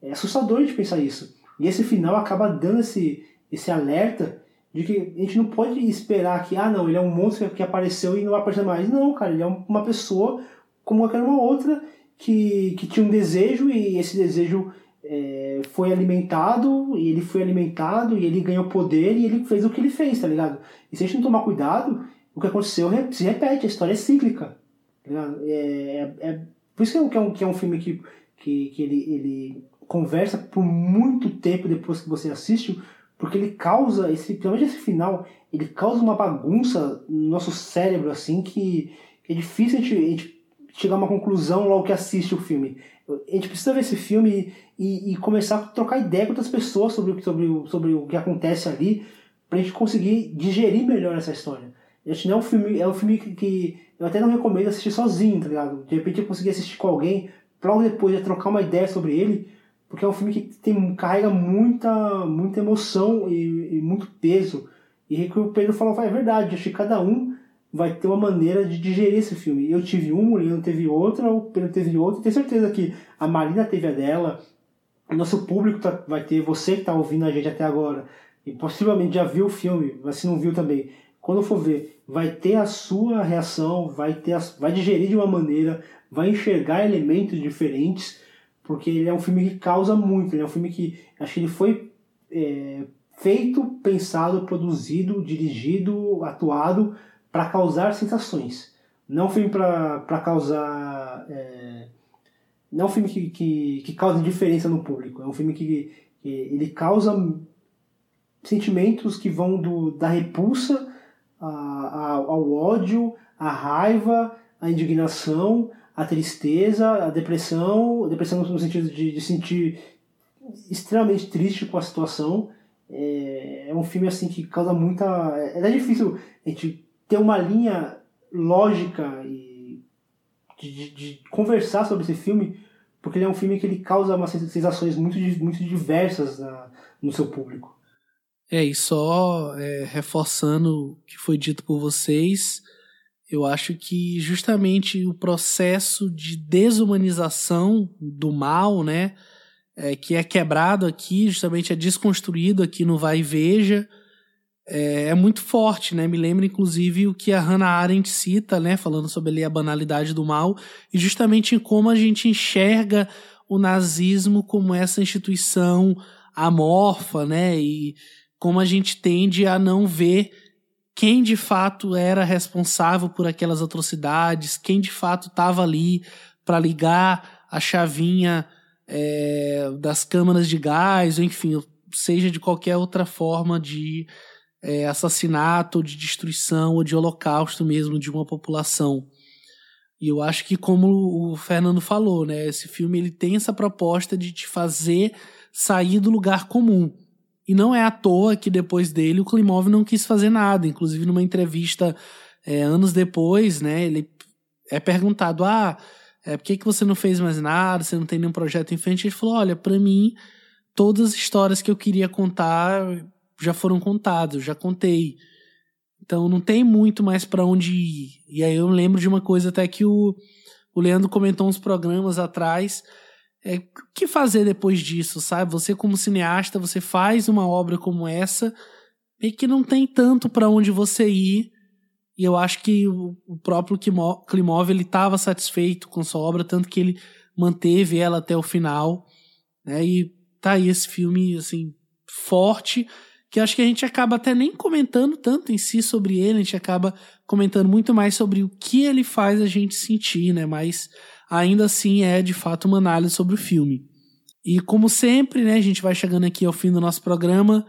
É assustador de pensar isso. E esse final acaba dando esse, esse alerta de que a gente não pode esperar que, ah, não, ele é um monstro que apareceu e não vai aparecer mais. Não, cara, ele é uma pessoa como qualquer uma outra que, que tinha um desejo e esse desejo é, foi alimentado e ele foi alimentado e ele ganhou poder e ele fez o que ele fez, tá ligado? E se a gente não tomar cuidado, o que aconteceu se repete, a história é cíclica. Tá é, é, é, por isso que é um, que é um filme que, que, que ele, ele conversa por muito tempo depois que você assiste, porque ele causa, esse, principalmente esse final, ele causa uma bagunça no nosso cérebro, assim, que, que é difícil a gente, a gente, chegar a uma conclusão logo que assiste o filme. A gente precisa ver esse filme e, e começar a trocar ideia com outras pessoas sobre, sobre, sobre o que acontece ali, pra gente conseguir digerir melhor essa história. Este não é um filme, é um filme que, que, eu até não recomendo assistir sozinho, tá ligado? De repente eu consegui assistir com alguém, logo depois de trocar uma ideia sobre ele, porque é um filme que tem, carrega muita, muita emoção e, e muito peso. E que o Pedro falou, vai, é verdade, acho que cada um vai ter uma maneira de digerir esse filme. Eu tive uma, o Leandro teve outra, o Pedro teve outra, tenho certeza que a Marina teve a dela, o nosso público tá, vai ter, você que está ouvindo a gente até agora, e possivelmente já viu o filme, mas se não viu também, quando for ver, vai ter a sua reação, vai, ter a, vai digerir de uma maneira, vai enxergar elementos diferentes, porque ele é um filme que causa muito, ele é um filme que acho que ele foi é, feito, pensado, produzido, dirigido, atuado para causar sensações. Não um filme para causar. É, não é um filme que, que, que causa indiferença no público. É um filme que, que ele causa sentimentos que vão do, da repulsa a, a, ao ódio, à raiva, à indignação, à tristeza, à depressão, depressão no sentido de, de sentir extremamente triste com a situação. É, é, um filme assim que causa muita. É, é difícil a gente ter uma linha lógica e de, de, conversar sobre esse filme, porque ele é um filme que ele causa umas sensações muito, muito diversas na, no seu público. É, e só é, reforçando o que foi dito por vocês, eu acho que justamente o processo de desumanização do mal, né, é, que é quebrado aqui, justamente é desconstruído aqui no Vai e Veja, é, é, muito forte, né? Me lembra, inclusive, o que a Hannah Arendt cita, né? Falando sobre ali a banalidade do mal, e justamente em como a gente enxerga o nazismo como essa instituição amorfa, né? E como a gente tende a não ver quem de fato era responsável por aquelas atrocidades, quem de fato estava ali para ligar a chavinha é, das câmaras de gás, enfim, seja de qualquer outra forma de é, assassinato, de destruição ou de holocausto mesmo de uma população. E eu acho que, como o Fernando falou, né, esse filme ele tem essa proposta de te fazer sair do lugar comum. E não é à toa que depois dele o Klimov não quis fazer nada. Inclusive, numa entrevista é, anos depois, né, ele é perguntado: ah, é, por que, que você não fez mais nada? Você não tem nenhum projeto em frente? Ele falou: olha, para mim, todas as histórias que eu queria contar já foram contadas, eu já contei. Então não tem muito mais para onde ir. E aí eu lembro de uma coisa até que o O Leandro comentou uns programas atrás. É, o que fazer depois disso, sabe? Você, como cineasta, você faz uma obra como essa e que não tem tanto para onde você ir. E eu acho que o, o próprio Klimov ele estava satisfeito com sua obra, tanto que ele manteve ela até o final. Né? E tá aí esse filme assim forte que acho que a gente acaba até nem comentando tanto em si sobre ele, a gente acaba comentando muito mais sobre o que ele faz a gente sentir, né? Mas ainda assim é de fato uma análise sobre o filme. E como sempre, né, a gente vai chegando aqui ao fim do nosso programa.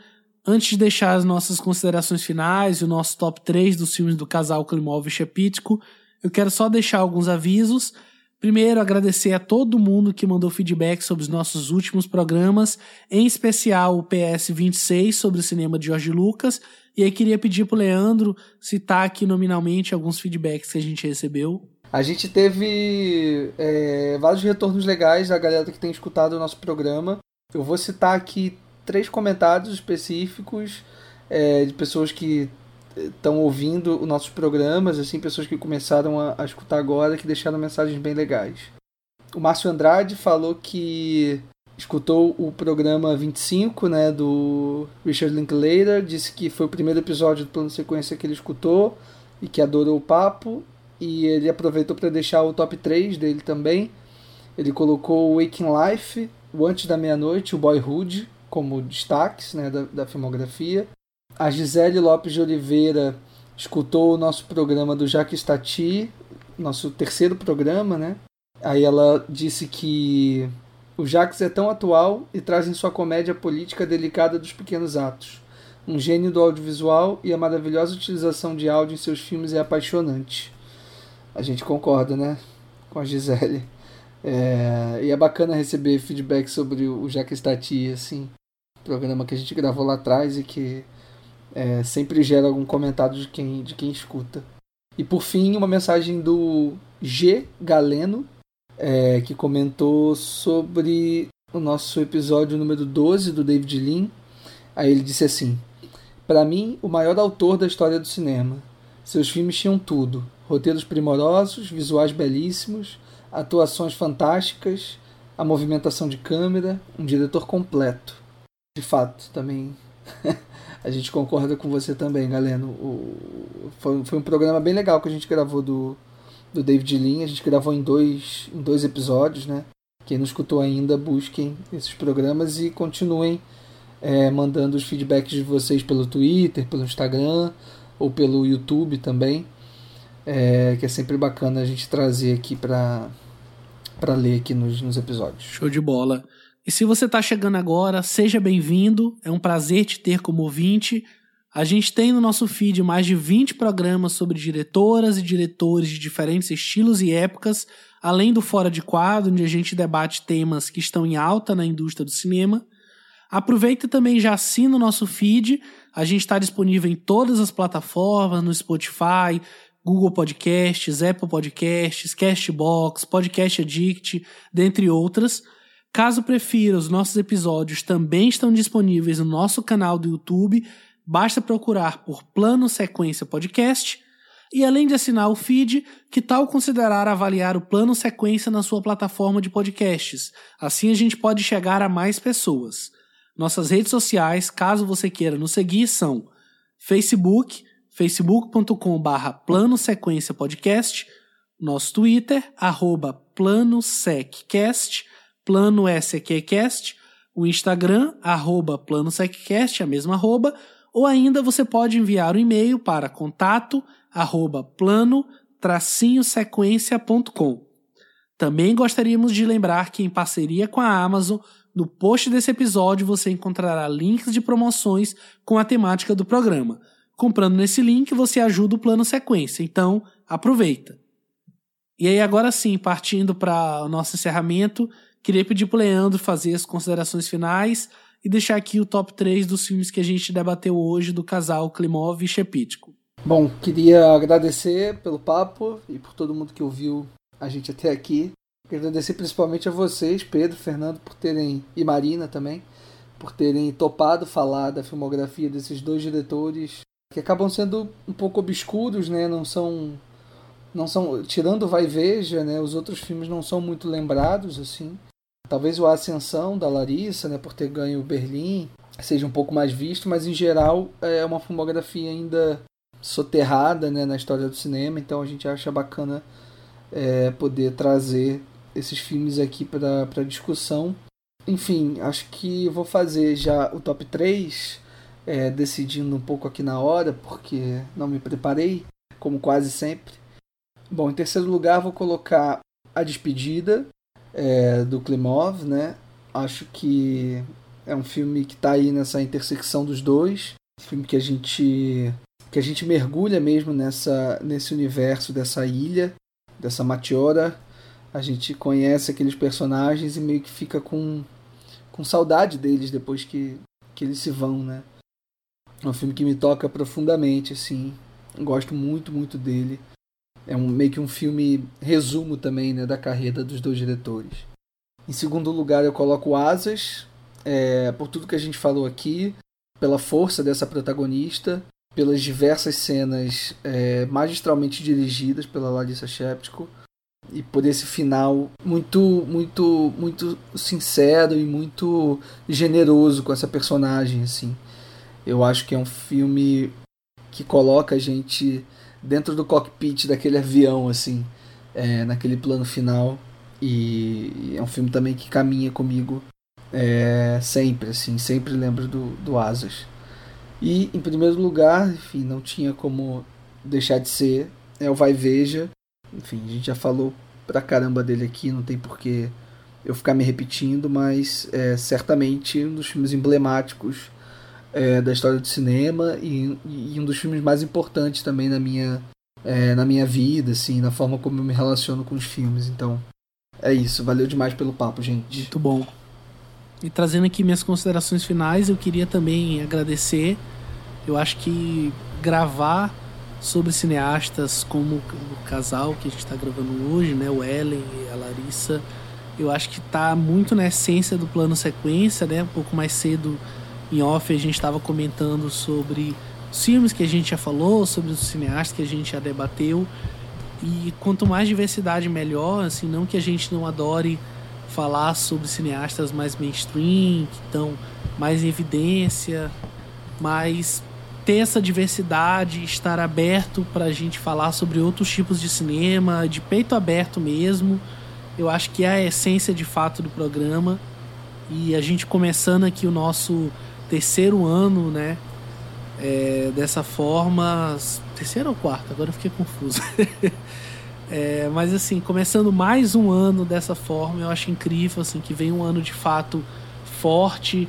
Antes de deixar as nossas considerações finais e o nosso top 3 dos filmes do casal Klimov e Chepitko, eu quero só deixar alguns avisos. Primeiro, agradecer a todo mundo que mandou feedback sobre os nossos últimos programas, em especial o PS 26 sobre o cinema de Jorge Lucas. E aí queria pedir pro Leandro citar aqui nominalmente alguns feedbacks que a gente recebeu. A gente teve é, vários retornos legais da galera que tem escutado o nosso programa. Eu vou citar aqui três comentários específicos é, de pessoas que estão ouvindo os nossos programas, assim, pessoas que começaram a, a, escutar agora, que deixaram mensagens bem legais. O Márcio Andrade falou que escutou o programa 25, né, do Richard Linklater, disse que foi o primeiro episódio do plano sequência que ele escutou e que adorou o papo, e ele aproveitou para deixar o top 3 dele também. Ele colocou o Waking Life, o Antes da Meia-Noite, o Boyhood, como destaques né, da, da filmografia. A Gisele Lopes de Oliveira escutou o nosso programa do Jacques Stati, nosso terceiro programa, né? Aí ela disse que o Jacques é tão atual e traz em sua comédia política delicada dos pequenos atos. Um gênio do audiovisual e a maravilhosa utilização de áudio em seus filmes é apaixonante. A gente concorda, né? Com a Gisele. É... E é bacana receber feedback sobre o Jacques Stati, assim. Programa que a gente gravou lá atrás e que é, sempre gera algum comentário de quem, de quem escuta. E por fim, uma mensagem do G Galeno, é, que comentou sobre o nosso episódio número 12 do David Lean. Aí ele disse assim: Para mim, o maior autor da história do cinema. Seus filmes tinham tudo: roteiros primorosos, visuais belíssimos, atuações fantásticas, a movimentação de câmera, um diretor completo. De fato, também A gente concorda com você também, Galeno. O, foi, foi um programa bem legal que a gente gravou do, do David Lean. A gente gravou em dois, em dois episódios, né? Quem não escutou ainda, busquem esses programas e continuem é, mandando os feedbacks de vocês pelo Twitter, pelo Instagram ou pelo YouTube também. É, que é sempre bacana a gente trazer aqui para ler aqui nos, nos episódios. Show de bola. E se você está chegando agora, seja bem-vindo. É um prazer te ter como ouvinte. A gente tem no nosso feed mais de 20 programas sobre diretoras e diretores de diferentes estilos e épocas, além do Fora de Quadro, onde a gente debate temas que estão em alta na indústria do cinema. Aproveita também já assina o nosso feed. A gente está disponível em todas as plataformas, no Spotify, Google Podcasts, Apple Podcasts, Castbox, Podcast Addict, dentre outras. Caso prefira, os nossos episódios também estão disponíveis no nosso canal do YouTube. Basta procurar por Plano Sequência Podcast. E além de assinar o feed, que tal considerar avaliar o Plano Sequência na sua plataforma de podcasts? Assim a gente pode chegar a mais pessoas. Nossas redes sociais, caso você queira nos seguir, são Facebook, facebook.com.br Plano Sequência Podcast, nosso Twitter, arroba Plano SQCast, o Instagram, arroba Plano a mesma arroba, ou ainda você pode enviar um e-mail para contato arroba plano sequência.com. Também gostaríamos de lembrar que em parceria com a Amazon, no post desse episódio você encontrará links de promoções com a temática do programa. Comprando nesse link você ajuda o plano sequência, então aproveita. E aí agora sim, partindo para o nosso encerramento, Queria pedir pro Leandro fazer as considerações finais e deixar aqui o top 3 dos filmes que a gente debateu hoje do casal Klimov e Shepitko. Bom, queria agradecer pelo papo e por todo mundo que ouviu a gente até aqui. Agradecer principalmente a vocês, Pedro, Fernando, por terem e Marina também, por terem topado falar da filmografia desses dois diretores que acabam sendo um pouco obscuros, né? Não são não são tirando Vai Veja, né, os outros filmes não são muito lembrados assim. Talvez o Ascensão da Larissa, né, por ter ganho o Berlim, seja um pouco mais visto, mas em geral é uma filmografia ainda soterrada né, na história do cinema, então a gente acha bacana é, poder trazer esses filmes aqui para discussão. Enfim, acho que vou fazer já o top 3, é, decidindo um pouco aqui na hora, porque não me preparei, como quase sempre. Bom, em terceiro lugar vou colocar A Despedida, é, do Klimov, né? Acho que é um filme que está aí nessa intersecção dos dois. Um filme que a gente que a gente mergulha mesmo nessa nesse universo dessa ilha, dessa Matiora. A gente conhece aqueles personagens e meio que fica com com saudade deles depois que que eles se vão, né? É um filme que me toca profundamente, assim. Gosto muito, muito dele. É um, meio que um filme resumo também né, da carreira dos dois diretores. Em segundo lugar, eu coloco Asas, é, por tudo que a gente falou aqui, pela força dessa protagonista, pelas diversas cenas é, magistralmente dirigidas pela Larissa Sheptko e por esse final muito muito muito sincero e muito generoso com essa personagem assim eu acho que é um filme que coloca a gente dentro do cockpit daquele avião, assim, é, naquele plano final. E é um filme também que caminha comigo é, sempre, assim, sempre lembro do, do Asas. E, em primeiro lugar, enfim, não tinha como deixar de ser, é o Vai Veja. Enfim, a gente já falou pra caramba dele aqui, não tem porquê eu ficar me repetindo, mas é certamente um dos filmes emblemáticos é, da história do cinema e, e, um dos filmes mais importantes também na minha, é, na minha vida, assim, na forma como eu me relaciono com os filmes. Então, é isso. Valeu demais pelo papo, gente. Muito bom. E trazendo aqui minhas considerações finais, eu queria também agradecer. Eu acho que gravar sobre cineastas como o casal que a gente está gravando hoje, né, o Ellen e a Larissa, eu acho que está muito na essência do plano sequência, né, um pouco mais cedo em off a gente estava comentando sobre os filmes que a gente já falou, sobre os cineastas que a gente já debateu. E quanto mais diversidade, melhor. Assim, não que a gente não adore falar sobre cineastas mais mainstream, que estão mais em evidência, mas ter essa diversidade, estar aberto para a gente falar sobre outros tipos de cinema, de peito aberto mesmo, eu acho que é a essência de fato do programa. E a gente começando aqui o nosso terceiro ano, né? É, dessa forma. Terceiro ou quarto? Agora eu fiquei confuso. é, mas assim, começando mais um ano dessa forma, eu acho incrível assim, que vem um ano de fato forte,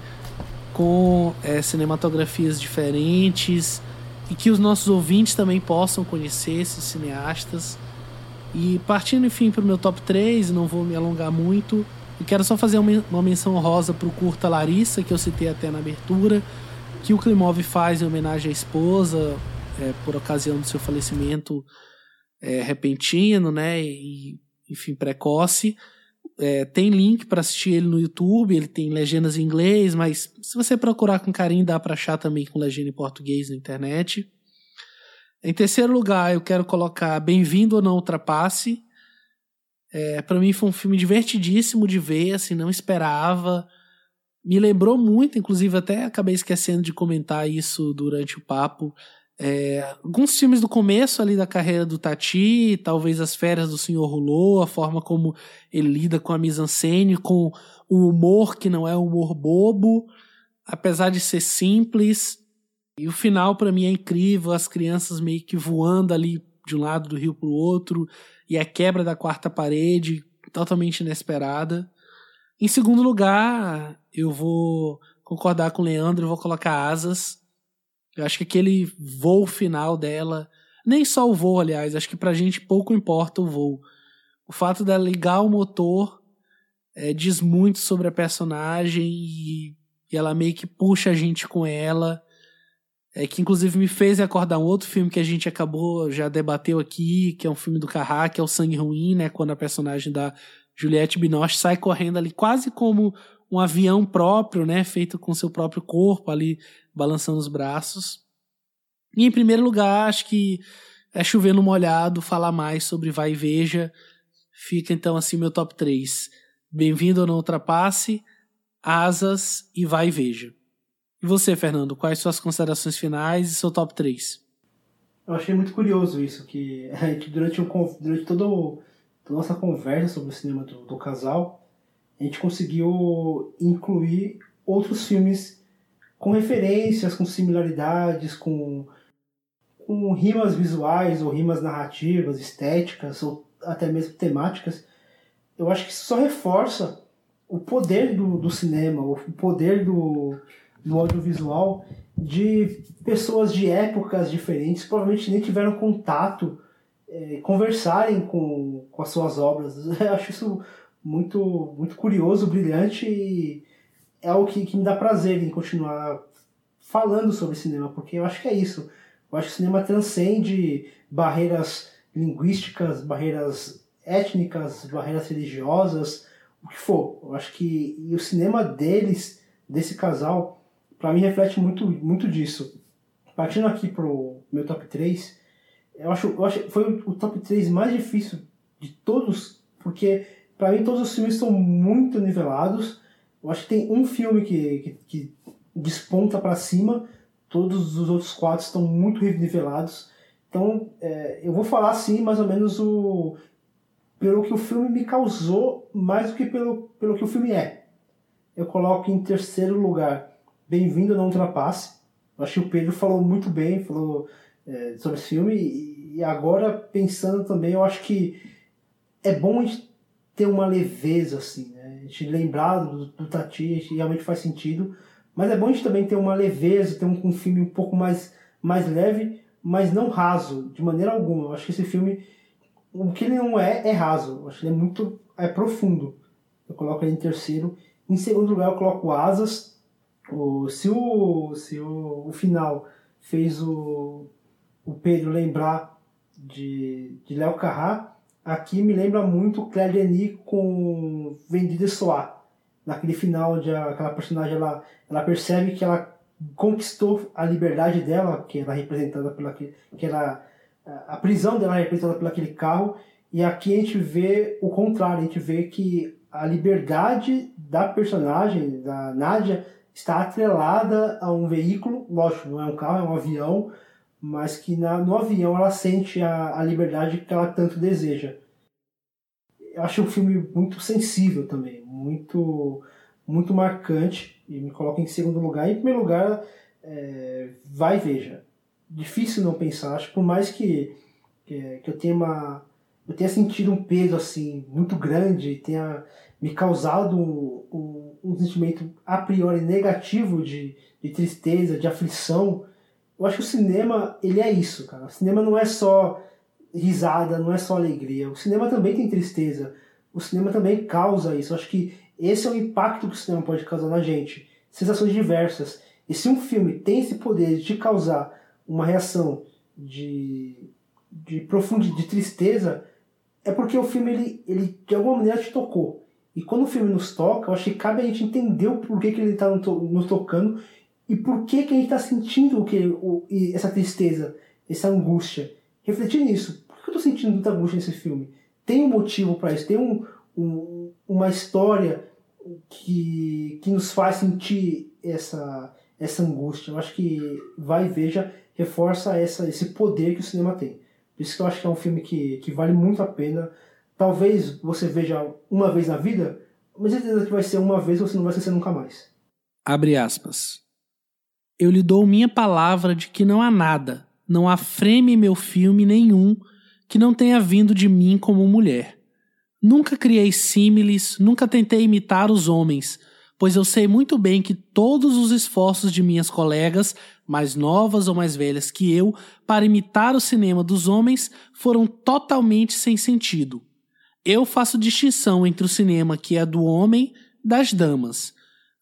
com é, cinematografias diferentes e que os nossos ouvintes também possam conhecer esses cineastas. E partindo, enfim, para o meu top 3, não vou me alongar muito, e quero só fazer uma menção rosa para o curta Larissa, que eu citei até na abertura, que o Klimov faz em homenagem à esposa, é, por ocasião do seu falecimento é, repentino, né? E, enfim, precoce. É, tem link para assistir ele no YouTube, ele tem legendas em inglês, mas se você procurar com carinho, dá para achar também com legenda em português na internet. Em terceiro lugar, eu quero colocar Bem-vindo ou Não Ultrapasse, é, para mim foi um filme divertidíssimo de ver, assim, não esperava. Me lembrou muito, inclusive até acabei esquecendo de comentar isso durante o papo. É, alguns filmes do começo ali da carreira do Tati, talvez as férias do Senhor Rolou, a forma como ele lida com a mise-en-scène, com o humor que não é humor bobo, apesar de ser simples. E o final para mim é incrível, as crianças meio que voando ali de um lado do rio para o outro, e a quebra da quarta parede, totalmente inesperada. Em segundo lugar, eu vou concordar com o Leandro, vou colocar asas. Eu acho que aquele voo final dela, nem só o voo, aliás, acho que pra gente pouco importa o voo. O fato dela ligar o motor é, diz muito sobre a personagem e, e ela meio que puxa a gente com ela é, que inclusive me fez acordar um outro filme que a gente acabou, já debateu aqui, que é um filme do Carrá, que é o Sangue Ruim, né? Quando a personagem da Juliette Binoche sai correndo ali quase como um avião próprio, né? Feito com seu próprio corpo ali, balançando os braços. E em primeiro lugar, acho que é chover no molhado falar mais sobre Vai e Veja. Fica então assim meu top 3. Bem-vindo ao Não Ultrapasse, Asas e Vai e Veja. E você, Fernando, quais suas considerações finais e seu top 3? Eu achei muito curioso isso, que gente, durante, o, durante todo, toda a nossa conversa sobre o cinema do, do casal, a gente conseguiu incluir outros filmes com referências, com similaridades, com com rimas visuais ou rimas narrativas, estéticas ou até mesmo temáticas, eu acho que isso só reforça o poder do, do cinema, o poder do, do audiovisual de pessoas de épocas diferentes, provavelmente nem tiveram contato, é, conversarem com, com as suas obras. Eu acho isso muito, muito curioso, brilhante e é o que, que me dá prazer em continuar falando sobre cinema, porque eu acho que é isso eu acho que o cinema transcende barreiras linguísticas, barreiras étnicas, barreiras religiosas, o que for. Eu acho que e o cinema deles, desse casal, para mim reflete muito, muito disso. Partindo aqui pro meu top 3, eu acho, eu acho foi o top 3 mais difícil de todos, porque para mim todos os filmes são muito nivelados. Eu acho que tem um filme que, que, que desponta para cima, Todos os outros quatro estão muito nivelados. Então, é, eu vou falar assim, mais ou menos o pelo que o filme me causou, mais do que pelo, pelo que o filme é. Eu coloco em terceiro lugar Bem-vindo Não Ultrapasse. Acho que o Pedro falou muito bem, falou é, sobre esse filme. E agora, pensando também, eu acho que é bom a gente ter uma leveza, assim, né? A gente lembrar do, do Tati, realmente faz sentido. Mas é bom a gente também ter uma leveza, ter um, um filme um pouco mais, mais leve, mas não raso, de maneira alguma. Eu acho que esse filme, o que ele não é, é raso. Eu acho que ele é muito é profundo. Eu coloco ele em terceiro. Em segundo lugar, eu coloco Asas. O, se o, se o, o final fez o, o Pedro lembrar de, de Léo Carrá, aqui me lembra muito Claire Denis com Vendido e Soar. Naquele final onde aquela personagem ela, ela percebe que ela conquistou a liberdade dela, que ela é representada pela que ela a prisão dela é representada por aquele carro, e aqui a gente vê o contrário, a gente vê que a liberdade da personagem, da Nádia, está atrelada a um veículo, lógico, não é um carro, é um avião, mas que na, no avião ela sente a, a liberdade que ela tanto deseja. Eu acho um filme muito sensível também, muito, muito marcante e me coloca em segundo lugar. Em primeiro lugar, é, vai veja. Difícil não pensar. Acho por mais que, que, que eu tenha uma eu tenha sentido um peso assim muito grande tenha me causado um, um, um, sentimento a priori negativo de, de tristeza, de aflição. Eu acho que o cinema ele é isso, cara. O cinema não é só risada, não é só alegria. O cinema também tem tristeza o cinema também causa isso. Eu acho que esse é o impacto que o cinema pode causar na gente. Sensações diversas. E se um filme tem esse poder de causar uma reação de, de profundidade, de tristeza, é porque o filme, ele, ele de alguma maneira te tocou. E quando o filme nos toca, eu acho que cabe a gente entender o porquê que ele está nos tocando e por que, que a gente está sentindo o que, o, essa tristeza, essa angústia. Refletir nisso. Por que eu estou sentindo muita angústia nesse filme? tem um motivo para isso, tem um, um, uma história que, que nos faz sentir essa, essa angústia. Eu acho que Vai e Veja reforça essa, esse poder que o cinema tem. Por isso que eu acho que é um filme que, que vale muito a pena. Talvez você veja uma vez na vida, mas certeza que vai ser uma vez você não vai esquecer nunca mais. Abre aspas. Eu lhe dou minha palavra de que não há nada, não há frame meu filme nenhum que não tenha vindo de mim como mulher. Nunca criei símiles, nunca tentei imitar os homens, pois eu sei muito bem que todos os esforços de minhas colegas, mais novas ou mais velhas que eu, para imitar o cinema dos homens foram totalmente sem sentido. Eu faço distinção entre o cinema que é do homem das damas.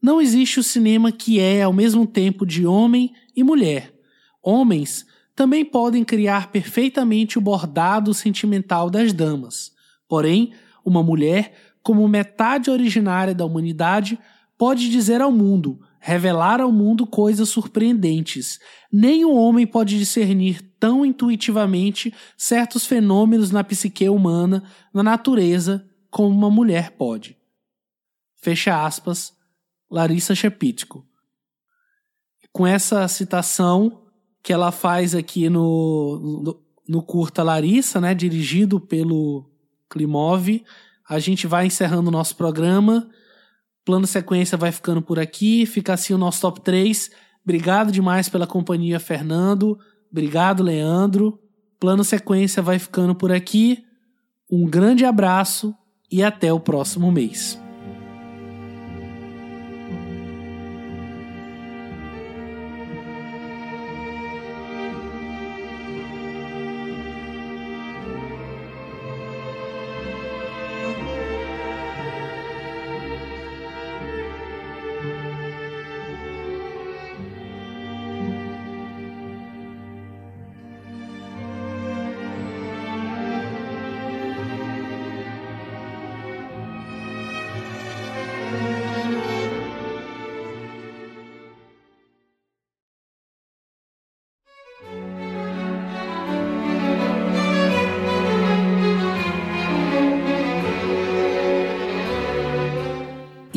Não existe o cinema que é ao mesmo tempo de homem e mulher. Homens também podem criar perfeitamente o bordado sentimental das damas. Porém, uma mulher, como metade originária da humanidade, pode dizer ao mundo: revelar ao mundo coisas surpreendentes. Nem o homem pode discernir tão intuitivamente certos fenômenos na psique humana, na natureza, como uma mulher pode. Fecha aspas, Larissa Shepitko. Com essa citação que ela faz aqui no, no, no curta Larissa, né, dirigido pelo Klimov, a gente vai encerrando o nosso programa. Plano sequência vai ficando por aqui. Fica assim o nosso top 3. Obrigado demais pela companhia, Fernando. Obrigado, Leandro. Plano sequência vai ficando por aqui. Um grande abraço e até o próximo mês.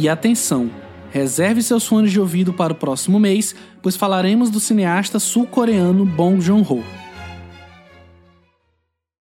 E atenção, reserve seus fones de ouvido para o próximo mês, pois falaremos do cineasta sul-coreano Bong Joon-ho.